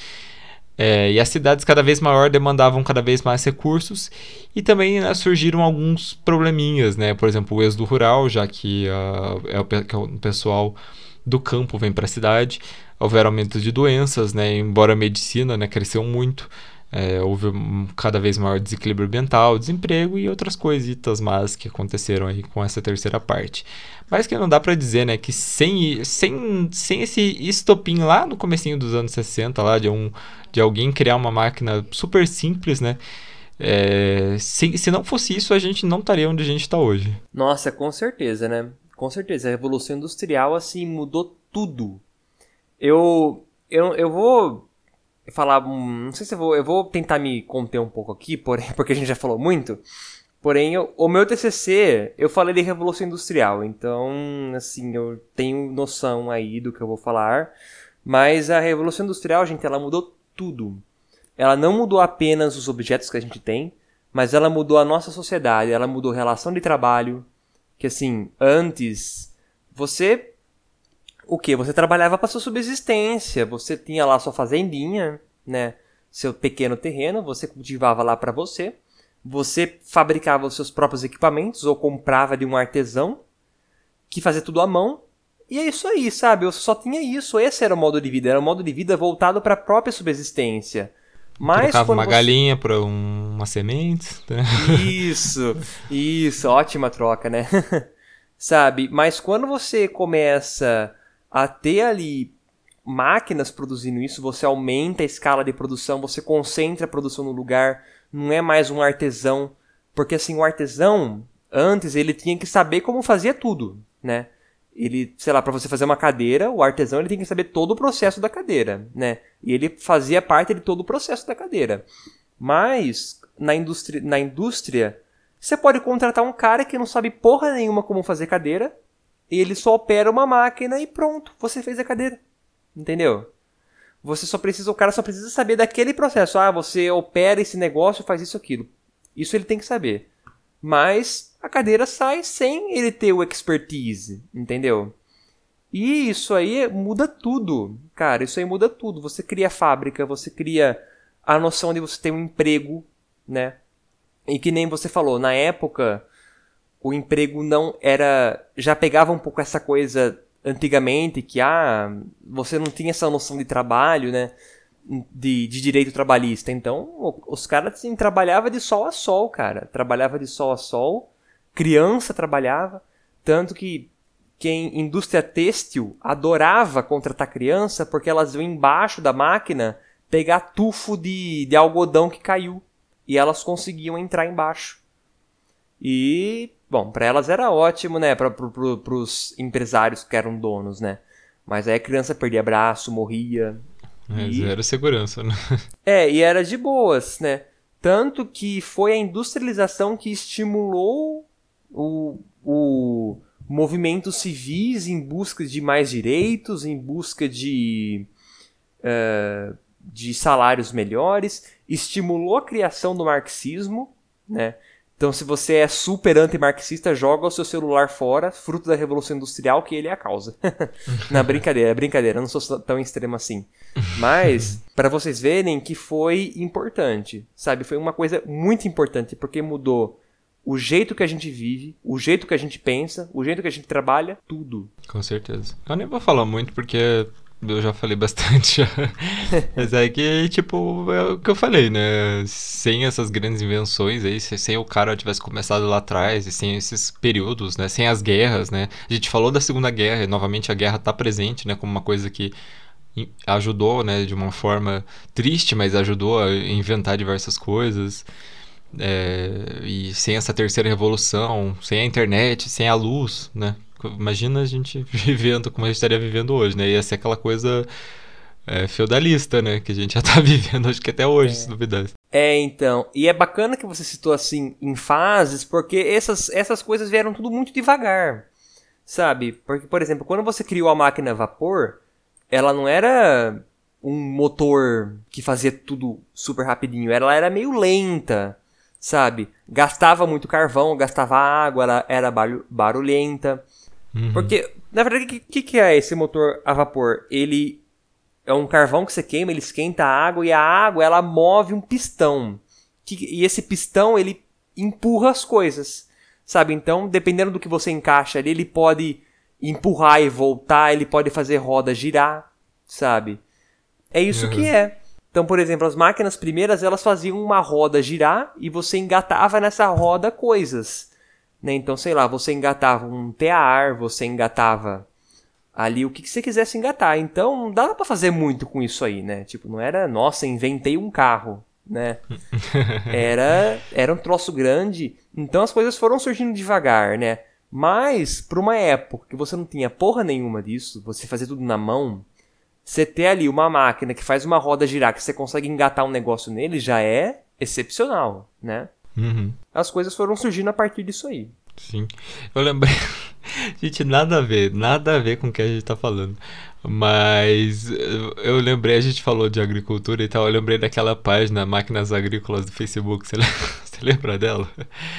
É, e as cidades cada vez maior demandavam cada vez mais recursos e também né, surgiram alguns probleminhas, né? Por exemplo, o êxodo rural, já que, uh, é o, pessoal do campo vem para a cidade. Houveram aumento de doenças, né? Embora a medicina né, cresceu muito, é, houve um cada vez maior desequilíbrio ambiental, desemprego e outras coisitas más que aconteceram aí com essa terceira parte. Mas que não dá para dizer, né, que sem, sem, sem esse estopim lá no comecinho dos anos 60, lá, de, um, de alguém criar uma máquina super simples, né, é, se, se não fosse isso, a gente não estaria onde a gente está hoje. Nossa, com certeza, né? Com certeza. A Revolução Industrial, assim, mudou tudo. Eu, eu, eu vou falar. Não sei se eu vou. Eu vou tentar me conter um pouco aqui, porém, (laughs) porque a gente já falou muito. Porém, eu, o meu TCC, eu falei de Revolução Industrial, então, assim, eu tenho noção aí do que eu vou falar. Mas a Revolução Industrial, gente, ela mudou tudo. Ela não mudou apenas os objetos que a gente tem, mas ela mudou a nossa sociedade, ela mudou a relação de trabalho. Que assim, antes, você o que? Você trabalhava para sua subsistência, você tinha lá sua fazendinha, né? Seu pequeno terreno, você cultivava lá para você. Você fabricava os seus próprios equipamentos ou comprava de um artesão que fazia tudo à mão. E é isso aí, sabe? Eu só tinha isso. Esse era o modo de vida. Era um modo de vida voltado para a própria subsistência. Mas Trocava uma você... galinha por um, uma semente. Né? Isso, isso, ótima troca, né? (laughs) sabe? Mas quando você começa a ter ali máquinas produzindo isso, você aumenta a escala de produção, você concentra a produção no lugar, não é mais um artesão, porque assim, o artesão, antes ele tinha que saber como fazia tudo, né? Ele, sei lá, para você fazer uma cadeira, o artesão ele tem que saber todo o processo da cadeira, né? E ele fazia parte de todo o processo da cadeira. Mas na indústria, na indústria, você pode contratar um cara que não sabe porra nenhuma como fazer cadeira, ele só opera uma máquina e pronto, você fez a cadeira. Entendeu? Você só precisa, o cara só precisa saber daquele processo. Ah, você opera esse negócio, faz isso aquilo. Isso ele tem que saber. Mas a cadeira sai sem ele ter o expertise, entendeu? E isso aí muda tudo. Cara, isso aí muda tudo. Você cria fábrica, você cria a noção de você ter um emprego, né? E que nem você falou, na época o emprego não era. Já pegava um pouco essa coisa antigamente que ah, você não tinha essa noção de trabalho, né? De, de direito trabalhista. Então, os caras assim, trabalhavam de sol a sol, cara. Trabalhava de sol a sol. Criança trabalhava. Tanto que quem indústria têxtil adorava contratar criança porque elas iam embaixo da máquina pegar tufo de, de algodão que caiu. E elas conseguiam entrar embaixo. E Bom, para elas era ótimo, né? Para pro, os empresários que eram donos, né? Mas aí a criança perdia braço, morria. É, e... Zero segurança, né? (laughs) É, e era de boas, né? Tanto que foi a industrialização que estimulou o, o movimentos civis em busca de mais direitos, em busca de, uh, de salários melhores, estimulou a criação do marxismo, né? Então, se você é super anti-marxista, joga o seu celular fora, fruto da Revolução Industrial, que ele é a causa. (laughs) Na brincadeira, é brincadeira, eu não sou tão extremo assim. Mas, (laughs) para vocês verem que foi importante, sabe? Foi uma coisa muito importante, porque mudou o jeito que a gente vive, o jeito que a gente pensa, o jeito que a gente trabalha, tudo. Com certeza. Eu nem vou falar muito porque eu já falei bastante. (laughs) Mas é que, tipo, é o que eu falei, né? Sem essas grandes invenções aí, sem o cara tivesse começado lá atrás, e sem esses períodos, né? Sem as guerras, né? A gente falou da Segunda Guerra, e novamente a guerra tá presente, né? Como uma coisa que ajudou, né? De uma forma triste, mas ajudou a inventar diversas coisas. É, e sem essa terceira revolução, sem a internet, sem a luz, né? Imagina a gente (laughs) vivendo como a gente estaria vivendo hoje, né? Ia ser aquela coisa é, feudalista, né? Que a gente já tá (laughs) vivendo, acho que até hoje, é. se duvidasse. É, então. E é bacana que você citou assim em fases, porque essas, essas coisas vieram tudo muito devagar. Sabe? Porque, por exemplo, quando você criou a máquina a vapor, ela não era um motor que fazia tudo super rapidinho. Ela era meio lenta, sabe? Gastava muito carvão, gastava água, ela era barulhenta. Uhum. Porque, na verdade, o que, que é esse motor a vapor? Ele é um carvão que você queima, ele esquenta a água e a água ela move um pistão. e esse pistão ele empurra as coisas, sabe? Então, dependendo do que você encaixa ali, ele pode empurrar e voltar, ele pode fazer roda girar, sabe? É isso uhum. que é. Então, por exemplo, as máquinas primeiras elas faziam uma roda girar e você engatava nessa roda coisas. Né? Então, sei lá, você engatava um tear, você engatava ali o que, que você quisesse engatar. Então não dava para fazer muito com isso aí, né? Tipo, não era, nossa, inventei um carro, né? (laughs) Era, era um troço grande. Então as coisas foram surgindo devagar, né? Mas, para uma época que você não tinha porra nenhuma disso, você fazia tudo na mão, você ter ali uma máquina que faz uma roda girar, que você consegue engatar um negócio nele, já é excepcional, né? Uhum. As coisas foram surgindo a partir disso aí. Sim. Eu lembrei. (laughs) gente, nada a ver, nada a ver com o que a gente tá falando. Mas eu lembrei, a gente falou de agricultura e tal, eu lembrei daquela página Máquinas Agrícolas do Facebook, você (laughs) lembra, você lembra dela?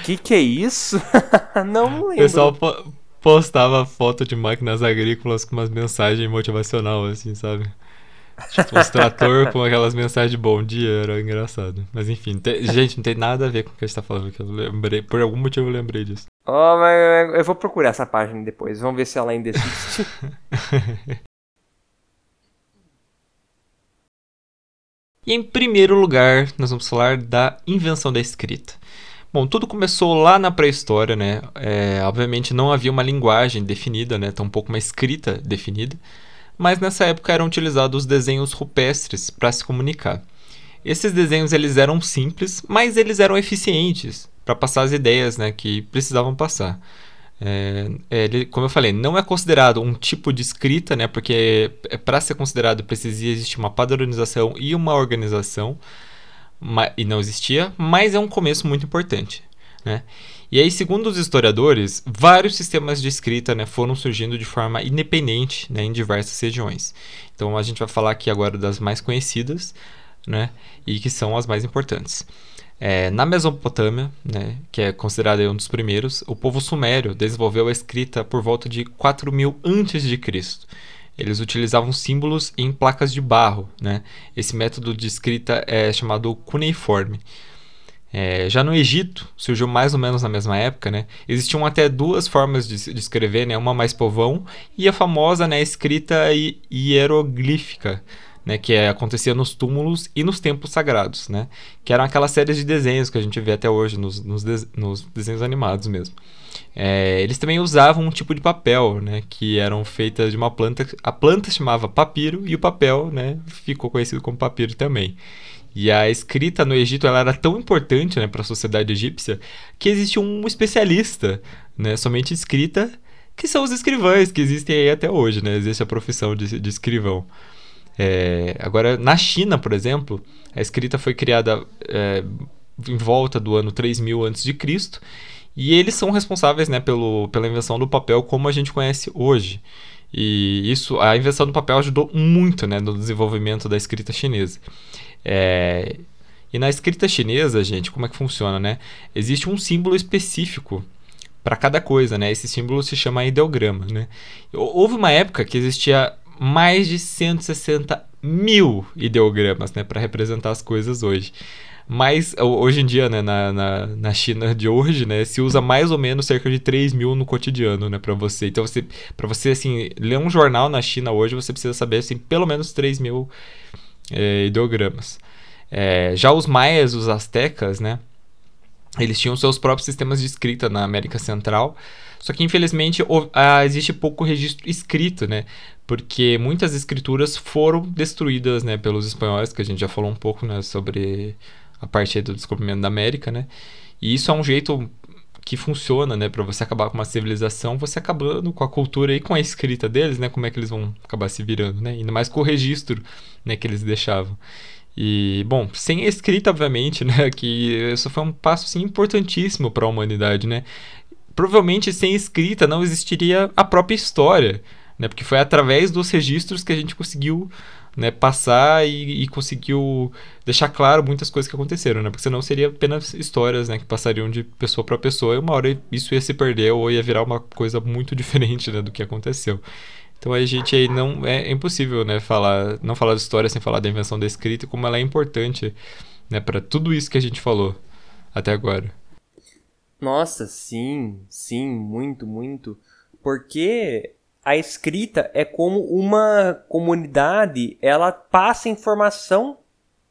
Que que é isso? (laughs) não lembro. O pessoal po postava foto de máquinas agrícolas com umas mensagens motivacional, assim, sabe? Tipo, os trator com aquelas mensagens de bom dia, era engraçado. Mas enfim, te... gente, não tem nada a ver com o que a gente tá falando, que eu lembrei, por algum motivo eu lembrei disso. Oh, mas eu vou procurar essa página depois. Vamos ver se ela ainda existe. (laughs) e em primeiro lugar, nós vamos falar da invenção da escrita. Bom, tudo começou lá na pré-história, né? É, obviamente não havia uma linguagem definida, né? Tampouco uma escrita definida. Mas nessa época eram utilizados desenhos rupestres para se comunicar. Esses desenhos eles eram simples, mas eles eram eficientes para passar as ideias né, que precisavam passar. É, ele, como eu falei, não é considerado um tipo de escrita, né, porque é, para ser considerado precisa existir uma padronização e uma organização, e não existia, mas é um começo muito importante. Né? E aí, segundo os historiadores, vários sistemas de escrita né, foram surgindo de forma independente né, em diversas regiões. Então a gente vai falar aqui agora das mais conhecidas né, e que são as mais importantes. É, na Mesopotâmia, né, que é considerado um dos primeiros, o povo sumério desenvolveu a escrita por volta de 4000 a.C. Eles utilizavam símbolos em placas de barro. Né? Esse método de escrita é chamado cuneiforme. É, já no Egito, surgiu mais ou menos na mesma época, né? Existiam até duas formas de, de escrever, né? Uma mais povão e a famosa né, escrita hieroglífica, né, que é, acontecia nos túmulos e nos templos sagrados, né, que eram aquelas séries de desenhos que a gente vê até hoje nos, nos, de, nos desenhos animados mesmo. É, eles também usavam um tipo de papel, né, que eram feitas de uma planta, a planta se chamava papiro e o papel, né, ficou conhecido como papiro também. E a escrita no Egito ela era tão importante né, para a sociedade egípcia que existe um especialista, né, somente escrita, que são os escrivães que existem aí até hoje, né? Existe a profissão de, de escrivão. É, agora, na China, por exemplo, a escrita foi criada é, em volta do ano 3000 a.C. e eles são responsáveis né, pelo, pela invenção do papel como a gente conhece hoje. E isso, a invenção do papel ajudou muito né, no desenvolvimento da escrita chinesa. É, e na escrita chinesa, gente, como é que funciona, né? Existe um símbolo específico para cada coisa, né? Esse símbolo se chama ideograma, né? Houve uma época que existia mais de 160 mil ideogramas né, para representar as coisas hoje. Mas hoje em dia, né, na, na, na, China de hoje, né, se usa mais ou menos cerca de 3 mil no cotidiano, né, para você. Então, você, para você, assim, ler um jornal na China hoje, você precisa saber, assim, pelo menos 3 mil é, ideogramas. É, já os maias, os astecas, né, eles tinham seus próprios sistemas de escrita na América Central, só que infelizmente ah, existe pouco registro escrito, né? Porque muitas escrituras foram destruídas, né, pelos espanhóis, que a gente já falou um pouco, né, sobre a parte do descobrimento da América, né? E isso é um jeito que funciona, né, para você acabar com uma civilização, você acabando com a cultura e com a escrita deles, né, como é que eles vão acabar se virando, né, ainda mais com o registro, né, que eles deixavam. E, bom, sem a escrita, obviamente, (laughs) né, que isso foi um passo, assim, importantíssimo para a humanidade, né. Provavelmente sem escrita não existiria a própria história, né, porque foi através dos registros que a gente conseguiu né, passar e, e, conseguiu deixar claro muitas coisas que aconteceram, né? Porque senão seria apenas histórias, né, que passariam de pessoa para pessoa e uma hora isso ia se perder ou ia virar uma coisa muito (laughs) diferente, né, do que aconteceu. Então a gente aí não é, é impossível, né, falar, não falar de história sem falar da invenção da escrita, como ela é importante, né, para tudo isso que a gente falou até agora. Nossa, sim, sim, muito, muito. Porque a escrita é como uma comunidade, ela passa informação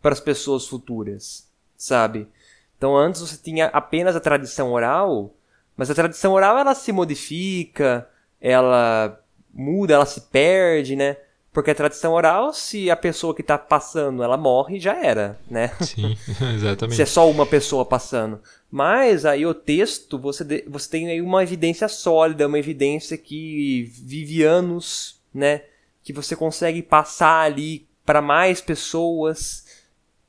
para as pessoas futuras, sabe? Então antes você tinha apenas a tradição oral, mas a tradição oral ela se modifica, ela muda, ela se perde, né? Porque a tradição oral, se a pessoa que está passando ela morre, já era, né? Sim, (laughs) exatamente. se é só uma pessoa passando. Mas aí o texto, você, você tem aí uma evidência sólida, uma evidência que vive anos, né? Que você consegue passar ali para mais pessoas,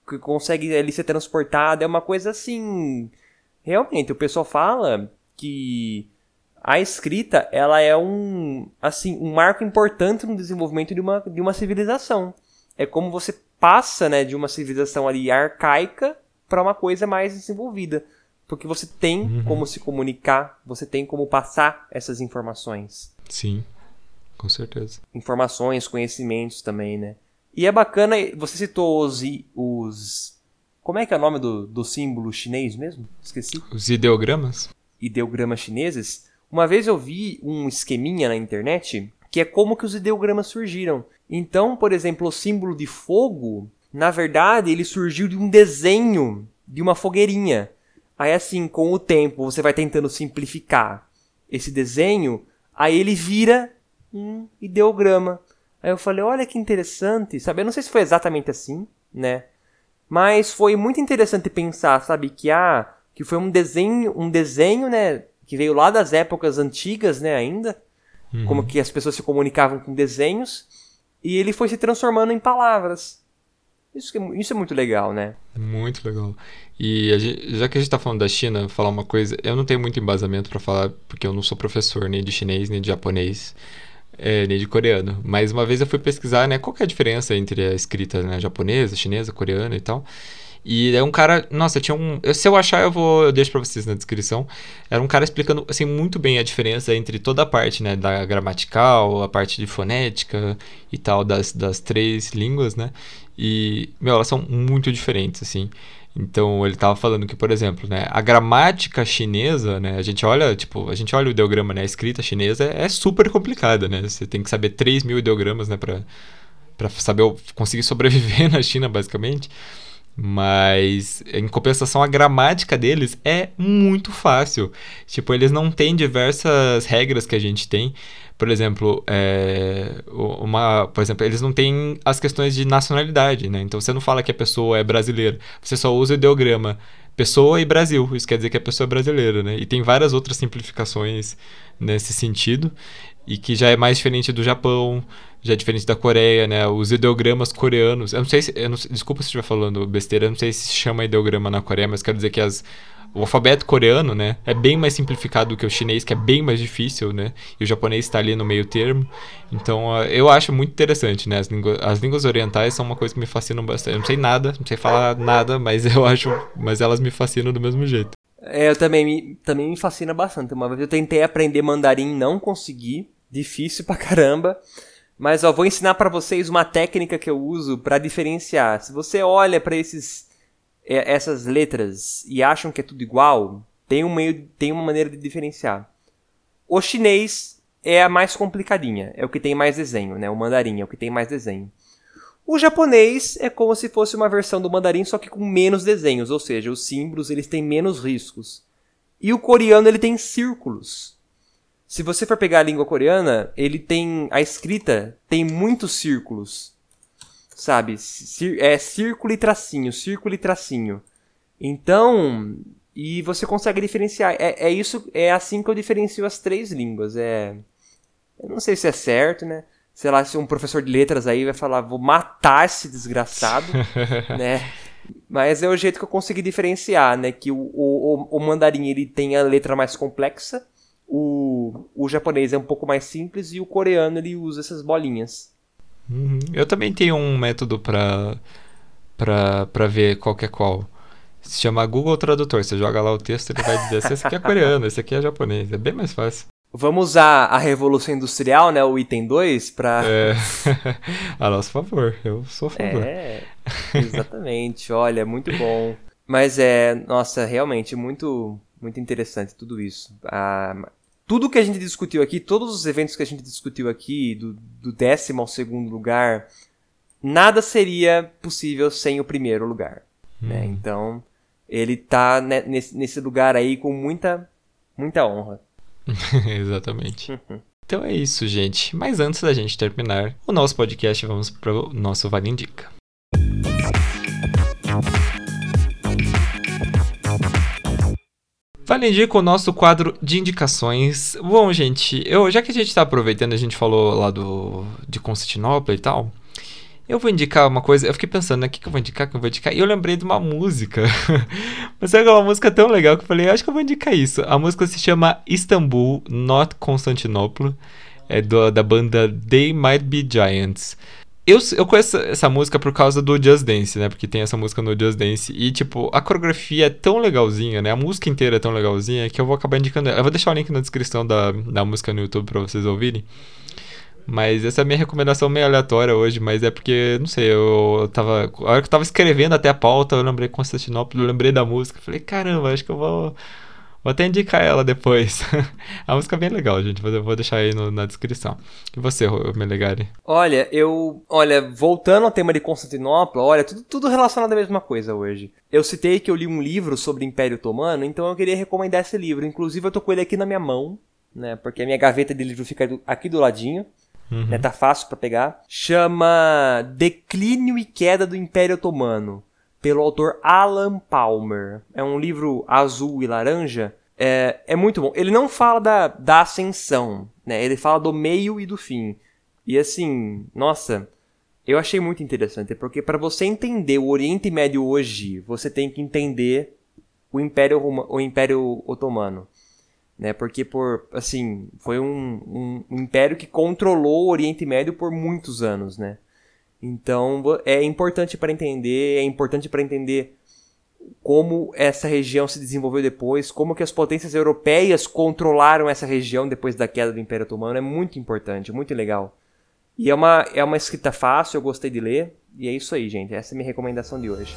que consegue ali ser transportado. É uma coisa assim. Realmente, o pessoal fala que a escrita ela é um assim um marco importante no desenvolvimento de uma, de uma civilização. É como você passa né, de uma civilização ali arcaica para uma coisa mais desenvolvida. Porque você tem uhum. como se comunicar, você tem como passar essas informações. Sim, com certeza. Informações, conhecimentos também, né? E é bacana, você citou os. os como é que é o nome do, do símbolo chinês mesmo? Esqueci. Os ideogramas? Ideogramas chineses. Uma vez eu vi um esqueminha na internet que é como que os ideogramas surgiram. Então, por exemplo, o símbolo de fogo, na verdade, ele surgiu de um desenho de uma fogueirinha. Aí assim, com o tempo, você vai tentando simplificar esse desenho, aí ele vira um ideograma. Aí eu falei, olha que interessante, sabe? Eu não sei se foi exatamente assim, né? Mas foi muito interessante pensar, sabe, que ah, que foi um desenho, um desenho, né, que veio lá das épocas antigas, né, ainda, uhum. como que as pessoas se comunicavam com desenhos, e ele foi se transformando em palavras. Isso, é, isso é muito legal, né? Muito legal. E gente, já que a gente está falando da China, falar uma coisa, eu não tenho muito embasamento para falar, porque eu não sou professor nem de chinês, nem de japonês, é, nem de coreano. Mas uma vez eu fui pesquisar, né, qual é a diferença entre a escrita né, japonesa, chinesa, coreana e tal. E é um cara, nossa, tinha um, se eu achar eu vou, eu deixo para vocês na descrição. Era um cara explicando assim muito bem a diferença entre toda a parte, né, da gramatical, a parte de fonética e tal das, das três línguas, né? E, meu, elas são muito diferentes, assim. Então ele estava falando que, por exemplo, né, a gramática chinesa, né, a gente olha, tipo, a gente olha o ideograma, né, a escrita chinesa é, é super complicada, né? Você tem que saber 3 mil ideogramas, né, para saber conseguir sobreviver (laughs) na China, basicamente. Mas, em compensação, a gramática deles é muito fácil. Tipo, eles não têm diversas regras que a gente tem. Por exemplo, é, uma, por exemplo, eles não têm as questões de nacionalidade, né? Então você não fala que a pessoa é brasileira, você só usa o ideograma pessoa e Brasil. Isso quer dizer que a pessoa é brasileira, né? E tem várias outras simplificações nesse sentido e que já é mais diferente do Japão, já é diferente da Coreia, né? Os ideogramas coreanos. Eu não sei se. Não, desculpa se estiver falando besteira, eu não sei se chama ideograma na Coreia, mas quero dizer que as, o alfabeto coreano, né? É bem mais simplificado do que o chinês, que é bem mais difícil, né? E o japonês está ali no meio termo. Então, eu acho muito interessante, né? As, as línguas orientais são uma coisa que me fascinam bastante. Eu não sei nada, não sei falar nada, mas eu (laughs) acho. Mas elas me fascinam do mesmo jeito. É, eu também também me fascina bastante. Uma vez eu tentei aprender mandarim, não consegui. Difícil pra caramba. Mas vou ensinar para vocês uma técnica que eu uso para diferenciar. Se você olha para esses é, essas letras e acham que é tudo igual, tem um meio, tem uma maneira de diferenciar. O chinês é a mais complicadinha, é o que tem mais desenho, né? O mandarim é o que tem mais desenho. O japonês é como se fosse uma versão do mandarim, só que com menos desenhos, ou seja, os símbolos eles têm menos riscos. E o coreano ele tem círculos. Se você for pegar a língua coreana, ele tem. A escrita tem muitos círculos. Sabe? É círculo e tracinho, círculo e tracinho. Então, E você consegue diferenciar. É, é isso, é assim que eu diferencio as três línguas. É, eu não sei se é certo, né? Sei lá, se um professor de letras aí vai falar, vou matar esse desgraçado, (laughs) né? Mas é o jeito que eu consegui diferenciar, né? Que o, o, o mandarim ele tem a letra mais complexa, o, o japonês é um pouco mais simples e o coreano ele usa essas bolinhas. Uhum. Eu também tenho um método para para ver qual que é qual. Se chama Google Tradutor. Você joga lá o texto, ele vai dizer se esse aqui é coreano, esse aqui é japonês. É bem mais fácil. Vamos usar a Revolução Industrial, né? O item 2, para. É. (laughs) a nosso favor, eu sou a favor. É, exatamente. Olha, muito bom. Mas é, nossa, realmente, muito, muito interessante tudo isso. Ah, tudo que a gente discutiu aqui, todos os eventos que a gente discutiu aqui, do, do décimo ao segundo lugar, nada seria possível sem o primeiro lugar. Hum. Né? Então, ele tá nesse, nesse lugar aí com muita, muita honra. (laughs) Exatamente. Uhum. Então é isso, gente. Mas antes da gente terminar o nosso podcast, vamos para o nosso Vale Indica. Vale Indica o nosso quadro de indicações. Bom, gente, eu, já que a gente está aproveitando, a gente falou lá do, de Constantinopla e tal. Eu vou indicar uma coisa, eu fiquei pensando, né, o que, que eu vou indicar, que eu vou indicar, e eu lembrei de uma música. (laughs) Mas é uma música tão legal que eu falei, acho que eu vou indicar isso. A música se chama Istanbul, Not Constantinople, é do, da banda They Might Be Giants. Eu, eu conheço essa música por causa do Just Dance, né? Porque tem essa música no Just Dance. E, tipo, a coreografia é tão legalzinha, né? A música inteira é tão legalzinha que eu vou acabar indicando. Eu vou deixar o link na descrição da, da música no YouTube pra vocês ouvirem. Mas essa é a minha recomendação meio aleatória hoje, mas é porque, não sei, eu, eu tava. A hora que eu tava escrevendo até a pauta, eu lembrei Constantinopla, eu lembrei da música. Falei, caramba, acho que eu vou. Vou até indicar ela depois. (laughs) a música é bem legal, gente. Vou, vou deixar aí no, na descrição. E você, Melegari? Olha, eu. Olha, voltando ao tema de Constantinopla, olha, tudo, tudo relacionado à mesma coisa hoje. Eu citei que eu li um livro sobre o Império Otomano, então eu queria recomendar esse livro. Inclusive, eu tô com ele aqui na minha mão, né? Porque a minha gaveta de livro fica aqui do ladinho. Uhum. Né, tá fácil para pegar. Chama Declínio e Queda do Império Otomano, pelo autor Alan Palmer. É um livro azul e laranja. É, é muito bom. Ele não fala da, da ascensão, né? Ele fala do meio e do fim. E assim, nossa, eu achei muito interessante, porque para você entender o Oriente Médio hoje, você tem que entender o Império, o Império Otomano né? Porque por assim foi um, um, império que controlou o Oriente Médio por muitos anos, né? Então é importante para entender, é importante para entender como essa região se desenvolveu depois, como que as potências europeias controlaram essa região depois da queda do Império Otomano, é muito importante, muito legal. E é uma, é uma escrita fácil, eu gostei de ler, e é isso aí, gente. Essa é a minha recomendação de hoje.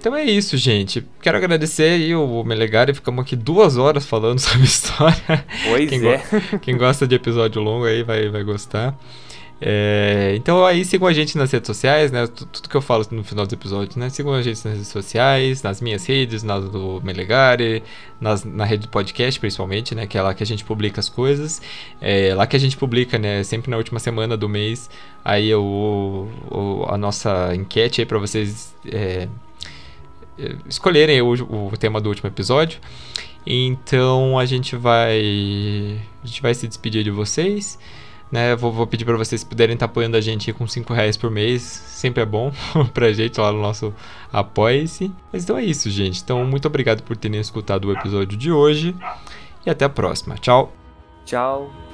Então é isso, gente. Quero agradecer aí o Melegari. Ficamos aqui duas horas falando (laughs) sobre história. Pois quem é. Go quem gosta de episódio longo aí vai, vai gostar. É, então aí sigam a gente nas redes sociais, né? Tudo, tudo, que eu falo no final dos episódios, né? Sigam a gente nas redes sociais, nas minhas redes, nas do Melegari, nas, na rede do podcast principalmente, né? Que é lá que a gente publica as coisas. É lá que a gente publica, né? Sempre na última semana do mês, aí o, a nossa enquete aí para vocês é, escolherem o, o tema do último episódio. Então a gente vai a gente vai se despedir de vocês. Né, vou, vou pedir para vocês puderem estar tá apoiando a gente com 5 reais por mês, sempre é bom (laughs) pra gente lá no nosso Apoie-se. Mas então é isso, gente. Então, muito obrigado por terem escutado o episódio de hoje e até a próxima. Tchau. Tchau.